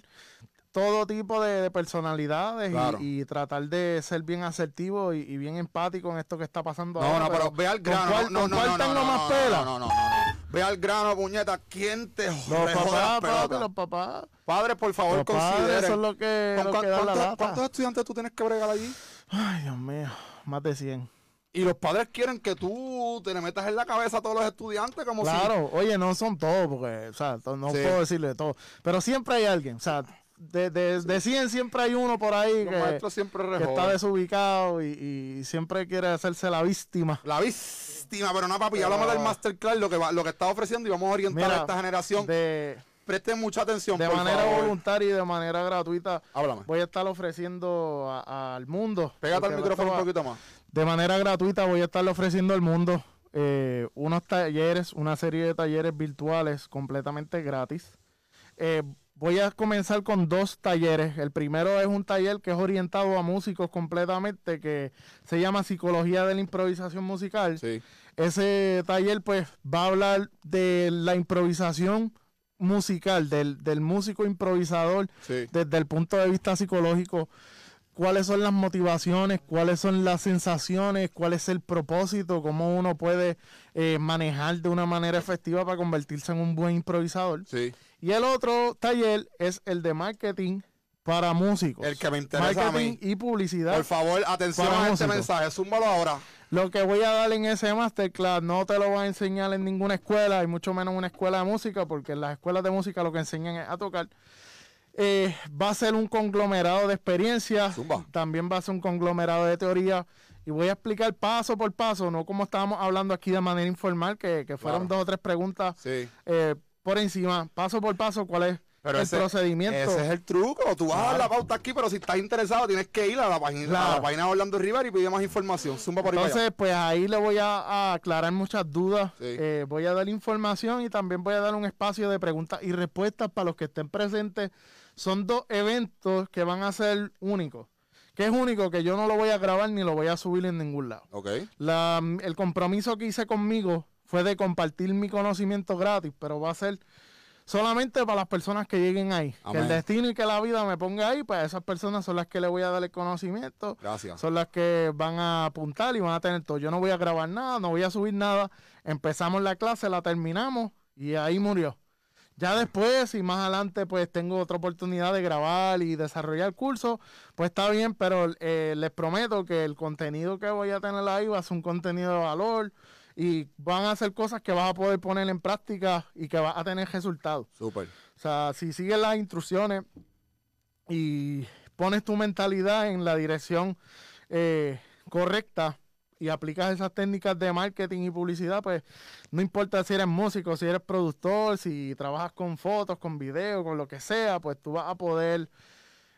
todo tipo de, de personalidades y- Claro. y, tratar de ser bien asertivo y, y bien empático en esto que está pasando No, ahora. no, pero ve al ¿con grano. cuál- no, no, no, no, más pela? No, no, no, no. Ve al grano, puñeta. ¿Quién te Los papás, papi, pelotas? los papás. Padre, por favor, Los padres considere. son los que, ¿Con los la cuántos, lata. cuántos estudiantes tú tienes que bregar allí? Ay, Dios mío, más de 100. Y los padres quieren que tú te le metas en la cabeza a todos los estudiantes como si... Claro, oye, no son todos, porque, o sea, no Sí. puedo decirle todo. Pero siempre hay alguien, o sea, de, de, de 100 siempre hay uno por ahí Los que, siempre está desubicado y, y siempre quiere hacerse la víctima. La víctima, pero no, papi. Hablamos del masterclass, lo que, va, lo que está ofreciendo y vamos a orientar Mira, a esta generación. De, Presten mucha atención, de por manera favor. voluntaria y de manera gratuita, Háblame. voy a estar ofreciendo al mundo. Pégate al micrófono un poquito más. De manera gratuita voy a estarle ofreciendo al mundo eh, unos talleres, una serie de talleres virtuales completamente gratis. Eh, voy a comenzar con dos talleres. El primero es un taller que es orientado a músicos completamente, que se llama Psicología de la Improvisación Musical. Sí. Ese taller pues va a hablar de la improvisación musical, del, del músico improvisador Sí. desde el punto de vista psicológico, cuáles son las motivaciones, cuáles son las sensaciones, cuál es el propósito, cómo uno puede eh, manejar de una manera efectiva para convertirse en un buen improvisador. Sí. Y el otro taller es el de marketing para músicos. El que me interesa a marketing mí. y publicidad. Por favor, atención a este músicos. mensaje. Zúmbalo ahora. Lo que voy a dar en ese masterclass no te lo voy a enseñar en ninguna escuela, y mucho menos en una escuela de música, porque en las escuelas de música lo que enseñan es a tocar. Eh, va a ser un conglomerado de experiencias, Zumba. también va a ser un conglomerado de teoría, y voy a explicar paso por paso, no como estábamos hablando aquí de manera informal, que, que fueron Claro. dos o tres preguntas Sí. eh, por encima, paso por paso, cuál es Pero el ese, procedimiento. ese es el truco. Tú vas a dar Claro. la pauta aquí, pero si estás interesado, tienes que ir a la página, a la página de Orlando Rivera y pedir más información. Zumba por ahí. Entonces, pues ahí le voy a, a aclarar muchas dudas. Sí. Eh, voy a dar información y también voy a dar un espacio de preguntas y respuestas para los que estén presentes. Son dos eventos que van a ser únicos. Que es único, que yo no lo voy a grabar ni lo voy a subir en ningún lado. Ok. La- el compromiso que hice conmigo fue de compartir mi conocimiento gratis, pero va a ser solamente para las personas que lleguen ahí. Que el destino y que la vida me ponga ahí, pues esas personas son las que le voy a dar el conocimiento Gracias. son las que van a apuntar y van a tener todo. Yo no voy a grabar nada, no voy a subir nada. Empezamos la clase, la terminamos y ahí murió. Ya después, si más adelante pues tengo otra oportunidad de grabar y desarrollar curso, pues está bien, pero eh, les prometo que el contenido que voy a tener ahí va a ser un contenido de valor y van a ser cosas que vas a poder poner en práctica y que vas a tener resultados. Súper. O sea, si sigues las instrucciones y pones tu mentalidad en la dirección eh, correcta y aplicas esas técnicas de marketing y publicidad, pues no importa si eres músico, si eres productor, si trabajas con fotos, con video, con lo que sea, pues tú vas a poder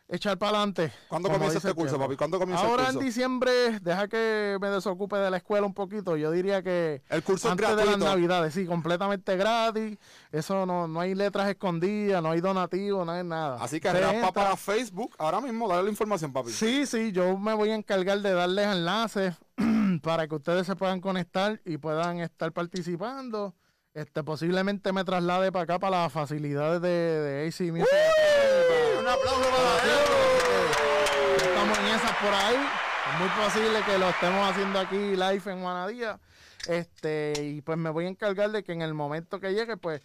echar para adelante. ¿Cuándo comienza este curso, papi? ¿Cuándo comienza Ahora el en curso? diciembre, deja que me desocupe de la escuela un poquito. Yo diría que El curso es antes de las navidades, sí, completamente gratis. Eso no, no hay letras escondidas, no hay donativos, no hay nada. Así que raspa para Facebook ahora mismo, dale la información, papi. Sí, sí, yo me voy a encargar de darles enlaces para que ustedes se puedan conectar y puedan estar participando. Este, posiblemente me traslade para acá, para las facilidades de, de AC Music. Aplauso para él. Estamos en esas por ahí. Es muy posible que lo estemos haciendo aquí live en Juanadía. Este, y pues me voy a encargar de que en el momento que llegue, pues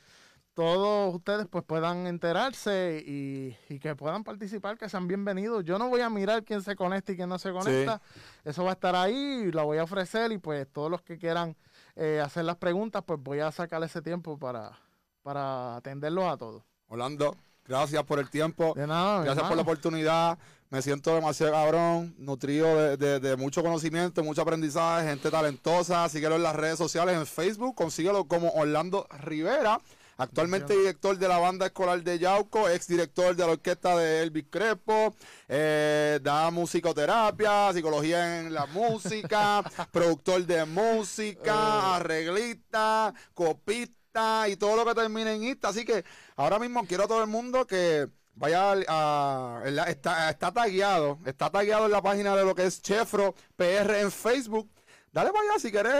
todos ustedes pues puedan enterarse y, y que puedan participar, que sean bienvenidos. Yo no voy a mirar quién se conecta y quién no se conecta. Eso va a estar ahí lo voy a ofrecer y pues todos los que quieran eh, hacer las preguntas, pues voy a sacar ese tiempo para, para atenderlos a todos. Orlando, gracias por el tiempo. De nada, mi Gracias por la oportunidad. Me siento demasiado cabrón, nutrido de, de- de mucho conocimiento, mucho aprendizaje, gente talentosa. Síguelo en las redes sociales, en Facebook. Consíguelo como Orlando Rivera. Actualmente director de la banda escolar de Yauco, ex director de la orquesta de Elvis Crespo, eh, da musicoterapia, psicología en la música, productor de música, arreglista, copista y todo lo que termine en ista. Así que ahora mismo quiero a todo el mundo que vaya a, la- está, está tagueado, está tagueado en la página de lo que es Chefro PR en Facebook. Dale para allá si quieres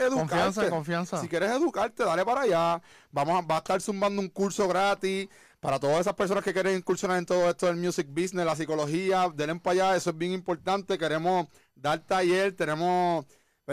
educarte. Confianza, confianza. Si quieres educarte, dale para allá. Vamos a, va a estar zumbando un curso gratis para todas esas personas que quieren incursionar en todo esto del music business, la psicología. Denle para allá, eso es bien importante. Queremos dar taller, tenemos,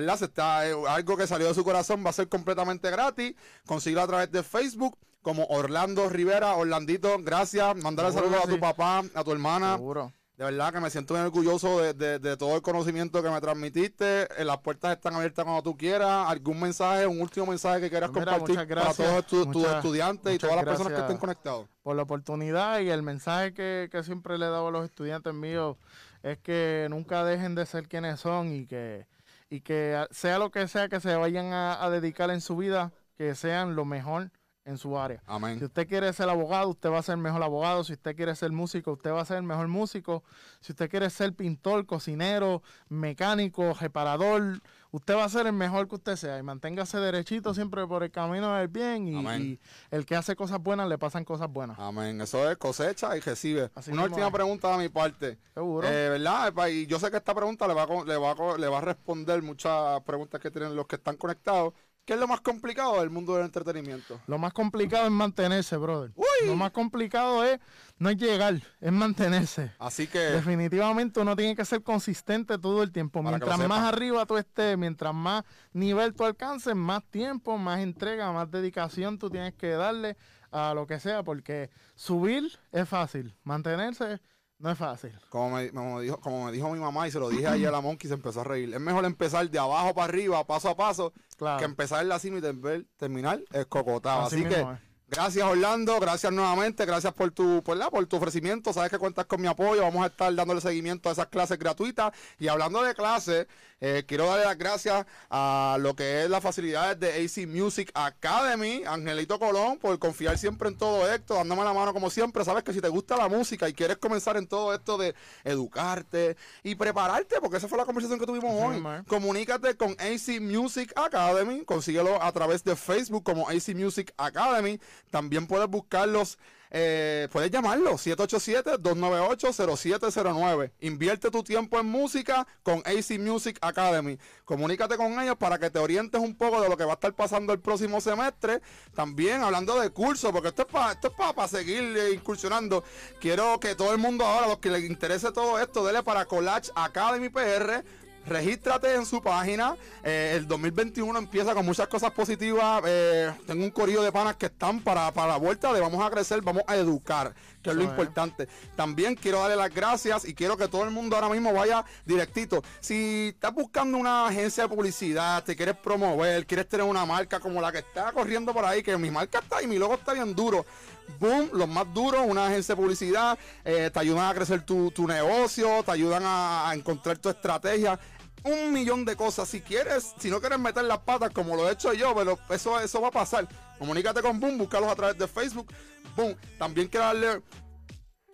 ¿verdad? Se está, eh, algo que salió de su corazón va a ser completamente gratis. Consíguelo a través de Facebook como Orlando Rivera. Orlandito, gracias. Seguro saludos a tu papá, a tu hermana. Seguro. De verdad que me siento bien orgulloso de, de- de todo el conocimiento que me transmitiste. Eh, Las puertas están abiertas cuando tú quieras. ¿Algún mensaje, un último mensaje que quieras Pues mira, compartir para todos tu- tus estudiantes y todas las personas que estén conectados? por la oportunidad y el mensaje que, que siempre le he dado a los estudiantes míos es que nunca dejen de ser quienes son y que, y que sea lo que sea que se vayan a, a dedicar en su vida, que sean lo mejor en su área. Si Amén. usted quiere ser abogado, usted va a ser el mejor abogado. Si usted quiere ser músico, usted va a ser el mejor músico. Si usted quiere ser pintor, cocinero, mecánico, reparador, usted va a ser el mejor que usted sea. Y manténgase derechito siempre por el camino del bien. Y, el que hace cosas buenas, le pasan cosas buenas. Amén. Eso es cosecha y recibe. Así Una última es. pregunta de mi parte. Seguro. Eh, ¿Verdad? Epa, Y yo sé que esta pregunta le va, a, le, va a, le va a responder muchas preguntas que tienen los que están conectados. ¿Qué es lo más complicado del mundo del entretenimiento? Lo más complicado es mantenerse, brother. Lo más complicado es no es llegar, es mantenerse. Así que Definitivamente uno tiene que ser consistente todo el tiempo. Mientras más arriba tú estés, mientras más nivel tú alcances, más tiempo, más entrega, más dedicación tú tienes que darle a lo que sea, porque subir es fácil, mantenerse no es fácil. Como me, como me dijo, como me dijo mi mamá y se lo dije ayer a la Monkey, se empezó a reír. Es mejor empezar de abajo para arriba, paso a paso, Claro. que empezar la cima y ter- terminar escocotado. Así Así, que es. Gracias Orlando, gracias nuevamente, gracias por tu, por, la, por tu ofrecimiento. Sabes que cuentas con mi apoyo. Vamos a estar dándole seguimiento a esas clases gratuitas. Y hablando de clases, eh, quiero darle las gracias a lo que es las facilidades de AC Music Academy, Angelito Colón, por confiar siempre en todo esto, dándome la mano como siempre. Sabes que si te gusta la música y quieres comenzar en todo esto de educarte y prepararte, porque esa fue la conversación que tuvimos hoy. Comunícate con AC Music Academy, consíguelo a través de Facebook como AC Music Academy. También puedes buscarlos, eh, puedes llamarlos 787-298-0709. Invierte tu tiempo en música con AC Music Academy. Comunícate con ellos para que te orientes un poco de lo que va a estar pasando el próximo semestre. También hablando de cursos, porque esto es para esto es para seguir eh, incursionando. Quiero que todo el mundo ahora, los que les interese todo esto, dele para Collage Academy PR. Regístrate en su página. Eh, el 2021 empieza con muchas cosas positivas. Eh, tengo un corillo de panas que están para, para la vuelta de vamos a crecer, vamos a educar, que es lo es. importante. También quiero darle las gracias y quiero que todo el mundo ahora mismo vaya directito. Si estás buscando una agencia de publicidad, te quieres promover, quieres tener una marca como la que está corriendo por ahí, que mi marca está y mi logo está bien duro. Boom, los más duros, una agencia de publicidad, eh, te ayudan a crecer tu, tu negocio, te ayudan a, a encontrar tu estrategia un millón de cosas. Si quieres, si no quieres meter las patas como lo he hecho yo, pero eso, eso va a pasar. Comunícate con Boom, búscalos a través de Facebook. Boom. También quiero darle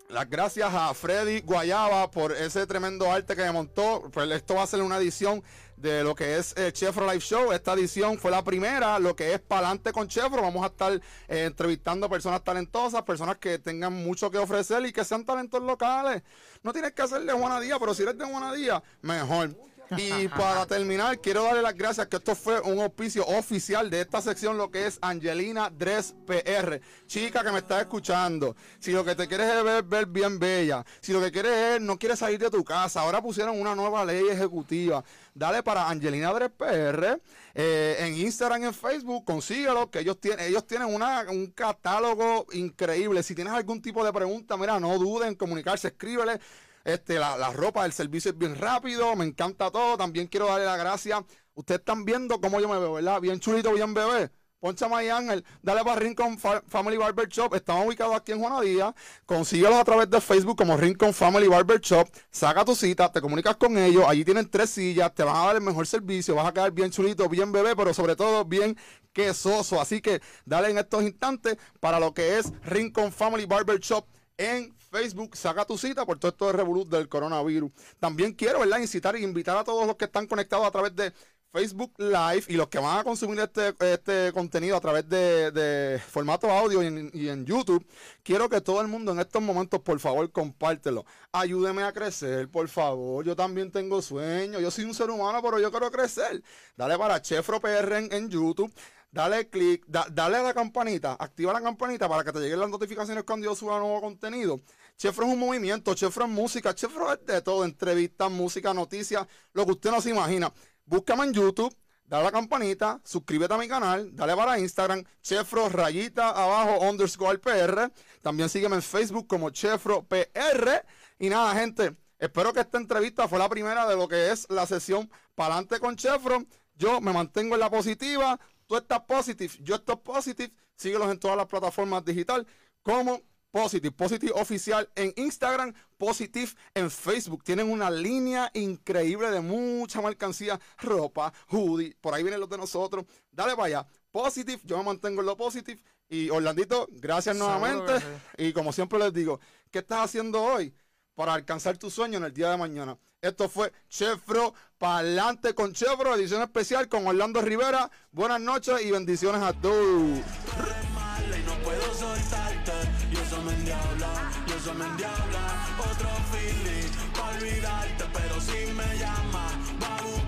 Las gracias a Freddy Guayaba por ese tremendo arte que me montó. Pues esto va a ser una edición de lo que es el Chefro Live Show. Esta edición fue la primera, lo que es Palante con Chefro. Vamos a estar eh, entrevistando personas talentosas, personas que tengan mucho que ofrecer y que sean talentos locales. No tienes que hacerle Juana Díaz, pero si eres de Juana Díaz, mejor. Y para terminar, quiero darle las gracias que esto fue un auspicio oficial de esta sección, lo que es Angelina Dress PR. Chica que me está escuchando, si lo que te quieres es ver, ver bien bella, si lo que quieres es, no quieres salir de tu casa, ahora pusieron una nueva ley ejecutiva. Dale para Angelina Dress PR eh, en Instagram y en Facebook, consíguelo, que ellos tienen, ellos tienen una, un catálogo increíble. Si tienes algún tipo de pregunta, mira, no duden en comunicarse, escríbele. Este, la, la ropa del servicio es bien rápido, me encanta todo. También quiero darle las gracias. Ustedes están viendo cómo yo me veo, ¿verdad? Bien chulito, bien bebé. Poncha My Ángel, dale para Rincon Fa- Family Barber Shop. Estamos ubicados aquí en Juana Díaz. Consíguelos a través de Facebook como Rincon Family Barber Shop. Saca tu cita, te comunicas con ellos. Allí tienen tres sillas, te van a dar el mejor servicio. Vas a quedar bien chulito, bien bebé, pero sobre todo bien quesoso. Así que dale en estos instantes para lo que es Rincon Family Barber Shop en Facebook, saca tu cita por todo esto de revolut del coronavirus. También quiero, ¿verdad? Incitar e invitar a todos los que están conectados a través de Facebook Live y los que van a consumir este, este contenido a través de, de formato audio y en, YouTube. Quiero que todo el mundo en estos momentos, por favor, compártelo. Ayúdeme a crecer, por favor. Yo también tengo sueños. Yo soy un ser humano, pero yo quiero crecer. Dale para Chefro PR en, en YouTube. Dale click, da- dale a la campanita, activa la campanita para que te lleguen las notificaciones cuando yo suba nuevo contenido. Chefro es un movimiento, Chefro es música, Chefro es de todo, entrevistas, música, noticias, lo que usted no se imagina. Búscame en YouTube, dale a la campanita, suscríbete a mi canal, dale para Instagram, Chefro rayita abajo underscore PR. También sígueme en Facebook como Chefro PR. Y nada, gente, espero que esta entrevista fue la primera de lo que es la sesión Palante con Chefro. Yo me mantengo en la positiva, tú estás positive, yo estoy positive. Síguelos en todas las plataformas digitales como Positive, Positive oficial en Instagram, Positive en Facebook. Tienen una línea increíble de mucha mercancía, ropa, hoodie, por ahí vienen los de nosotros. Dale para allá. Positive, yo me mantengo en lo positive. Y Orlandito, gracias nuevamente. Y como siempre les digo, ¿qué estás haciendo hoy para alcanzar tu sueño en el día de mañana? Esto fue Chefro Pa'lante con Chevro, edición especial con Orlando Rivera. Buenas noches y bendiciones a todos. Endiabla, y eso me endiabla. Otro feeling, pa' olvidarte, pero si me llamas, va a